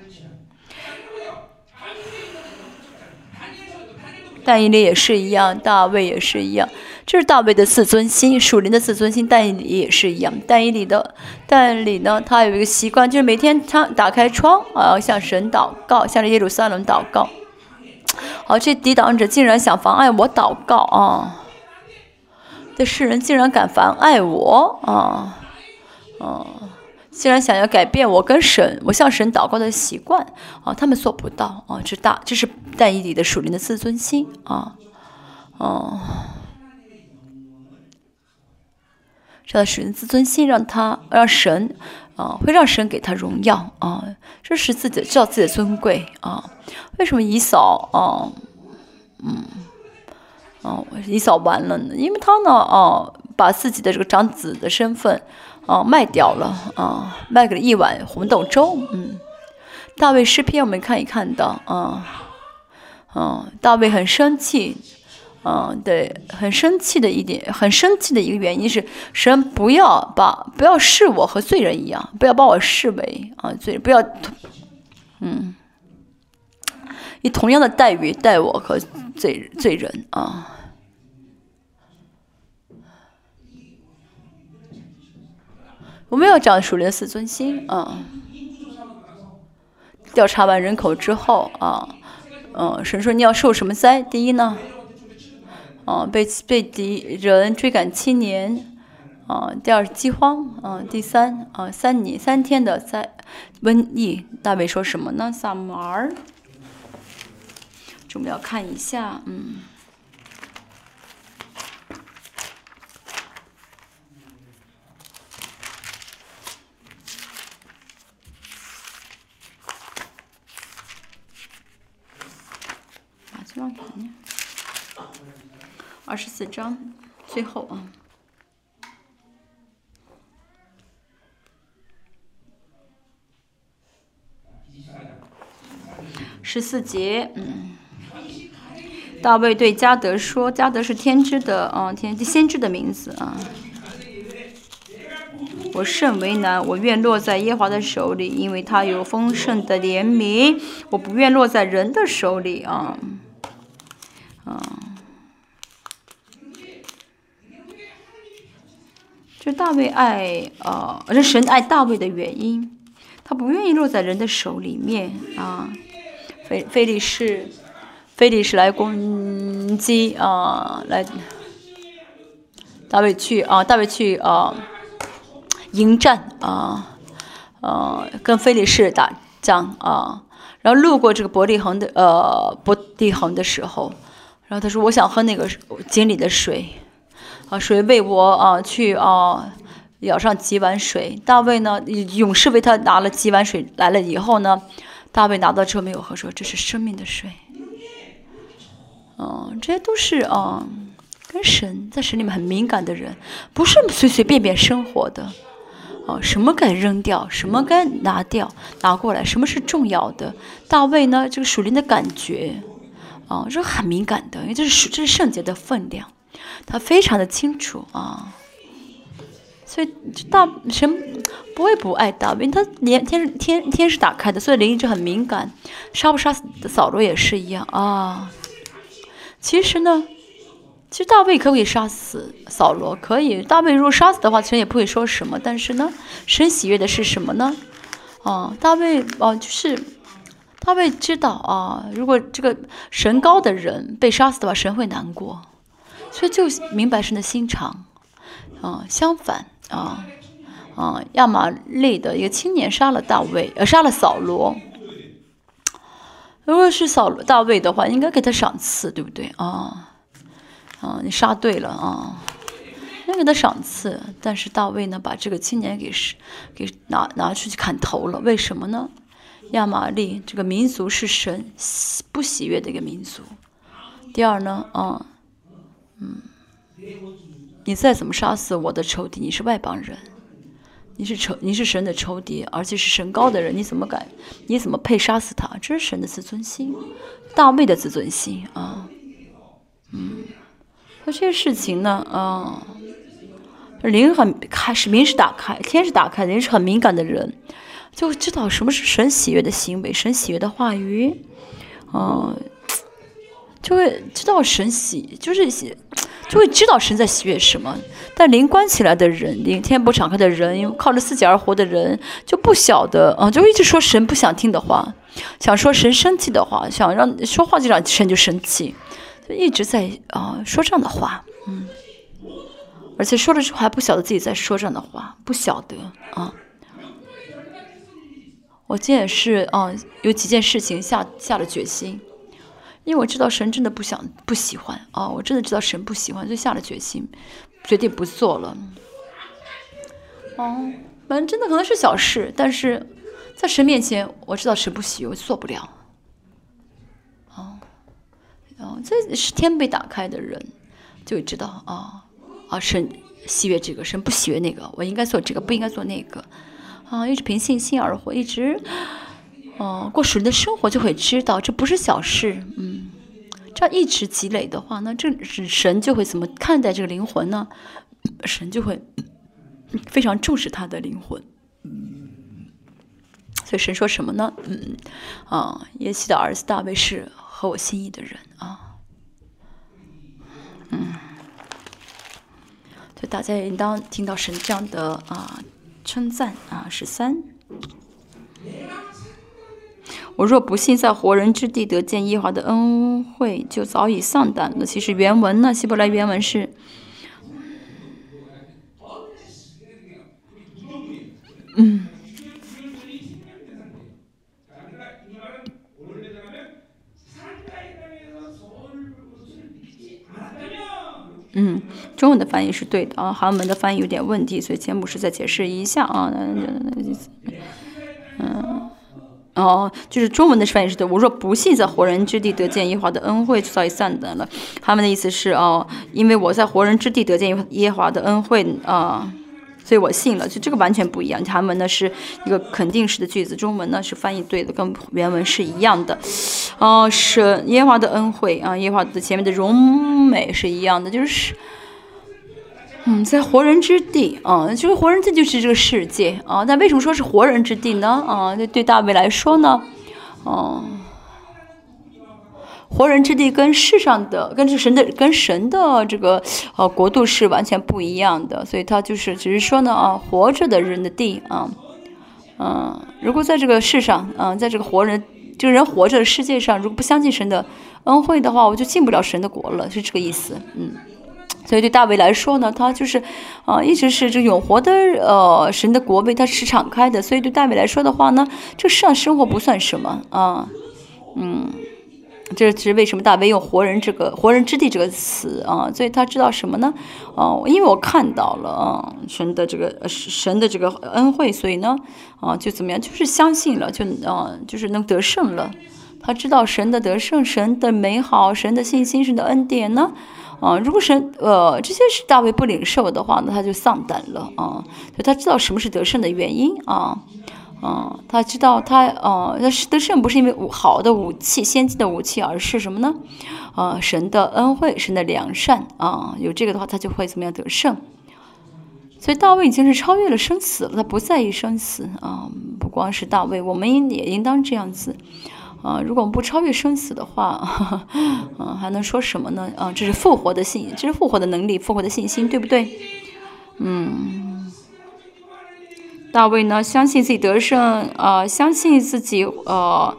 但以理也是一样，大卫也是一样，这是大卫的自尊心，属灵的自尊心。但以理也是一样，但以理的但以理呢，他有一个习惯，就是每天他打开窗啊，向神祷告，向着耶路撒冷祷告。好，这抵挡者竟然想妨碍我祷告啊！这世人竟然敢妨碍我啊！哦，竟然想要改变我跟神，我向神祷告的习惯啊，他们做不到啊，这大这是带一里的属灵的自尊心啊，哦。这样的属灵自尊心，让他让神啊，会让神给他荣耀啊，这是自己知道自己的尊贵啊。为什么以扫啊，嗯，哦，一扫完了呢？因为他呢，哦，把自己的这个长子的身份哦卖掉了啊，卖给了一碗红豆粥。嗯，大卫诗篇我们看一看的啊，嗯，大卫很生气。嗯，对，很生气的一点，很生气的一个原因是，神不要把不要视我和罪人一样，不要把我视为啊罪，不要，嗯，以同样的待遇待我和罪罪人啊。我们要讲属灵的自尊心啊。调查完人口之后啊，嗯，神说你要受什么灾？第一呢？啊，被被敌人追赶七年，啊，第二饥荒，啊，第三啊三年三天的灾瘟疫。大卫说什么呢？萨姆尔，我们要看一下，嗯，啊，这样看呢。二十四章最后啊，十四节，嗯，大卫对加德说：“加德是天知的啊，天先知的名字啊。我甚为难，我愿落在耶华的手里，因为他有丰盛的怜悯。我不愿落在人的手里啊，啊。”这大卫爱呃，这神爱大卫的原因，他不愿意落在人的手里面啊。菲菲利士，菲利士来攻击啊，来大卫去啊，大卫去啊，迎战啊，呃，跟菲利士打仗啊。然后路过这个伯利恒的呃伯利恒的时候，然后他说：“我想喝那个井里的水。”啊，谁为我啊去啊舀上几碗水？大卫呢，勇士为他拿了几碗水来了以后呢，大卫拿到之后没有喝，说这是生命的水。嗯，这些都是啊，跟神在神里面很敏感的人，不是随随便便生活的。哦，什么该扔掉，什么该拿掉，拿过来，什么是重要的？大卫呢，这个属灵的感觉，啊，是很敏感的，因为这是这是圣洁的分量。他非常的清楚啊，所以大神不会不爱大卫，他连天天天是打开的，所以灵一直很敏感。杀不杀扫罗也是一样啊。其实呢，其实大卫可不可以杀死扫罗？可以。大卫如果杀死的话，神也不会说什么。但是呢，神喜悦的是什么呢？啊，大卫啊，就是大卫知道啊，如果这个神高的人被杀死的话，神会难过。所以就明白神的心肠，啊，相反啊，啊，亚玛利的一个青年杀了大卫，呃，杀了扫罗。如果是扫罗大卫的话，应该给他赏赐，对不对啊？啊，你杀对了啊，应该给他赏赐。但是大卫呢，把这个青年给是给拿拿出去砍头了，为什么呢？亚玛利这个民族是神不喜悦的一个民族。第二呢，啊。嗯，你再怎么杀死我的仇敌，你是外邦人，你是仇，你是神的仇敌，而且是神高的人，你怎么敢？你怎么配杀死他？这是神的自尊心，大卫的自尊心啊。嗯，那这些事情呢？啊，灵很开，是明是打开，天是打开，人是很敏感的人，就知道什么是神喜悦的行为，神喜悦的话语，嗯。就会知道神喜，就是喜，就会知道神在喜悦什么。但灵关起来的人，灵天不敞开的人，靠着自己而活的人，就不晓得啊，就一直说神不想听的话，想说神生气的话，想让说话就让神就生气，就一直在啊说这样的话，嗯，而且说了之后还不晓得自己在说这样的话，不晓得啊，我今天也是啊，有几件事情下下了决心，因为我知道神真的不想不喜欢啊，我真的知道神不喜欢，就下了决心，决定不做了。哦，反正真的可能是小事，但是在神面前，我知道神不喜，我做不了。哦，哦，这是天被打开的人就会知道啊啊，神喜悦这个，神不喜悦那个，我应该做这个，不应该做那个。啊，一直凭信心而活，一直，哦，过属灵的生活，就会知道这不是小事。嗯，这样一直积累的话，那这神就会怎么看待这个灵魂呢？神就会非常重视他的灵魂。所以神说什么呢？嗯，啊，耶西的儿子大卫是合我心意的人啊。嗯，所以大家应当听到神这样的啊。称赞啊，十三。我若不信在活人之地得见耶和华的恩惠，就早已丧胆了。其实原文呢，希伯来原文是，嗯。嗯，中文的翻译是对的啊，韩文的翻译有点问题，所以节目是再解释一下啊。嗯，哦，就是中文的翻译是对。我若不信在活人之地得见耶华的恩惠，就早已散的了。他们的意思是哦，因为我在活人之地得见耶和华的恩惠啊。所以我信了，就这个完全不一样。韩文呢是一个肯定式的句子，中文呢是翻译对的，跟原文是一样的。哦，是耶华的恩惠啊，耶华的前面的荣美是一样的，就是，嗯，在活人之地啊，就是活人这就是这个世界啊。那为什么说是活人之地呢？啊，对对大卫来说呢，哦。活人之地跟世上的、跟这神的、跟神的这个呃国度是完全不一样的，所以他就是只是说呢啊，活着的人的地啊，嗯，如果在这个世上，嗯，在这个活人这个人活着的世界上，如果不相信神的恩惠的话，我就进不了神的国了，是这个意思，嗯，所以对大卫来说呢，他就是啊，一直是这永活的呃神的国为他是敞开的，所以对大卫来说的话呢，这世上生活不算什么啊，嗯。这是为什么大卫用“活人”这个“活人之地”这个词啊？所以他知道什么呢？哦，因为我看到了啊，神的这个神的这个恩惠，所以呢，啊，就怎么样，就是相信了，就啊，就是能得胜了。他知道神的得胜，神的美好，神的信心，神的恩典呢，啊，如果神呃这些是大卫不领受的话，那他就丧胆了啊。所以他知道什么是得胜的原因啊。嗯，他知道他，呃，得胜不是因为武好的武器、先进的武器，而是什么呢？呃，神的恩惠、神的良善啊，有这个的话，他就会怎么样得胜？所以大卫已经是超越了生死了，他不在意生死啊。不光是大卫，我们也应当这样子啊。如果我们不超越生死的话，嗯，还能说什么呢？啊，这是复活的信，这是复活的能力、复活的信心，对不对？嗯。大卫呢，相信自己得胜，呃，相信自己，呃，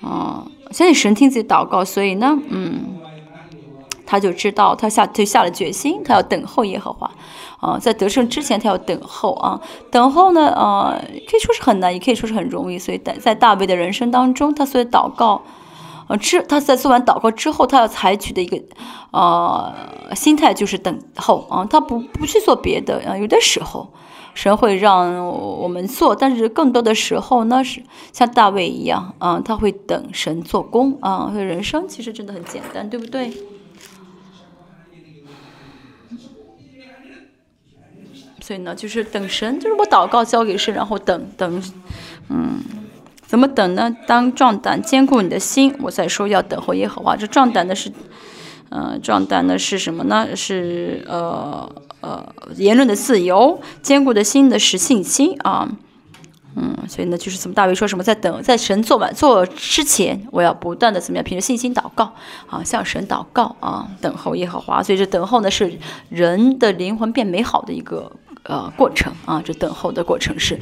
啊，相信神听自己祷告，所以呢，嗯，他就知道，他下他下了决心，他要等候耶和华，啊，在得胜之前，他要等候啊，等候呢，呃，可以说是很难，也可以说是很容易，所以在在大卫的人生当中，他所以祷告，呃，之他在做完祷告之后，他要采取的一个，呃，心态就是等候啊，他不不去做别的啊，有的时候。神会让我们做，但是更多的时候呢，是像大卫一样啊，他会等神做工啊。所以人生其实真的很简单，对不对？所以呢，就是等神，就是我祷告交给神，然后等等，嗯，怎么等呢？当壮胆坚固你的心，我再说要等候耶和华。这壮胆的是，呃，壮胆的是什么呢？是呃。呃，言论的自由，坚固的心的是信心啊，嗯，所以呢，就是怎么大卫说什么，在等，在神做完做之前，我要不断的怎么样，凭着信心祷告啊，向神祷告啊，等候耶和华。所以这等候呢，是人的灵魂变美好的一个呃过程啊，这等候的过程是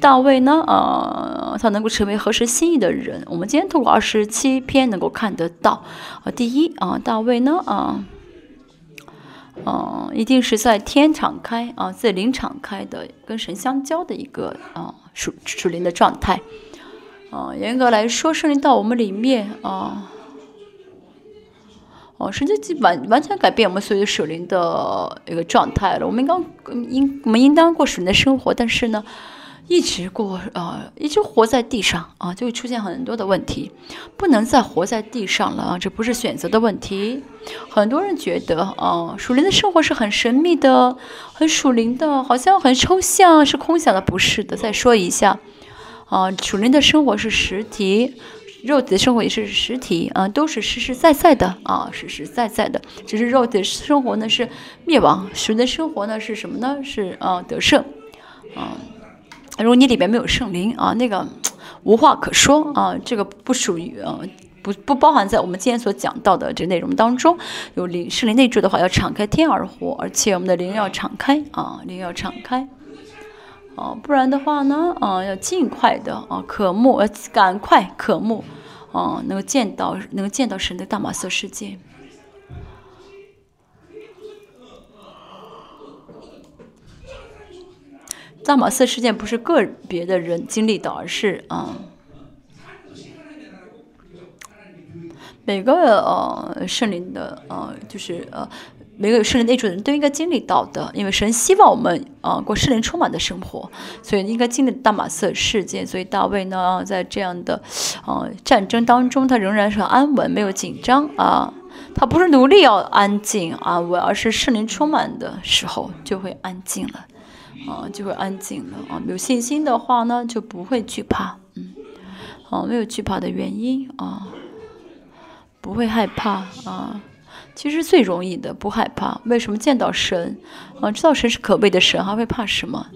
大卫呢，呃，他能够成为合神心意的人。我们今天透过二十七篇能够看得到啊，第一啊，大卫呢啊。嗯，一定是在天敞开啊，在灵敞开的，跟神相交的一个啊属属灵的状态。啊，严格来说，圣灵到我们里面啊，哦，实际完完全改变我们所有属灵的一个状态了。我们刚应我们应当过属灵的生活，但是呢，一直过啊，一直活在地上啊，就会出现很多的问题，不能再活在地上了啊，这不是选择的问题。很多人觉得啊，属灵的生活是很神秘的，很属灵的，好像很抽象，是空想的，不是的。再说一下。啊，属灵的生活是实体，肉体的生活也是实体啊，都是实实在在的啊，实实在在的。只是肉体生活呢是灭亡，神的生活呢是什么呢？是啊得胜啊。如果你里面没有圣灵啊，那个无话可说啊，这个不属于啊，不不包含在我们今天所讲到的这内容当中。有灵圣灵内住的话，要敞开天而活，而且我们的灵要敞开啊，灵要敞开。哦，不然的话呢，啊，要尽快的啊，渴慕，呃，赶快渴慕，啊，能够见到，能够见到神的大马色世界。大马色事件不是个别的人经历的，而是啊，每个呃圣灵的呃，就是呃。每个有圣灵内住的人都应该经历到的，因为神希望我们啊过圣灵充满的生活，所以应该经历大马色事件。所以大卫呢，在这样的啊战争当中，他仍然是安稳，没有紧张啊。他不是努力要安静安稳，而是圣灵充满的时候就会安静了啊，就会安静了啊。有信心的话呢，就不会惧怕，嗯，啊，没有惧怕的原因啊，不会害怕啊。其实最容易的不害怕，为什么见到神啊？知道神是可畏的神，还会怕什么？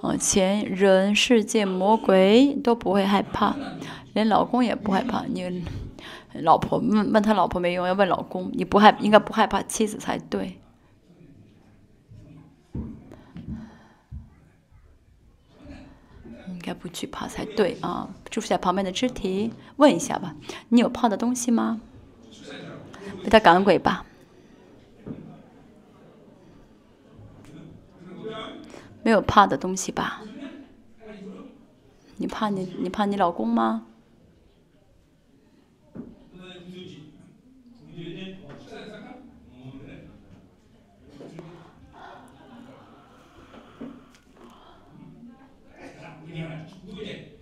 啊，钱、人、世界、魔鬼都不会害怕，连老公也不害怕。你老婆问问他老婆没用，要问老公。你不害应该不害怕妻子才对，应该不惧怕才对啊！祝福下旁边的肢体，问一下吧，你有怕的东西吗？被他赶鬼吧，没有怕的东西吧？你怕你你怕你老公吗？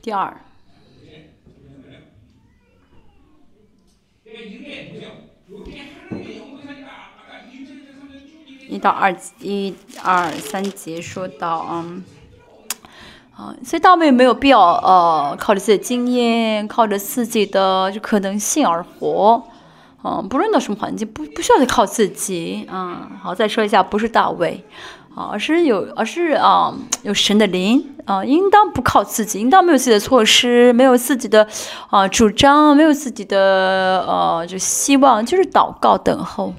第二。一到二一二三节说到，嗯，啊，所以大卫没有必要，呃，靠着自己的经验，靠着自己的就可能性而活，嗯，不论到什么环境，不不需要靠自己，啊，好，再说一下，不是大卫，啊，而是有，而是啊，有神的灵，啊，应当不靠自己，应当没有自己的措施，没有自己的啊主张，没有自己的呃就希望，就是祷告等候。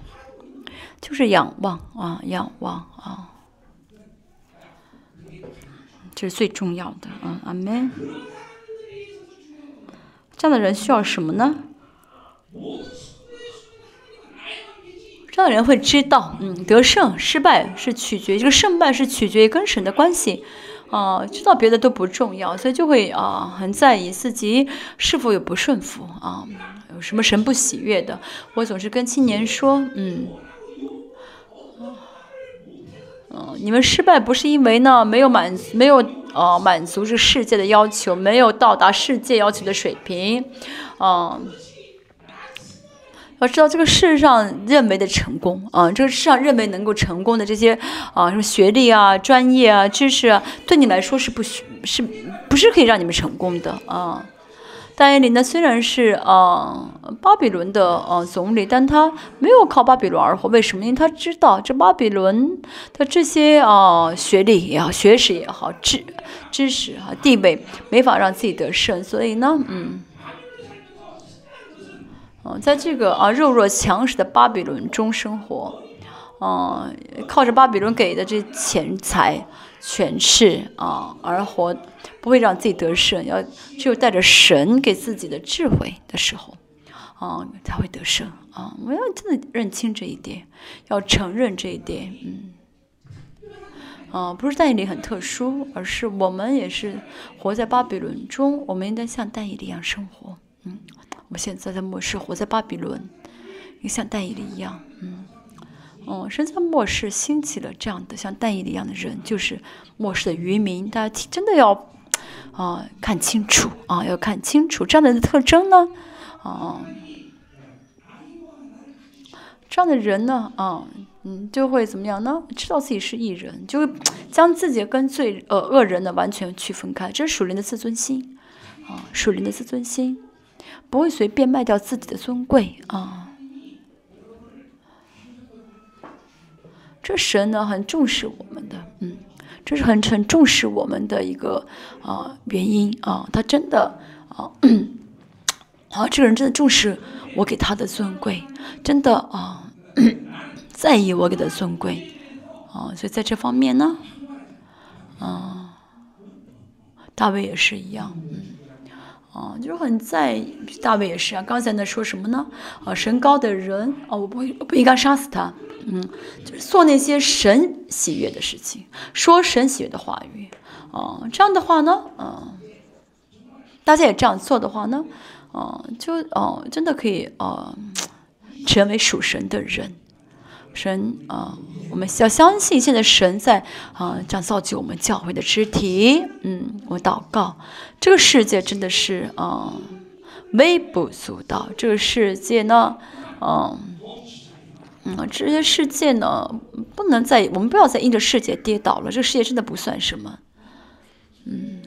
就是仰望啊，仰望啊，这是最重要的啊，阿门。这样的人需要什么呢？这样的人会知道，嗯，得胜、失败是取决，这个胜败是取决于跟神的关系啊。知道别的都不重要，所以就会啊，很在意自己是否有不顺服啊，有什么神不喜悦的。我总是跟青年说，嗯。嗯，你们失败不是因为呢没有满没有呃满足这世界的要求，没有到达世界要求的水平，嗯，要知道这个世上认为的成功啊，这个世上认为能够成功的这些啊什么学历啊、专业啊、知识啊，对你来说是不需是不是可以让你们成功的啊？大耶利呢，虽然是呃巴比伦的呃总理，但他没有靠巴比伦而活。为什么？因为他知道这巴比伦的这些啊学历也好、学识也好、知知识啊、地位，没法让自己得胜。所以呢，嗯，嗯，在这个啊弱肉强食的巴比伦中生活，嗯，靠着巴比伦给的这钱财、权势啊而活。不会让自己得胜，要只有带着神给自己的智慧的时候，啊，才会得胜啊！我要真的认清这一点，要承认这一点，嗯，啊，不是但以理很特殊，而是我们也是活在巴比伦中，我们应该像但以理一样生活。嗯，我们现在在末世，活在巴比伦，也像但以理一样。嗯，哦，神在末世兴起了这样的像但以理一样的人，就是末世的渔民。大家真的要啊看清楚啊，要看清楚这样的人的特征呢，啊，这样的人呢，啊。嗯，就会怎么样呢？知道自己是艺人，就会将自己跟罪呃恶人呢完全区分开。这是属灵的自尊心啊，属灵的自尊心，不会随便卖掉自己的尊贵啊。这神呢很重视我们的，嗯，这是很很重视我们的一个啊原因啊。他真的啊 啊，这个人真的重视我给他的尊贵，真的啊。在意我给的尊贵，啊，所以在这方面呢，啊，大卫也是一样，嗯，啊，就是很在意，大卫也是啊。刚才呢说什么呢？啊，神高的人，啊，我不会不应该杀死他，嗯，就是做那些神喜悦的事情，说神喜悦的话语，啊，这样的话呢，嗯，大家也这样做的话呢，啊，就哦，真的可以啊，成为属神的人。神啊，我们要相信，现在神在啊，这样造就我们教会的肢体。嗯，我祷告，这个世界真的是啊，微不足道。这个世界呢，嗯嗯，这些世界呢，不能再，我们不要再因着世界跌倒了。这个世界真的不算什么。嗯。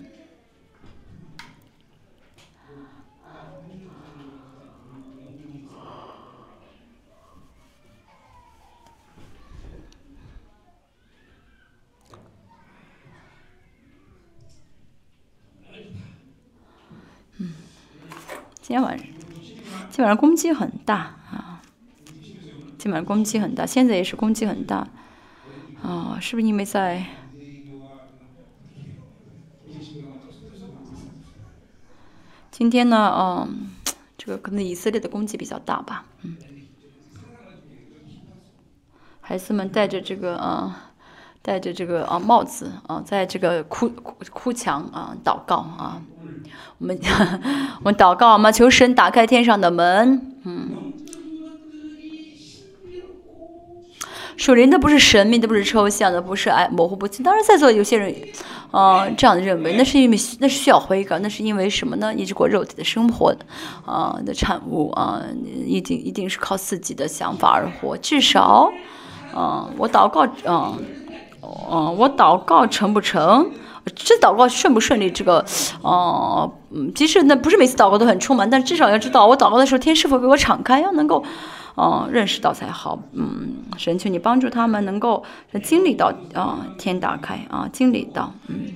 嗯今天晚上，今天晚上攻击很大基本上攻击很大，现在也是攻击很大啊！是不是因为在今天呢？嗯，这个可能以色列的攻击比较大吧？嗯，孩子们戴着这个啊，戴着这个啊帽子啊，在这个哭哭墙啊祷告啊。我们 我们祷告嘛，求神打开天上的门。嗯，属灵的不是神秘的，不是抽象的，不是哎模糊不清。当然，在座有些人，啊，这样的认为，那是因为那是需要悔改，那是因为什么呢？一直过肉体的生活，啊的产物啊，一定一定是靠自己的想法而活。至少，啊，我祷告，啊，啊，我祷告成不成？这祷告顺不顺利？这个，哦，嗯，即使那不是每次祷告都很充满，但至少要知道我祷告的时候天是否给我敞开，要能够，哦，认识到才好。嗯，神求你帮助他们能够经历到啊，天打开啊，经历到，嗯，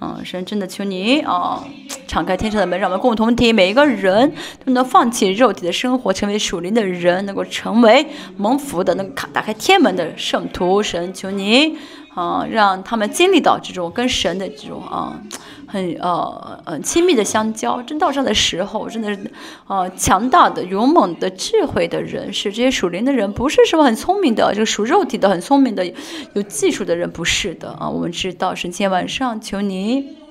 嗯，神真的求你啊，敞开天上的门，让我们共同体每一个人都能放弃肉体的生活，成为属灵的人，能够成为蒙福的，能打打开天门的圣徒。神求你。啊，让他们经历到这种跟神的这种啊，很呃呃亲密的相交，真道上的时候，真的是呃强大的、勇猛的、智慧的人，是这些属灵的人，不是什么很聪明的，这个属肉体的很聪明的、有技术的人，不是的啊。我们知道，神今天晚上求您。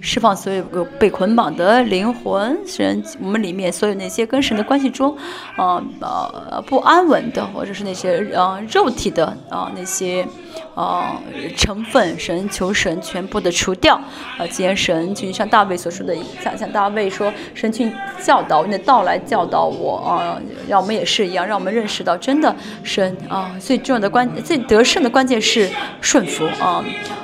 释放所有被捆绑的灵魂，神，我们里面所有那些跟神的关系中，啊呃不安稳的，或者是那些啊肉体的啊那些啊成分，神求神全部的除掉。啊，今天神就像大卫所说的，像像大卫说，神去教导你的道来教导我啊，让我们也是一样，让我们认识到真的神啊最重要的关最得胜的关键是顺服啊。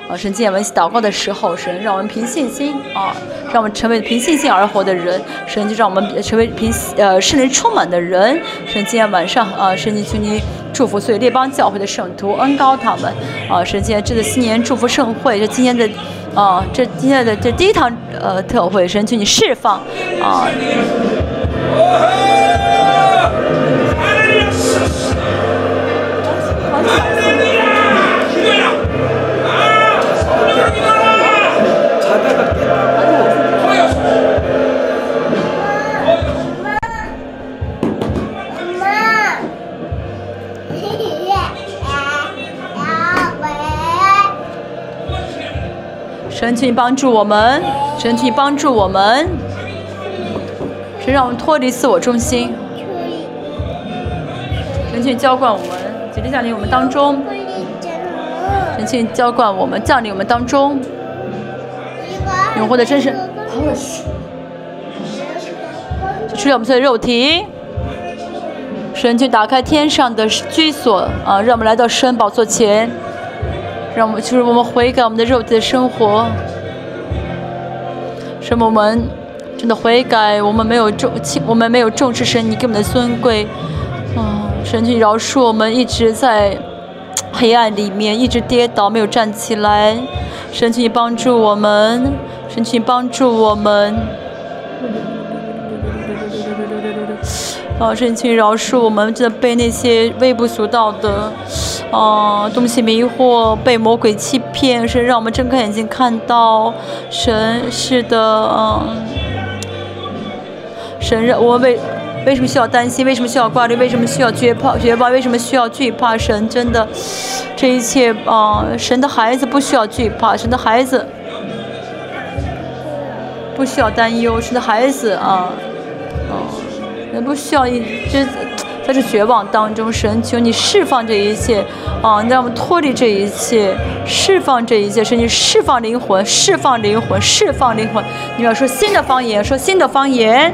啊，神今天我们祷告的时候，神让我们凭信心啊，让我们成为凭信心而活的人。神就让我们成为凭呃，圣灵充满的人。神今天晚上啊，神请你祝福所有列邦教会的圣徒，恩高他们啊。神今天这个新年祝福盛会，这今天的啊，这今天的这第一堂呃特惠，神请你释放啊。神，请帮助我们，神，请帮助我们，神让我们脱离自我中心，神，请浇灌我们，姐姐降临我们当中，神，请浇灌我们，降临我们当中，永活的真神，除掉我们所有肉体。神，就打开天上的居所啊，让我们来到神宝座前，让我们就是我们悔改我们的肉体的生活，什么我们真的悔改，我们没有重，我们没有重视神你给我们的尊贵，啊，神去饶恕我们一直在黑暗里面一直跌倒没有站起来，神去帮助我们，神去帮助我们。啊，神，请饶恕我们，真的被那些微不足道的，啊，东西迷惑，被魔鬼欺骗。神，让我们睁开眼睛看到，神是的，嗯，神让我为为什么需要担心？为什么需要挂虑？为什么需要绝怕？绝望？为什么需要惧怕？神真的，这一切啊，神的孩子不需要惧怕，神的孩子不需要担忧，神的孩子啊，啊。人不需要一直在这绝望当中，神求你释放这一切，啊，让我们脱离这一切，释放这一切，神你释放灵魂，释放灵魂，释放灵魂。你要说新的方言，说新的方言。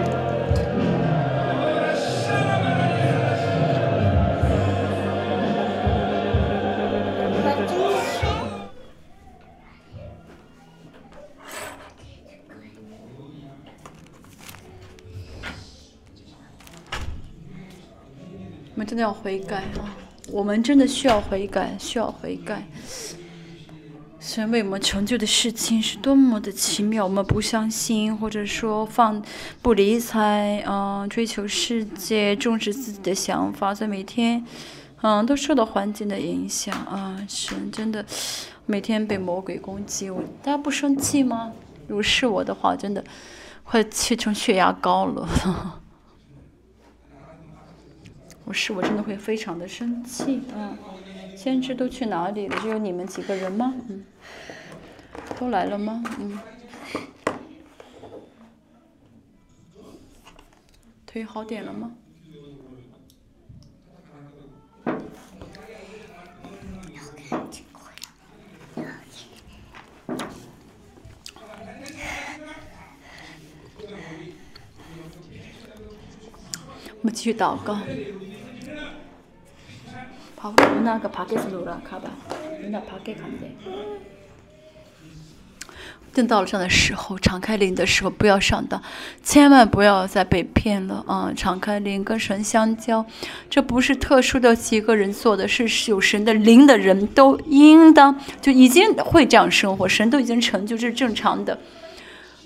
真的要悔改啊！我们真的需要悔改，需要悔改。神为我们成就的事情是多么的奇妙，我们不相信，或者说放不理睬，嗯，追求世界，重视自己的想法，所以每天，嗯，都受到环境的影响啊！神真的每天被魔鬼攻击，我大家不生气吗？如果是我的话，真的快气成血压高了。我是我真的会非常的生气啊！先知都去哪里了？只有你们几个人吗？嗯，都来了吗？嗯，腿好点了吗？我们继续祷告。好，那个爬给是路了，卡吧，那爬给看的。等到了这样的时候，敞开灵的时候，不要上当，千万不要再被骗了啊！敞开灵跟神相交，这不是特殊的几个人做的，是有神的灵的人都应当就已经会这样生活，神都已经成就，这是正常的。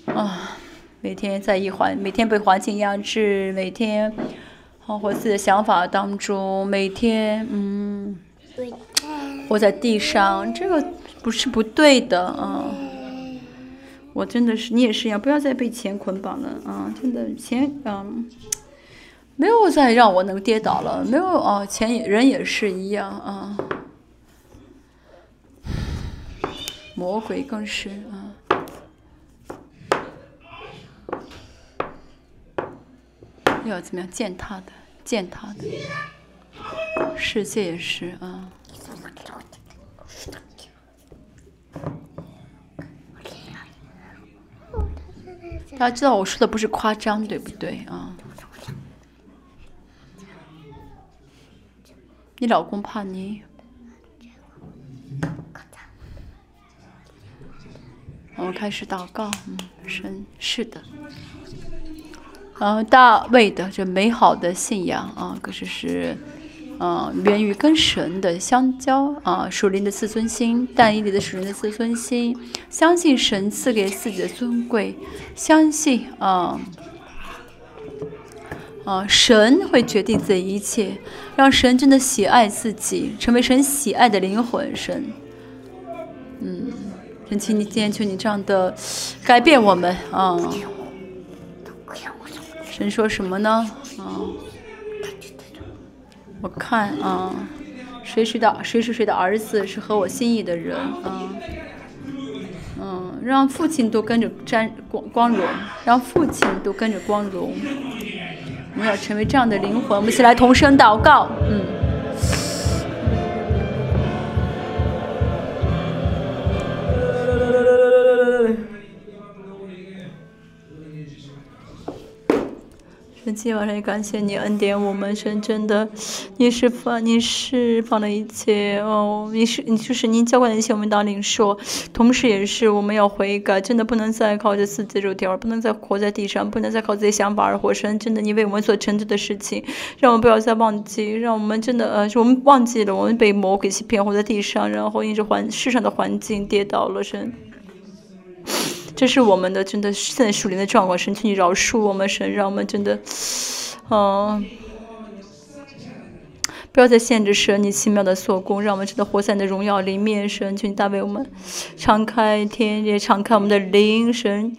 啊，每天在一环，每天被环境压制，每天。生活自己的想法当中，每天嗯，活在地上，这个不是不对的啊！我真的是，你也是一样，不要再被钱捆绑了啊！真的，钱嗯，没有再让我能跌倒了，没有哦，钱人也是一样啊，魔鬼更是啊，要怎么样践踏的？践踏的，世界也是啊。大家知道我说的不是夸张，对不对啊？你老公怕你？我们开始祷告，嗯，神是的。嗯，大卫的这美好的信仰啊，可是是，嗯，源于跟神的相交啊，属灵的自尊心，但以理的属灵的自尊心，相信神赐给自己的尊贵，相信啊，啊，神会决定这一切，让神真的喜爱自己，成为神喜爱的灵魂，神，嗯，神，请你今天求你这样的改变我们啊。神说什么呢？啊，我看啊，谁谁的谁是谁的儿子是合我心意的人啊，嗯，让父亲都跟着沾光光荣，让父亲都跟着光荣。我们要成为这样的灵魂，我们一起来同声祷告，嗯。今天晚上也感谢你恩典我们神真的，你是放你释放了一切哦，你是你就是您教管的一切我们当领受，同时也是我们要悔改，真的不能再靠着自己肉体，不能再活在地上，不能再靠自己想法而活。神真的，你为我们所成就的事情，让我们不要再忘记，让我们真的呃，我们忘记了我们被魔鬼欺骗活在地上，然后因着环世上的环境跌倒了神。这是我们的真的现在树林的状况，神，请你饶恕我们，神，让我们真的，嗯，不要再限制神你奇妙的做工，让我们真的活在你的荣耀里面，神，请你大为我们敞开天，也敞开我们的灵，神。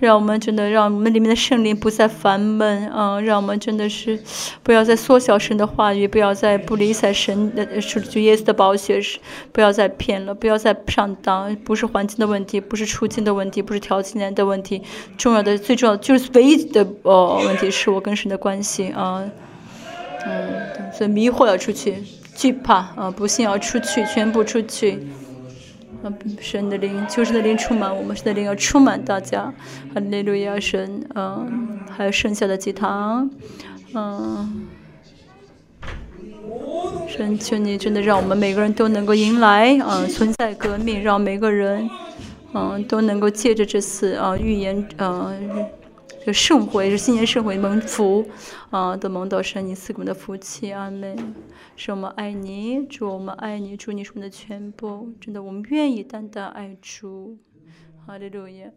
让我们真的，让我们里面的圣灵不再烦闷，啊，让我们真的是不要再缩小神的话语，不要再不理睬神的主耶稣的宝血是，不要再骗了，不要再上当，不是环境的问题，不是处境的问题，不是条件的问题，重要的、最重要的就是唯一的哦问题是我跟神的关系啊，嗯，所以迷惑要出去，惧怕啊，不幸要出去，全部出去。啊，神的灵，求神的灵充满我们，神的灵要充满大家。哈利路亚，神，嗯，还有剩下的几堂，嗯，神求你真的让我们每个人都能够迎来，嗯，存在革命，让每个人，嗯，都能够借着这次啊预言，嗯。这盛会是新年盛会蒙福，啊，的蒙到神你赐给我们的福气，阿门。是我们爱你，主我们爱你，主你是我们的全部，真的我们愿意单单爱主，哈利路亚。